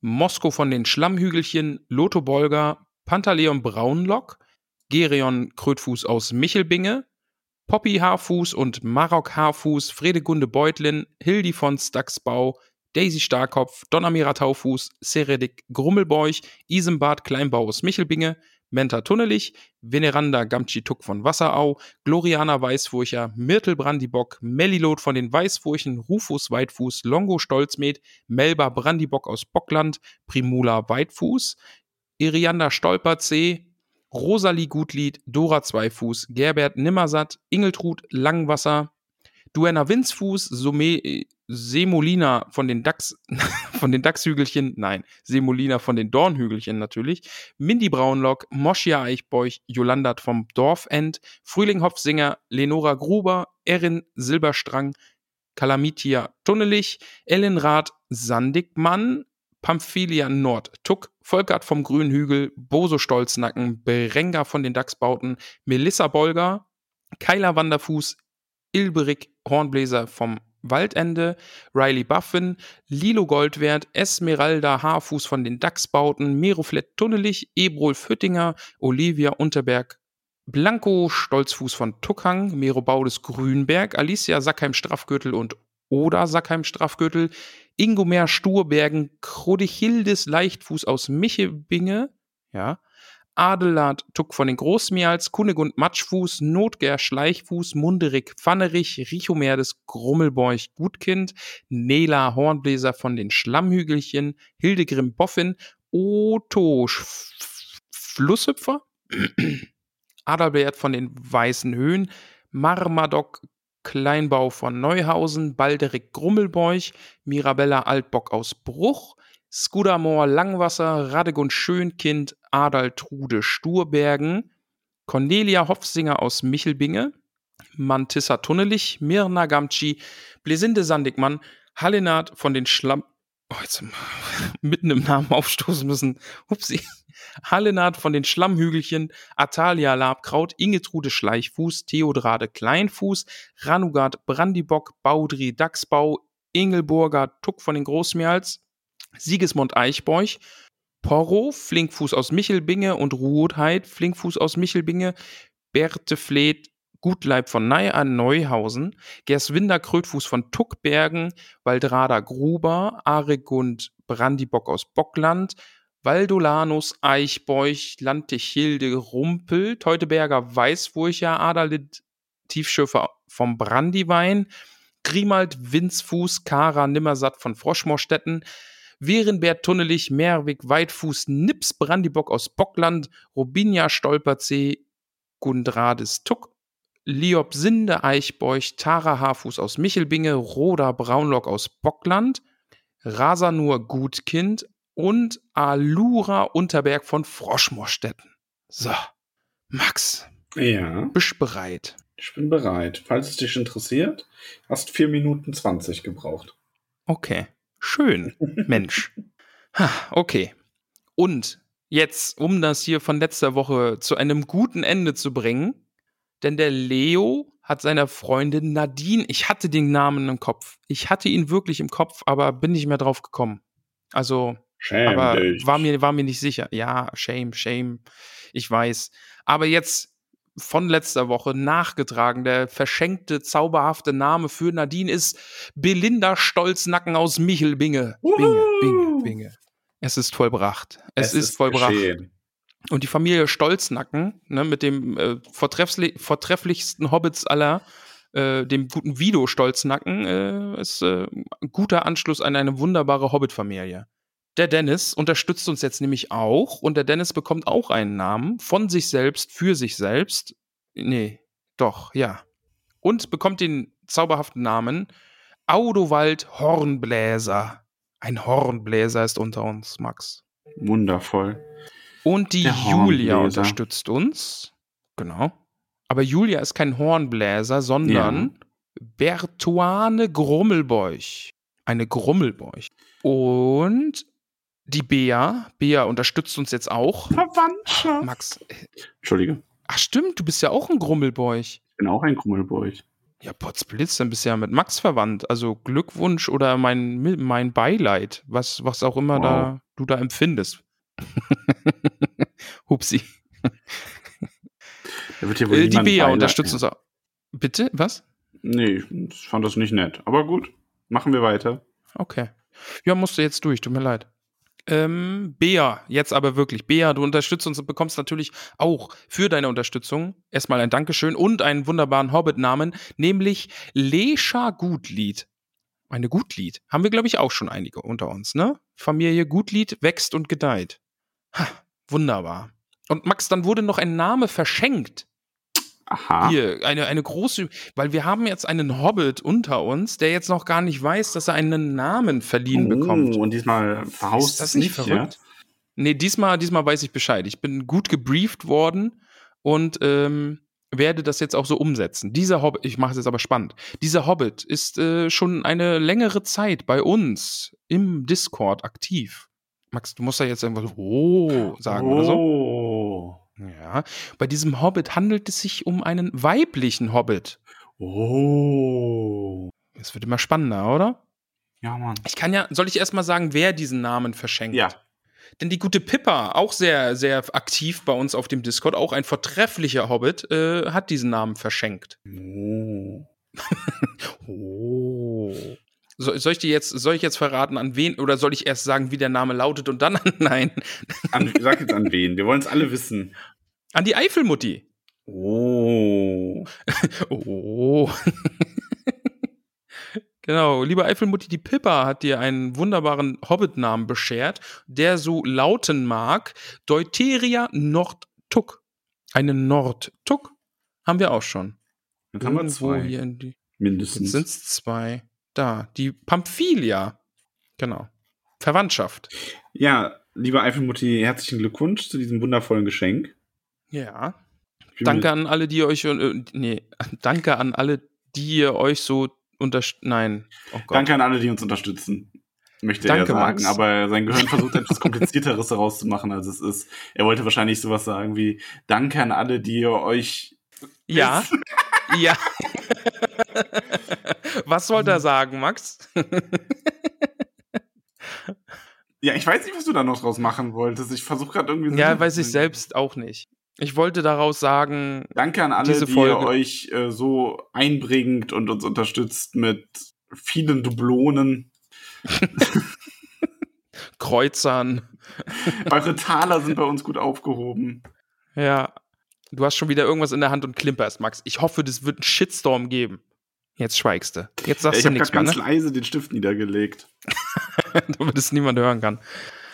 Mosko von den Schlammhügelchen, Lotho Bolger, Pantaleon Braunlock, Gerion Krötfuß aus Michelbinge, Poppy Haarfuß und Marok Haarfuß, Fredegunde Beutlin, Hildi von Staxbau, Daisy Starkopf, Donnermira Taufuß, Seredik Grummelbeuch, Isembart Kleinbau aus Michelbinge, Menta Tunnelich, Veneranda Gamtschi-Tuck von Wasserau, Gloriana Weißfurcher, Myrtle Brandibock, Mellilot von den Weißfurchen, Rufus Weitfuß, Longo Stolzmed, Melba Brandibock aus Bockland, Primula Weitfuß, Irianda Stolperzee, Rosalie Gutlied, Dora Zweifuß, Gerbert Nimmersatt, Ingeltrud Langwasser, Duenna Winzfuß, Sume, Semolina von den Dachs, von den Dachshügelchen, nein, Semolina von den Dornhügelchen natürlich, Mindy Braunlock, Moschia Eichbeuch, Jolandat vom Dorfend, Frühling Hopfsinger, Lenora Gruber, Erin Silberstrang, Kalamitia Tunnelich, Ellen Rath Sandigmann, Pamphilia Nord Tuck, Volkert vom Grünhügel, Boso Stolznacken, Berenga von den Dachsbauten, Melissa Bolger, Keiler Wanderfuß, Ilberik Hornbläser vom Waldende, Riley Buffin, Lilo Goldwert, Esmeralda Haarfuß von den Dachsbauten, Meroflett Tunnelich, Ebrol Füttinger, Olivia Unterberg, Blanco Stolzfuß von Tuckhang, Mero Baudes Grünberg, Alicia Sackheim Straffgürtel und Oda Sackheim Straffgürtel, Ingomer Sturbergen, Krodichildes Leichtfuß aus Michebinge, ja, Adelard Tuck von den Großmials, Kunegund Matschfuß, Notger Schleichfuß, Munderig Pfannerich, Richomerdes Grummelbeuch Gutkind, Nela Hornbläser von den Schlammhügelchen, Hildegrim Boffin, Otto Flusshüpfer, Adalbert von den Weißen Höhen, Marmadoc Kleinbau von Neuhausen, Balderik Grummelbeuch, Mirabella Altbock aus Bruch, Skudamor Langwasser, Radegund Schönkind, Adaltrude Sturbergen, Cornelia Hopfsinger aus Michelbinge, Mantissa Tunnelich, Mirna Gamci, Blesinde Sandigmann, Hallenat von den Schlamm. Oh, jetzt mitten im Namen aufstoßen müssen. Upsi. Hallenat von den Schlammhügelchen, Atalia Labkraut, Ingetrude Schleichfuß, Theodrade Kleinfuß, Ranugard Brandibock, Baudri Dachsbau, Ingelburger Tuck von den Großmials, Sigismund Eichbeuch, Porro, Flinkfuß aus Michelbinge und Ruotheit, Flinkfuß aus Michelbinge, Berthe Fleet, Gutleib von Ney an Neuhausen, Gerswinder Krötfuß von Tuckbergen, Waldrada Gruber, Aregund Brandibock aus Bockland, Valdolanus Eichbeuch, Lantichilde Rumpel, Teuteberger Weißfurcher, Adalid Tiefschöfer vom Brandiwein, Grimald Winzfuß, Kara Nimmersatt von Froschmorstetten, Werenbert Tunnelich, Meerwig, Weitfuß, Nips Brandibock aus Bockland, Robinia Stolperzee, Gundrades Tuck, Liop Sinde Eichbeuch, Tara Haarfuß aus Michelbinge, Roda Braunlock aus Bockland, Rasanur Gutkind und Alura Unterberg von Froschmorstetten. So, Max. Ja. Bist bereit? Ich bin bereit. Falls es dich interessiert, hast 4 Minuten 20 gebraucht. Okay. Schön, Mensch. Ha, okay. Und jetzt, um das hier von letzter Woche zu einem guten Ende zu bringen, denn der Leo hat seiner Freundin Nadine, ich hatte den Namen im Kopf. Ich hatte ihn wirklich im Kopf, aber bin nicht mehr drauf gekommen. Also, Schäm aber dich. war mir, war mir nicht sicher. Ja, shame, shame. Ich weiß. Aber jetzt von letzter Woche nachgetragen. Der verschenkte, zauberhafte Name für Nadine ist Belinda Stolznacken aus Michelbinge. Binge, Binge, Binge. Es ist vollbracht. Es, ist, vollbracht. geschehen. Und die Familie Stolznacken, ne, mit dem äh, vortreffli vortrefflichsten Hobbits aller, äh, dem guten Vido Stolznacken, äh, ist äh, ein guter Anschluss an eine wunderbare Hobbit-Familie. Der Dennis unterstützt uns jetzt nämlich auch und der Dennis bekommt auch einen Namen von sich selbst, für sich selbst. Nee, doch, ja. Und bekommt den zauberhaften Namen Audowald Hornbläser. Ein Hornbläser ist unter uns, Max. Wundervoll. Und die Der Julia unterstützt uns. Genau. Aber Julia ist kein Hornbläser, sondern Bertuane Grummelbeuch. Eine Grummelbeuch. Und die Bea. Bea unterstützt uns jetzt auch. Verwandtschaft. Max. Entschuldige. Ach stimmt, du bist ja auch ein Grummelbeuch. Ich bin auch ein Grummelbeuch. Ja, Potzblitz, dann bist du ja mit Max verwandt. Also Glückwunsch oder mein, mein Beileid, was, was auch immer Wow. da, du da empfindest. Hupsi. Da wird hier wohl Äh, die Bea unterstützt uns auch. Bitte? Was? Nee, ich fand das nicht nett. Aber gut, machen wir weiter. Okay. Ja, musst du jetzt durch, tut mir leid. Ähm, Bea, jetzt aber wirklich. Bea, du unterstützt uns und bekommst natürlich auch für deine Unterstützung erstmal ein Dankeschön und einen wunderbaren Hobbit-Namen, nämlich Lescha Gutlied. Eine Gutlied. Haben wir, glaube ich, auch schon einige unter uns, ne? Familie Gutlied wächst und gedeiht. Ha, wunderbar. Und Max, dann wurde noch ein Name verschenkt. Aha. Hier, eine, eine große, weil wir haben jetzt einen Hobbit unter uns, der jetzt noch gar nicht weiß, dass er einen Namen verliehen bekommt. Oh, und diesmal verhaust Ist das nicht nicht, verrückt? Nee, diesmal, diesmal weiß ich Bescheid. Ich bin gut gebrieft worden und ähm, werde das jetzt auch so umsetzen. Dieser Hobbit, ich mache es jetzt aber spannend. Dieser Hobbit ist äh, schon eine längere Zeit bei uns im Discord aktiv. Max, du musst da jetzt irgendwas oh sagen ja? oder so. Oh. Ja. Bei diesem Hobbit handelt es sich um einen weiblichen Hobbit. Oh. Es wird immer spannender, oder? Ja, Mann. Ich kann ja, soll ich erstmal sagen, wer diesen Namen verschenkt? Ja. Denn die gute Pippa, auch sehr, sehr aktiv bei uns auf dem Discord, auch ein vortrefflicher Hobbit, äh, hat diesen Namen verschenkt. Oh. Oh. So, soll ich dir jetzt, soll ich jetzt verraten, an wen, oder soll ich erst sagen, wie der Name lautet und dann an, nein, An, sag jetzt an wen. Wir wollen es alle wissen. an die Eifelmutti. Oh. Oh. genau, liebe Eifelmutti, die Pippa hat dir einen wunderbaren Hobbit-Namen beschert, der so lauten mag: Deuteria Nordtuck. Eine Nordtuck haben wir auch schon. Jetzt haben wir zwei. die. Jetzt Mindestens. sind es zwei. Da, die Pamphilia. Genau. Verwandtschaft. Ja, liebe Eifelmutti, herzlichen Glückwunsch zu diesem wundervollen Geschenk. Ja. Danke an alle, die euch. Äh, nee, danke an alle, die ihr euch so unterstützt. Nein. Oh. Danke an alle, die uns unterstützen. Möchte Danke, er sagen, Max. aber sein Gehirn versucht etwas komplizierteres daraus zu machen, als es ist. Er wollte wahrscheinlich sowas sagen wie Danke an alle, die ihr euch Ja. ja. Was soll er sagen, Max? Ja, ich weiß nicht, was du da noch draus machen wolltest. Ich versuche gerade irgendwie. so- ja, weiß ich selbst auch nicht. Ich wollte daraus sagen, Danke an alle, die Folge. ihr euch äh, so einbringt und uns unterstützt mit vielen Dublonen. Kreuzern. Eure Taler sind bei uns gut aufgehoben. Ja. Du hast schon wieder irgendwas in der Hand und klimperst, Max. Ich hoffe, das wird einen Shitstorm geben. Jetzt schweigst du. Jetzt sagst ich du habe nichts mehr, ganz ne? leise den Stift niedergelegt. Damit es niemand hören kann.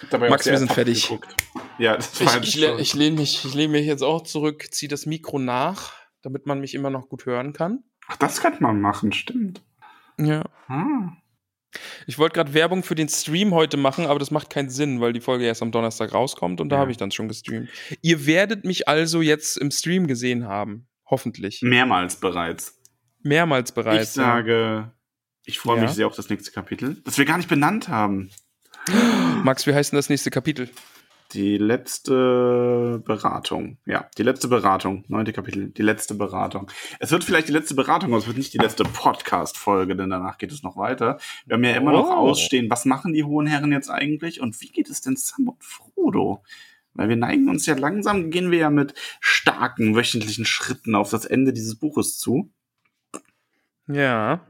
Ich Max, wir sind fertig. geguckt. Ja, das Ich, war ich, le- ich lehne mich, ich lehne mich jetzt auch zurück, ziehe das Mikro nach, damit man mich immer noch gut hören kann. Ach, das könnte man machen, stimmt. Ja. Ah. Ich wollte gerade Werbung für den Stream heute machen, aber das macht keinen Sinn, weil die Folge erst am Donnerstag rauskommt und da Ja. habe ich dann schon gestreamt. Ihr werdet mich also jetzt im Stream gesehen haben. Hoffentlich. Mehrmals bereits. Mehrmals bereits. ich sage, ich freue Ja. mich sehr auf das nächste Kapitel, das wir gar nicht benannt haben. Max, wie heißt denn das nächste Kapitel? Die letzte Beratung. Ja, die letzte Beratung. Neunte Kapitel. Die letzte Beratung. Es wird vielleicht die letzte Beratung, aber es wird nicht die letzte Podcast-Folge, denn danach geht es noch weiter. Wir haben ja immer noch Oh. ausstehen, was machen die hohen Herren jetzt eigentlich und wie geht es denn Sam und Frodo? Weil wir neigen uns ja langsam, gehen wir ja mit starken wöchentlichen Schritten auf das Ende dieses Buches zu. Ja.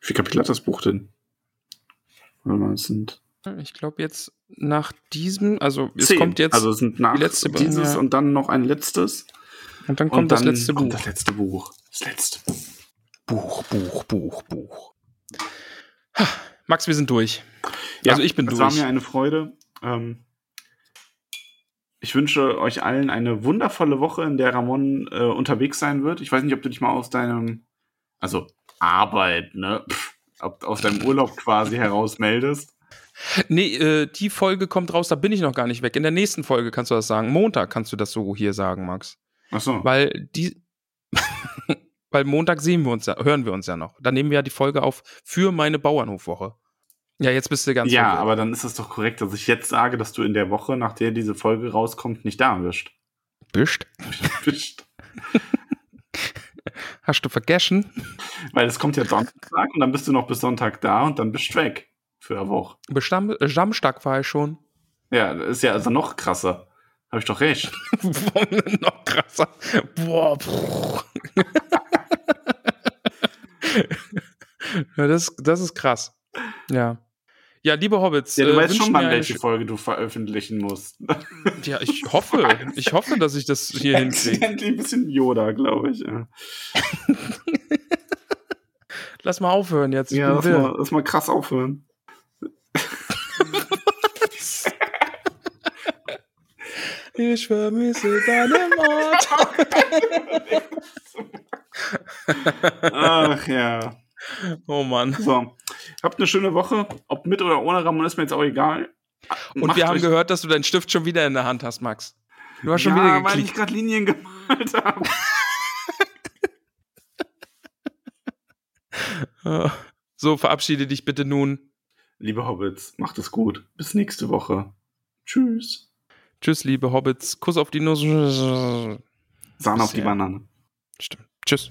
Wie viele Kapitel hat das Buch denn? Es sind Ich glaube jetzt nach diesem, also es zehn. kommt jetzt Also es sind nach die letzte- dieses ja. und dann noch ein letztes. und dann kommt und das dann letzte kommt Buch. das letzte Buch. Das letzte. Buch, Buch, Buch, Buch. Ha, Max, wir sind durch. Ja, also ich bin es durch. war mir eine Freude. Ähm, ich wünsche euch allen eine wundervolle Woche, in der Ramon äh, unterwegs sein wird. Ich weiß nicht, ob du dich mal aus deinem, also Arbeit, ne? Pff, ob, aus deinem Urlaub quasi herausmeldest. Nee, äh, die Folge kommt raus, da bin ich noch gar nicht weg. In der nächsten Folge kannst du das sagen. Montag kannst du das so hier sagen, Max. Ach so. Weil die. Weil Montag sehen wir uns ja, hören wir uns ja noch. Dann nehmen wir ja die Folge auf für meine Bauernhofwoche. Ja, jetzt bist du ganz ja, verwirrt. aber dann ist es doch korrekt, dass ich jetzt sage, dass du in der Woche, nach der diese Folge rauskommt, nicht da bist. Bist? Bist. Hast du vergessen? Weil es kommt ja Donnerstag und dann bist du noch bis Sonntag da und dann bist du weg für eine Woche. Bestam äh, Samstag war ich schon. Ja, ist ja also noch krasser. Habe ich doch recht. noch krasser. Boah. ja, das, das ist krass. Ja. Ja, liebe Hobbits. Ja, du äh, weißt schon mal, welche Folge du veröffentlichen musst. Ja, ich hoffe. Ich hoffe, dass ich das hier hinkriege. Endlich ein bisschen Yoda, glaube ich. Ja, Lass mal aufhören jetzt. Ja lass, mal, lass mal krass aufhören. Ich vermisse deine Mord. Ach ja. Oh Mann. So, habt eine schöne Woche. Ob mit oder ohne Ramon ist mir jetzt auch egal. Und Macht wir haben gehört, dass du deinen Stift schon wieder in der Hand hast, Max. Du hast schon ja, wieder weil ich geklickt. gerade Linien gemalt habe. So, verabschiede dich bitte nun. Liebe Hobbits, macht es gut. Bis nächste Woche. Tschüss. Tschüss, liebe Hobbits. Kuss auf die Nuss. Sahne auf die. Banane. Stimmt. Tschüss.